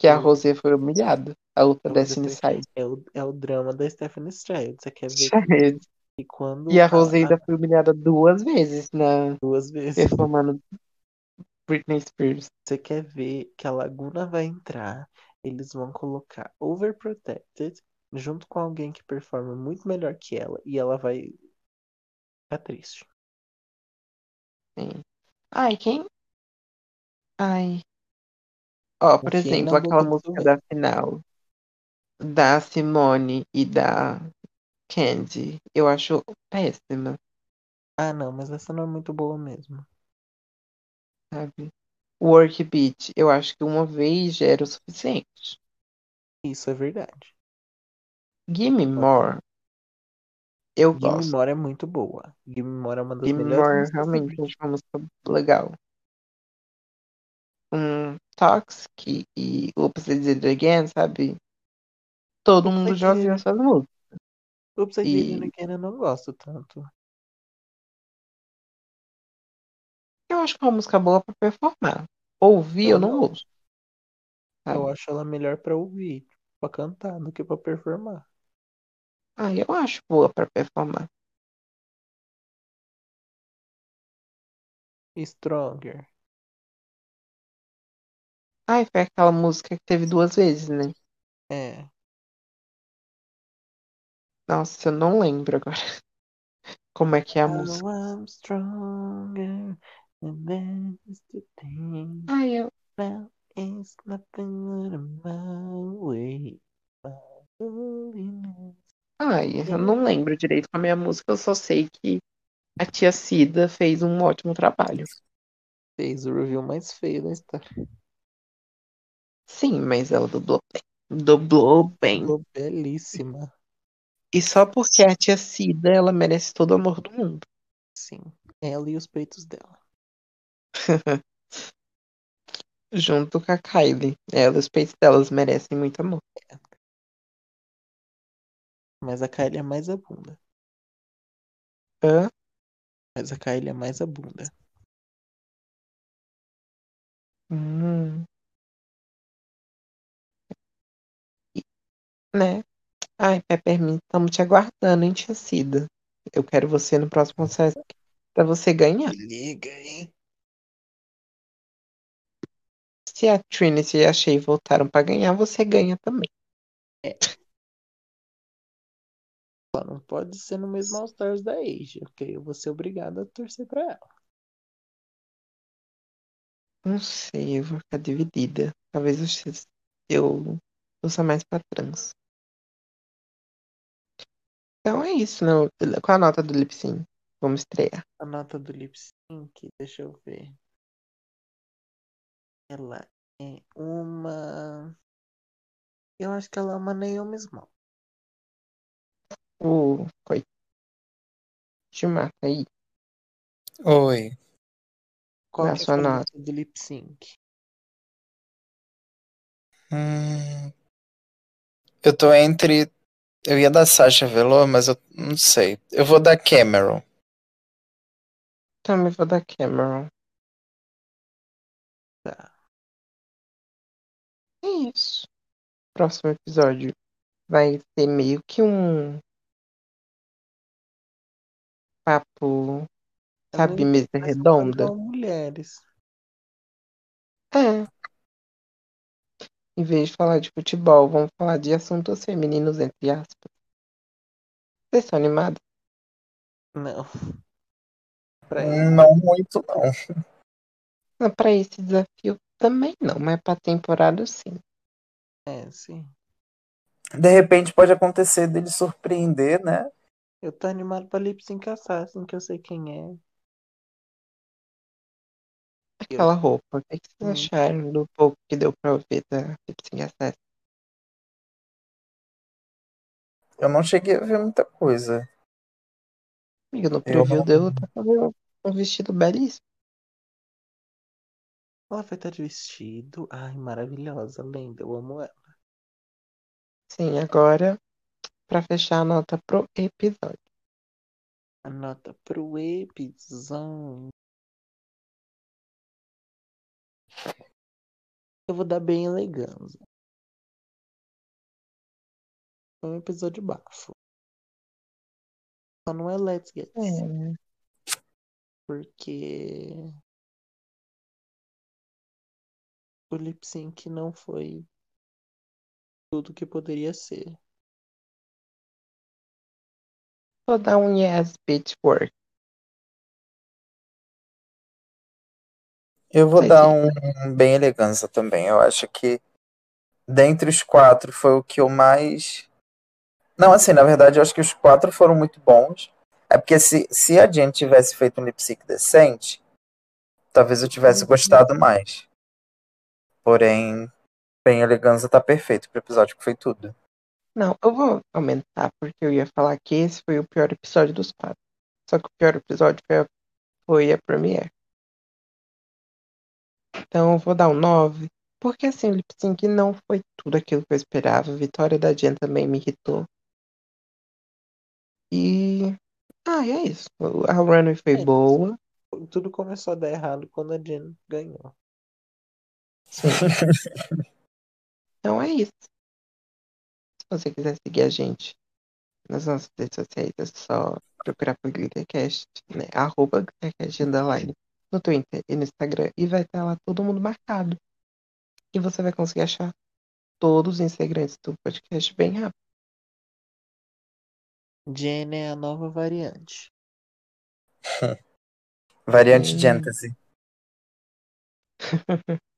Que a Rosé foi humilhada. A outra eu Destiny. Side. É o, é o drama da Stephanie Stills. Você quer ver que, que quando E a a- Rosé a- ainda foi humilhada duas vezes na duas vezes performando Britney Spears. você quer ver que a Laguna vai entrar, eles vão colocar Overprotected junto com alguém que performa muito melhor que ela e ela vai ficar triste. Sim. Ai, quem? Ai. Ó, por exemplo, aquela música da final da Simone e da Candy, eu acho péssima, Ah, não, mas essa não é muito boa mesmo. sabe? Work Beat, eu acho que uma vez já era o suficiente. Isso é verdade. Gimme More, eu Gimme gosto. More é muito boa. Gimme More é uma das Gimme melhores More, realmente, acho uma música legal. Um Toxic e Oops, I Did It Again, sabe? Todo mundo já ouviu essas músicas. Oops, I Did It Again eu não gosto tanto. Eu acho que é uma música boa pra performar. Ouvir eu Eu não não. ouço, Eu sabe? acho ela melhor pra ouvir, pra cantar, do que pra performar. Ah, eu acho boa pra performar. Stronger. Ai, foi aquela música que teve duas vezes, né? É. Nossa, eu não lembro agora como é que é a Now música. I'm stronger the thing. Ai, eu... Now it's nothing but my way. Ai, eu não lembro direito como é a música, eu só sei que a tia Cida fez um ótimo trabalho. Fez o review mais feio da história. Sim, mas ela dublou bem. Dublou bem. Dublou belíssima. E só porque a tia Cida, ela merece todo o amor do mundo. Sim. Ela e os peitos dela. Junto com a Kylie. Ela e os peitos delas merecem muito amor. Mas a Kylie é mais a bunda. Hã? Mas a Kylie é mais a bunda. Hum. E- Né? Ai, Peppermint, estamos te aguardando, hein, tia Cida. Eu quero você no próximo Sesc pra você ganhar. Liga, hein? Se a Trinity e a Shay voltaram pra ganhar, você ganha também. Só não pode ser no mesmo All Stars da Asia, porque eu vou ser obrigado a torcer pra ela. Não sei, eu vou ficar dividida. Talvez eu, eu ouça mais pra trans. Então é isso, não. Qual a nota do lip sync? Vamos estrear. A nota do lip sync, deixa eu ver. Ela é uma. Eu acho que ela é uma Naomi Small. O. Coi. Te mata aí. Oi. Qual é a sua nota do lip sync? Hum, eu tô entre. Eu ia dar Sasha Velour, mas eu não sei. Eu vou dar Cameron. Também vou dar Cameron. É isso. Próximo episódio vai ser meio que um papo, sabe, mesa redonda. mulheres. É. Em vez de falar de futebol, vamos falar de assuntos femininos, entre aspas. Vocês estão animados? Não. Pra Hum, Não muito, não. Não, pra esse desafio também não, mas pra temporada sim. É, sim. De repente pode acontecer dele surpreender, né? Eu tô animado pra Lip Sync Assassin, que eu sei quem é. Aquela roupa, o que vocês acharam do pouco que deu pra ver da Lip Sync Assassin? Eu não cheguei a ver muita coisa. Amiga, no Eu preview não- deu tá fazendo um vestido belíssimo. Ela vai estar de vestido. Ai, maravilhosa, lenda. Eu amo ela. Sim, agora, pra fechar a nota pro episódio. A nota pro episódio. Eu vou dar bem elegância. Foi um episódio bafo. Só não é Let's Get É, porque o lip sync não foi tudo que poderia ser. vou dar um yes, bitch work. Eu vou Vai dar ser. um bem elegância também. Eu acho que dentre os quatro foi o que eu mais. Não, assim, na verdade, eu acho que os quatro foram muito bons. É porque se, se a gente tivesse feito um lip sync decente, talvez eu tivesse Uhum. gostado mais. Porém, bem elegância tá perfeito pro episódio que foi tudo. Não, eu vou aumentar, porque eu ia falar que esse foi o pior episódio dos quatro. Só que o pior episódio foi a, foi a Premiere. Então eu vou dar um 9. Porque assim, o lip sync não foi tudo aquilo que eu esperava. A vitória da Jen também me irritou. E. Ah, e é isso. A runway foi É boa. Tudo começou a dar errado quando a Jen ganhou. Sim. Então é isso. Se você quiser seguir a gente nas nossas redes sociais, é só procurar por Glittercast, né? Arroba Glittercast underline no Twitter e no Instagram. E vai estar lá todo mundo marcado. E você vai conseguir achar todos os integrantes do podcast bem rápido. Jen é a nova variante. Variante. Gentesy.